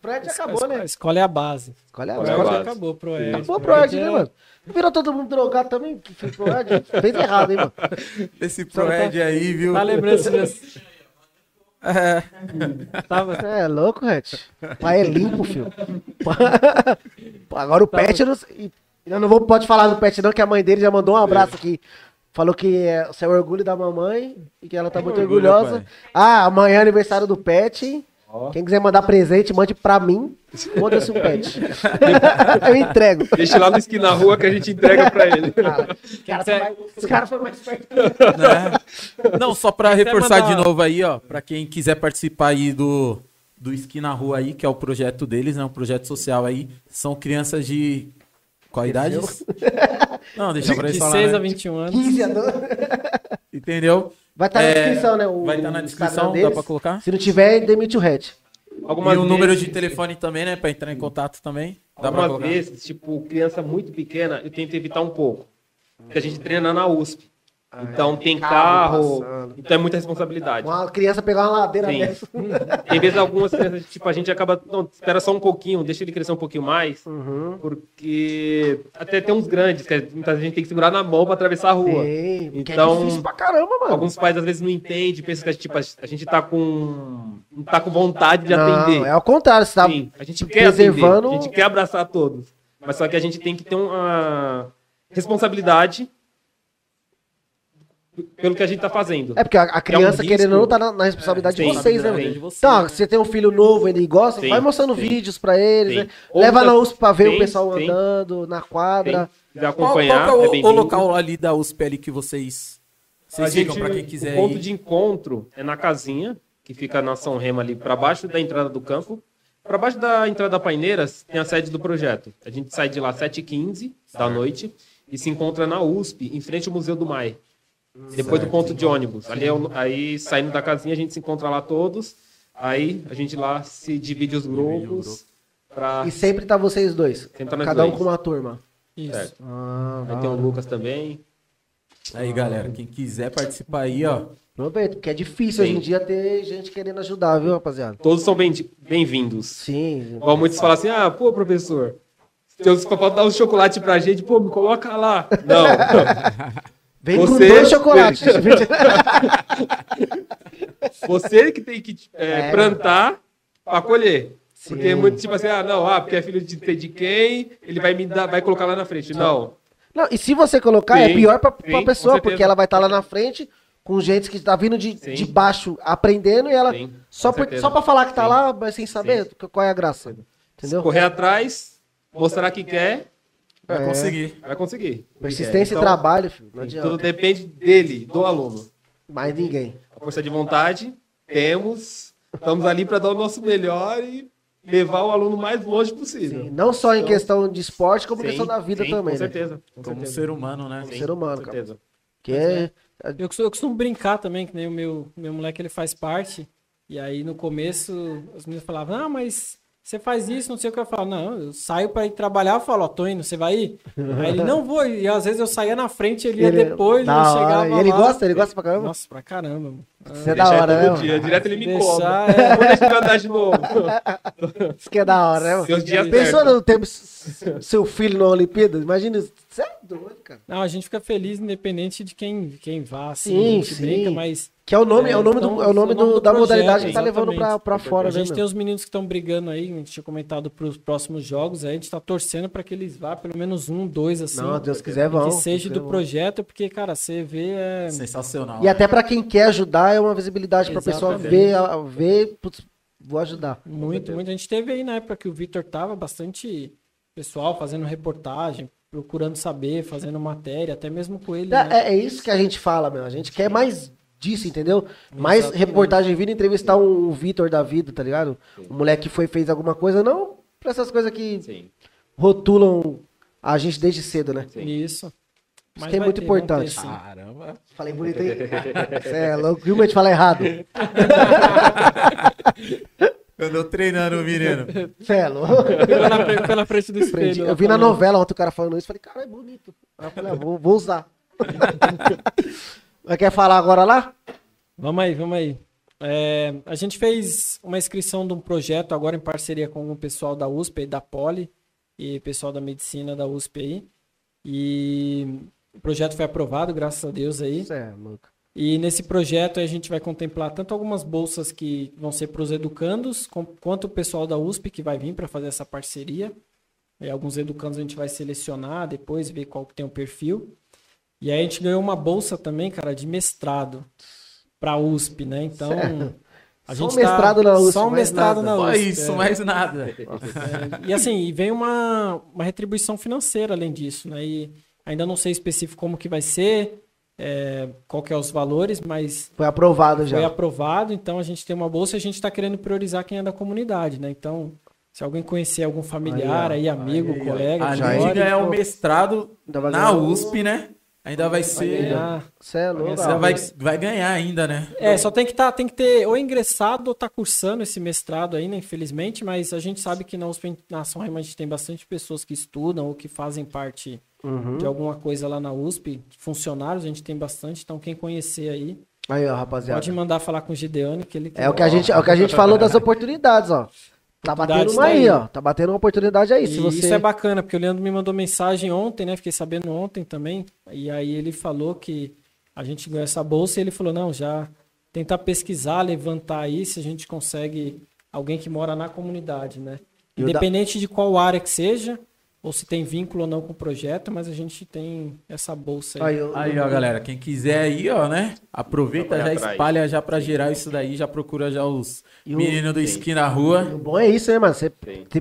Pro Red acabou, né? escola é a base. Escolhe a Escola é a escolhe- base. Acabou pro Sim. Ed. Acabou pro Ed, né, mano? Virou todo mundo drogado também? que fez pro Ed? Fez errado, hein, mano? Esse ProEd aí, viu? Tá lembrando desse... É. Tava... É louco, Red. Pai é limpo, filho. Agora o Pet, eu não, eu não vou, pode falar do Pet não, que a mãe dele já mandou um abraço aqui. Falou que é, você é o orgulho da mamãe e que ela tá muito orgulho, orgulhosa. pai. Ah, amanhã é aniversário do Pet. Quem quiser mandar presente, mande pra mim. Foda-se o Pet. eu entrego. Deixa lá no esquina na rua que a gente entrega pra ele. Cara, mais- Os caras foram mais perto. né? Não, só pra reforçar mandar- de novo aí, ó, pra quem quiser participar aí do do Esqui na Rua aí, que é o projeto deles, né, um projeto social aí, são crianças de qual idade? Não, deixa pra eles De falar, 6 né? a 21 anos. 15 a 12. Entendeu? Vai estar na É, descrição, né? O vai estar na Instagram descrição, dá pra colocar? Se não tiver, demite o Red. Algumas e o número vezes- de telefone também, né, pra entrar em contato também. Dá pra Algumas colocar? vezes, tipo, criança muito pequena, eu tento evitar um pouco. Porque a gente treina na USP. Então tem carro carro, então é muita responsabilidade. Uma criança pegar uma ladeira Sim. dessa. Tem vezes algumas crianças, tipo, a gente acaba. Não, espera só um pouquinho, deixa ele crescer um pouquinho mais. Uhum. Porque até tem uns grandes, que muita gente tem que segurar na mão pra atravessar a rua. Sim, porque Então, é difícil pra caramba, mano. Alguns pais às vezes não entendem, pensam que tipo, a gente tá com. não tá com vontade de Não, atender. é ao contrário, você tá Sim, a gente quer atender, a gente quer abraçar todos. Mas só que a gente tem que ter uma responsabilidade pelo que a gente tá fazendo. É porque a, a criança, risco. querendo ou não, tá na, na responsabilidade de Sim, vocês, né? De vocês, Então, né? se você tem um filho novo, ele gosta, Sim, vai mostrando sim. vídeos pra eles, Sim. né? Leva na USP pra ver sim, o pessoal sim. andando na quadra. Se quiser Qual, qual acompanhar, que é o, é o local ali da USP ali que vocês, A vocês gente, ficam pra quem quiser o ponto ir? de encontro é na casinha, que fica na São Remo ali, para baixo da entrada do campo. Para baixo da entrada da Paineiras tem a sede do projeto. A gente sai de lá às 7h15 da noite e se encontra na USP, em frente ao Museu do Mai. Depois do ponto de ônibus. Ali é o- aí, saindo da casinha, a gente se encontra lá todos. Aí a gente lá se divide os grupos para. E sempre tá vocês dois. Tá Cada um dois. com uma turma. Isso. Certo. Ah, Aí tem o. Lucas também. Aí, galera, quem quiser participar aí, ó. Aproveita, porque é difícil Sim. hoje em dia ter gente querendo ajudar, viu, rapaziada? Todos são bem- bem-vindos. Sim. Igual muitos falam assim, ah, pô, professor, se os papai dar um chocolate pra gente, pô, me coloca lá. Não, Vem com Você- dois chocolates. você que tem que é, É. plantar pra colher. Sim. Porque é muito tipo assim, ah, não, ah, porque é filho de, de quem, ele vai me dar, vai colocar lá na frente. Não, Não, e se você colocar, é Sim, pior pra, sim, pra com pessoa, porque ela vai estar lá na frente com gente que tá vindo de, Sim. de baixo aprendendo e ela. Sim, só, com por, só pra falar que tá Sim. lá, mas sem saber qual é a graça. Entendeu? correr atrás, mostrar que quer, Vai É. conseguir. vai conseguir. Persistência Então, e trabalho, filho. Não Tudo adianta. depende dele, do aluno. Mais ninguém. A força de vontade, temos, estamos ali para dar o nosso melhor e levar o aluno mais longe possível. Sim, Não só em Então, questão de esporte, como Sim, questão da vida sim, também, Com né? certeza. Com Como certeza. ser humano, né? Sim. ser humano, com cara. certeza. Que é, Eu costumo, eu costumo brincar também, que nem o meu, meu moleque ele faz parte. E aí no começo os meninos falavam, ah, mas você faz isso, não sei o que eu falo. Não, eu saio pra ir trabalhar, eu falo, ó, tô indo, você vai ir? Aí ele, não vou. E às vezes eu saía na frente, ele ia Ele- depois, chegava E ele lá. gosta? Ele gosta pra caramba? Nossa, pra caramba. mano. Isso é da hora, né? dia. Direto ele me Deixar, cobra. é. Vou deixar andar de novo. Isso que é da hora, né? mano? Seus dias Pensou no tempo seu filho na Olimpíada? Imagina, você é doido, cara. Não, a gente fica feliz independente de quem, quem vá, assim, Sim, a gente sim. brinca, mas Que é o nome, é, o nome, então, do, é o nome, do- da projeto, modalidade que tá levando pra, pra fora, a né, gente tem meu? os meninos que estão brigando aí, a gente tinha comentado para os próximos jogos, aí a gente tá torcendo para que eles vá pelo menos um, dois, assim, Não, Deus quiser, vão. que seja Deus do projeto, porque, cara, você vê, é... Sensacional. E até pra quem quer ajudar, é uma visibilidade pra pessoa Exatamente. ver, ver, putz, vou ajudar. Muito, muito. A gente teve aí na época que o Vitor tava bastante pessoal fazendo reportagem, procurando saber, fazendo matéria, até mesmo com ele. né? É, é isso que a gente fala, meu. A gente quer mais disso, entendeu? Mais Exatamente. reportagem vindo entrevistar um, Vitor da vida, tá ligado? Um moleque que foi fez alguma coisa, não pra essas coisas que Sim. rotulam a gente desde cedo, né? Isso. Isso que é muito importante. sim. Caramba. Falei bonito aí. Você é louco, viu, mas te falar errado. Eu tô treinando o menino. Você é louco. pela, pela frente do espelho. Eu vi na novela ontem o cara falando isso, falei, cara, é bonito. Aí eu falei, ah, vou, vou usar. Quer falar agora lá? Vamos aí, vamos aí. É, a gente fez uma inscrição de um projeto agora em parceria com o pessoal da USP, e da Poli e pessoal da medicina da USP aí. E o projeto foi aprovado, graças a Deus aí. Você é louco. E nesse projeto a gente vai contemplar tanto algumas bolsas que vão ser para os educandos, com- quanto o pessoal da USP que vai vir para fazer essa parceria. E alguns educandos a gente vai selecionar depois, ver qual que tem o perfil. E aí a gente ganhou uma bolsa também, cara, de mestrado para a USP, né? Então, Certo. a Só um gente mestrado na USP, Só um mestrado nada. na Só USP. isso, é. mais nada. É, e assim, e vem uma, uma retribuição financeira além disso, né? E ainda não sei específico como que vai ser, é, qual que é os valores, mas Foi aprovado já. foi aprovado, então a gente tem uma bolsa e a gente está querendo priorizar quem é da comunidade, né? Então, se alguém conhecer algum familiar aí, amigo, Aí, colega, A gente ganhar o então, mestrado Ainda vai na. USP, né? Ainda vai vai ser. ganhar. Você é louco. Você vai, vai ganhar ainda, né? É, só tem que, tá, tem que ter ou ingressado ou tá cursando esse mestrado ainda, infelizmente, mas a gente sabe que na USP, na São Raimundo, a gente tem bastante pessoas que estudam ou que fazem parte Uhum. de alguma coisa lá na USP, funcionários, a gente tem bastante, então quem conhecer aí, Aí, ó, rapaziada. pode mandar falar com o Gideone, que ele É o que a gente, é o que a gente falou das oportunidades, ó. Tá batendo uma aí, ó. Tá batendo uma oportunidade aí. E Se você Isso é bacana, porque o Leandro me mandou mensagem ontem, né? Fiquei sabendo ontem também. E aí ele falou que a gente ganhou essa bolsa e ele falou, não, já tentar pesquisar, levantar aí se a gente consegue alguém que mora na comunidade, né? Da- Independente de qual área que seja, ou se tem vínculo ou não com o projeto, mas a gente tem essa bolsa aí. Aí, ó, Aí, ó, galera, quem quiser aí, ó, né? Aproveita, já atrás. espalha já pra gerar isso daí, já procura já os E o- meninos do esqui na rua. O bom é isso, né, mano? Você,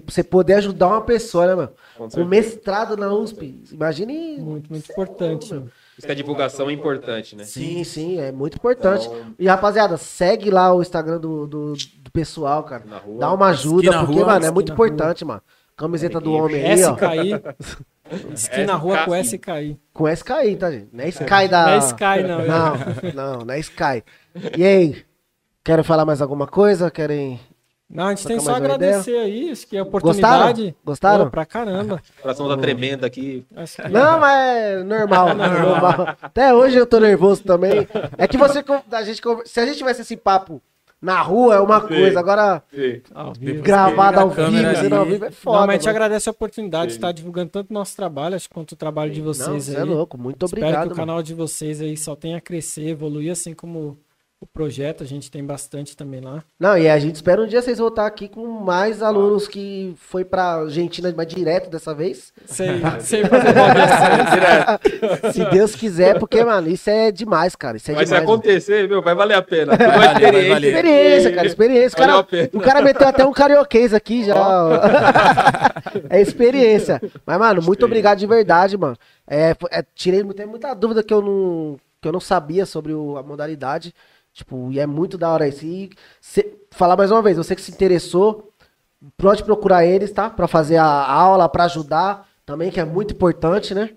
você poder ajudar uma pessoa, né, mano? Com certeza. mestrado na USP. Imagine. Muito, muito importante. meu. isso que a divulgação é importante, né? Sim, sim, é muito importante. Então- E rapaziada, segue lá o Instagram do, do, do pessoal, cara. Na rua. Dá uma ajuda, porque, Rua, mano, é muito importante, mano. Camiseta do homem aí, ó. SKI. Esquina rua com SKI. SKI. Com SKI, tá, gente? Não é Sky da. Não é Sky, não. Não, não, não é Sky. E aí? Querem falar mais alguma coisa? Querem. Não, a gente tem só agradecer aí, acho que é a oportunidade. Gostaram? Pô, pra caramba. O coração tá tremendo aqui. Que- Não, mas é normal, normal. Até hoje eu tô nervoso também. É que você. A gente, se a gente tivesse esse papo na rua, é uma coisa. Agora, Ao vivo. gravado ao vivo, ao vivo é foda. Não, mas a gente agradece a oportunidade de estar divulgando tanto o nosso trabalho, acho, quanto o trabalho de Não, vocês você aí. é louco. Muito Espero obrigado. que o mano. canal de vocês aí só tenha a crescer, evoluir, assim como o projeto, a gente tem bastante também lá. Não, e a gente espera um dia vocês voltar aqui com mais alunos que foi pra Argentina, mas direto dessa vez. Sem, sem fazer Se Deus quiser, porque, mano, isso é demais, cara. Isso é Mas se demais. mano. acontecer, meu, vai valer a pena. Valer, vai valer. Experiência, cara, experiência. O cara, o cara meteu até um carioquês aqui já. ó. é experiência. Mas, mano, muito obrigado de verdade, mano. É, é, tirei tem muita dúvida que eu não, que eu não sabia sobre o- a modalidade. Tipo, e é muito da hora isso. E falar mais uma vez, você que se interessou, pode procurar eles, tá? Pra fazer a aula, pra ajudar também, que é muito importante, né?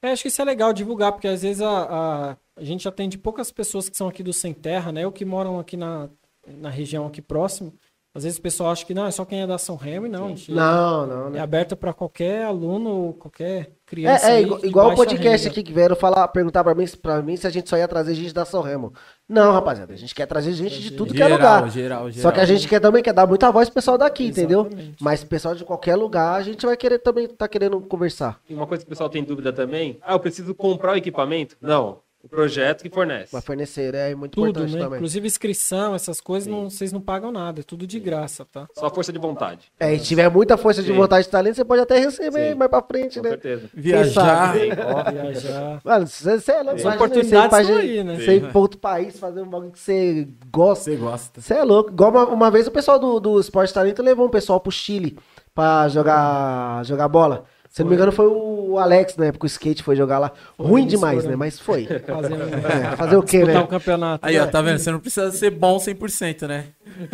É, acho que isso é legal divulgar, porque às vezes a, a, a gente atende poucas pessoas que são aqui do Sem Terra, né? Ou que moram aqui na, na região aqui próximo. Às vezes o pessoal acha que não, é só quem é da São Remo, e não. gente Não, não, É né? aberta para qualquer aluno qualquer criança. É, é igual, de igual o podcast renda. aqui que vieram falar, perguntar pra mim, pra mim se a gente só ia trazer gente da São Remo. Não, rapaziada, a gente quer trazer gente de tudo que é Geral, lugar. geral, geral. Só que a gente quer também quer dar muita voz pro pessoal daqui, entendeu? Exatamente. Mas pessoal de qualquer lugar, a gente vai querer também tá querendo conversar. E uma coisa que o pessoal tem dúvida também. Ah, eu preciso comprar o equipamento? Não. O projeto que fornece. Vai fornecer, é muito Tudo, importante né? também. Inclusive inscrição, essas coisas, não, vocês não pagam nada, é tudo de graça, tá? Só força de vontade. É, e se tiver muita força de Sim. vontade de talento, você pode até receber Sim. mais pra frente, Com né? certeza. Viajar. Sim. Viajar. Mano, você, você é louco. Imagina oportunidades você aí, né? Você ir pra outro país, fazer um bagulho que você gosta. Você gosta. Você é louco. Igual uma, uma vez o pessoal do, do Esporte Talento levou um pessoal pro Chile pra jogar, jogar bola. Se não me engano, foi o Alex, na época, o skate foi jogar lá. Ruim eles demais, né? Mas foi. Fazer, É, fazer o quê, disputar né? um campeonato. Aí, ó, tá vendo? Você não precisa ser bom 100%, né?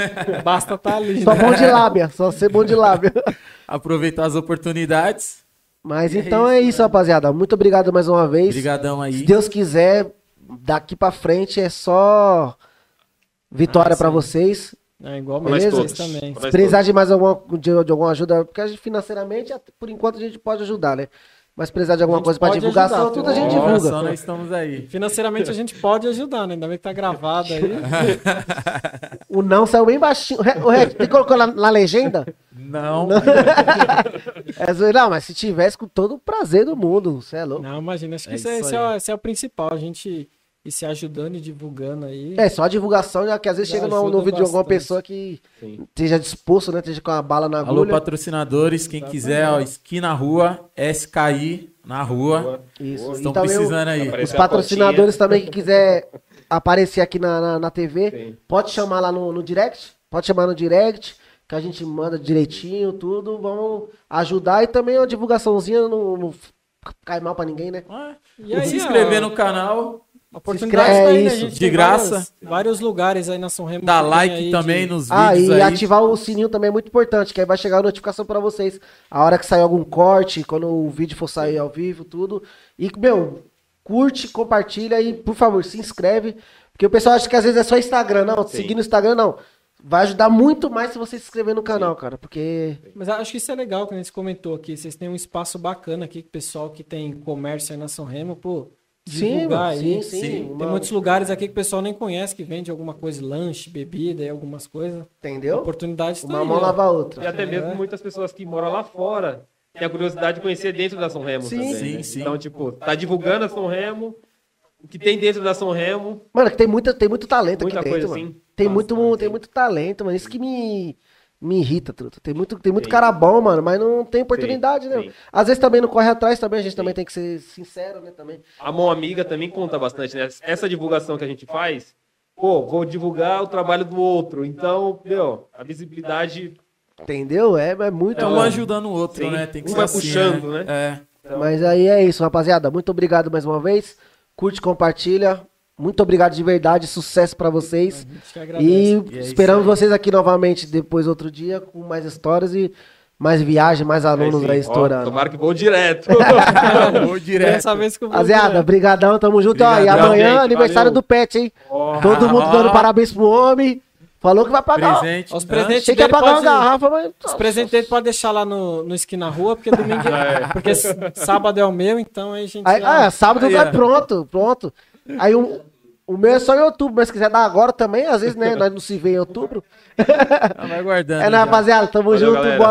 Basta estar ali. Só né? bom de lábia, só ser bom de lábia. Aproveitar as oportunidades. Mas então é isso, rapaziada. Muito obrigado mais uma vez. Obrigadão Se aí. Deus quiser, daqui pra frente é só vitória Ah, pra sim. vocês. É igual nós vocês todos. também. Se precisar de mais alguma, de, de alguma ajuda, porque a gente, financeiramente, por enquanto, a gente pode ajudar, né? Mas precisar de alguma coisa pra pode divulgação, ajudar, tudo a gente divulga. nós estamos aí. Financeiramente a gente pode ajudar, né? Ainda bem que tá gravado aí. O não saiu bem baixinho. O Red- você colocou na, na legenda? Não. É zoeira. Não, mas se tivesse com todo o prazer do mundo, você é louco. Não, imagina, acho que É isso, é, isso esse é, esse é o principal, a gente ir se ajudando e divulgando aí. É, só a divulgação, já que às vezes chega no, vídeo de alguma pessoa que Sim. esteja disposto, né? Esteja com a bala na Alô, agulha. patrocinadores, quem quiser, ó, esquina rua, SKI na rua. Isso. Estão E o- precisando aí. Os patrocinadores também que quiser aparecer aqui na, na, na TV, Sim. pode chamar lá no, no direct. Pode chamar no direct, que a gente manda direitinho, tudo. Vamos ajudar e também uma divulgaçãozinha não, não cai mal pra ninguém, né? Ah, E aí, se inscrever ó, no canal, Oportunidade inscreve- tá aí, é né? A isso, gente de graça. Vários, vários lugares aí na São Remo. dá like aí também de- nos Ah, vídeos e aí. ativar o sininho também é muito importante, que aí vai chegar a notificação pra vocês. A hora que sair algum corte, quando o vídeo for sair ao vivo, tudo. E, meu, curte, compartilha e, por favor, se inscreve. Porque o pessoal acha que às vezes é só Instagram. Não, Sim. seguir no Instagram, não. Vai ajudar muito mais se você se inscrever no canal, cara. Porque. Mas acho que isso é legal, que a gente comentou aqui. Vocês têm um espaço bacana aqui, que o pessoal que tem comércio aí na São Remo, pô, divulgar mano, aí. sim, sim. Sim. uma- Tem muitos lugares aqui que o pessoal nem conhece, que vende alguma coisa, lanche, bebida e algumas coisas. Entendeu? Oportunidade está Uma mão lava a outra. E até mesmo É. muitas pessoas que moram lá fora têm a curiosidade de conhecer dentro da São Remo Sim. também. Sim, né? sim. Então, tipo, tá divulgando a São Remo, o que tem dentro da São Remo, Mano, que tem, muita, tem muito talento Muita aqui coisa dentro, mano. assim. Tem Bastante, muito, tem sim. muito talento, mano. Isso que me, me irrita, truta. Tem muito, tem muito cara bom, mano, mas não tem oportunidade, né? sim. Às vezes também não corre atrás também, a gente também tem que ser sincero, né, também. a mão amiga também conta bastante, né? Essa divulgação que a gente faz, pô, vou divulgar o trabalho do outro. Então, meu, a visibilidade. Entendeu? É, é muito É um bom. ajudando o outro, Sim. né? Tem que Um ser vai assim, puxando, né? né? É. Mas aí é isso, rapaziada. Muito obrigado mais uma vez. curte, compartilha. Muito obrigado de verdade, sucesso pra vocês. A gente que agradece. E E é esperamos vocês aqui novamente depois outro dia com mais histórias e mais viagem, mais alunos Aí sim, aí estourando. Tomara que vou direto. Vou direto. Dessa vez que eu vou Rapaziada, brigadão, tamo junto. Ó, e amanhã, gente, aniversário valeu. do Pet, hein? Ó, Todo mundo Ah. dando parabéns pro homem. Falou que vai pagar. Presente. Os presentes Achei que ia pagar uma pode- garrafa, mas... Os presentes dele pode deixar lá no, no esquina rua, porque domingo porque s- sábado é o meu, então aí a gente. Aí, já- ah, sábado Aí, vai ó. pronto, pronto. Aí o, o meu é só em outubro, mas se quiser dar agora também, às vezes, né, nós não se vê em outubro. Vai guardando. É, né, rapaziada, tamo Valeu, junto. galera. boa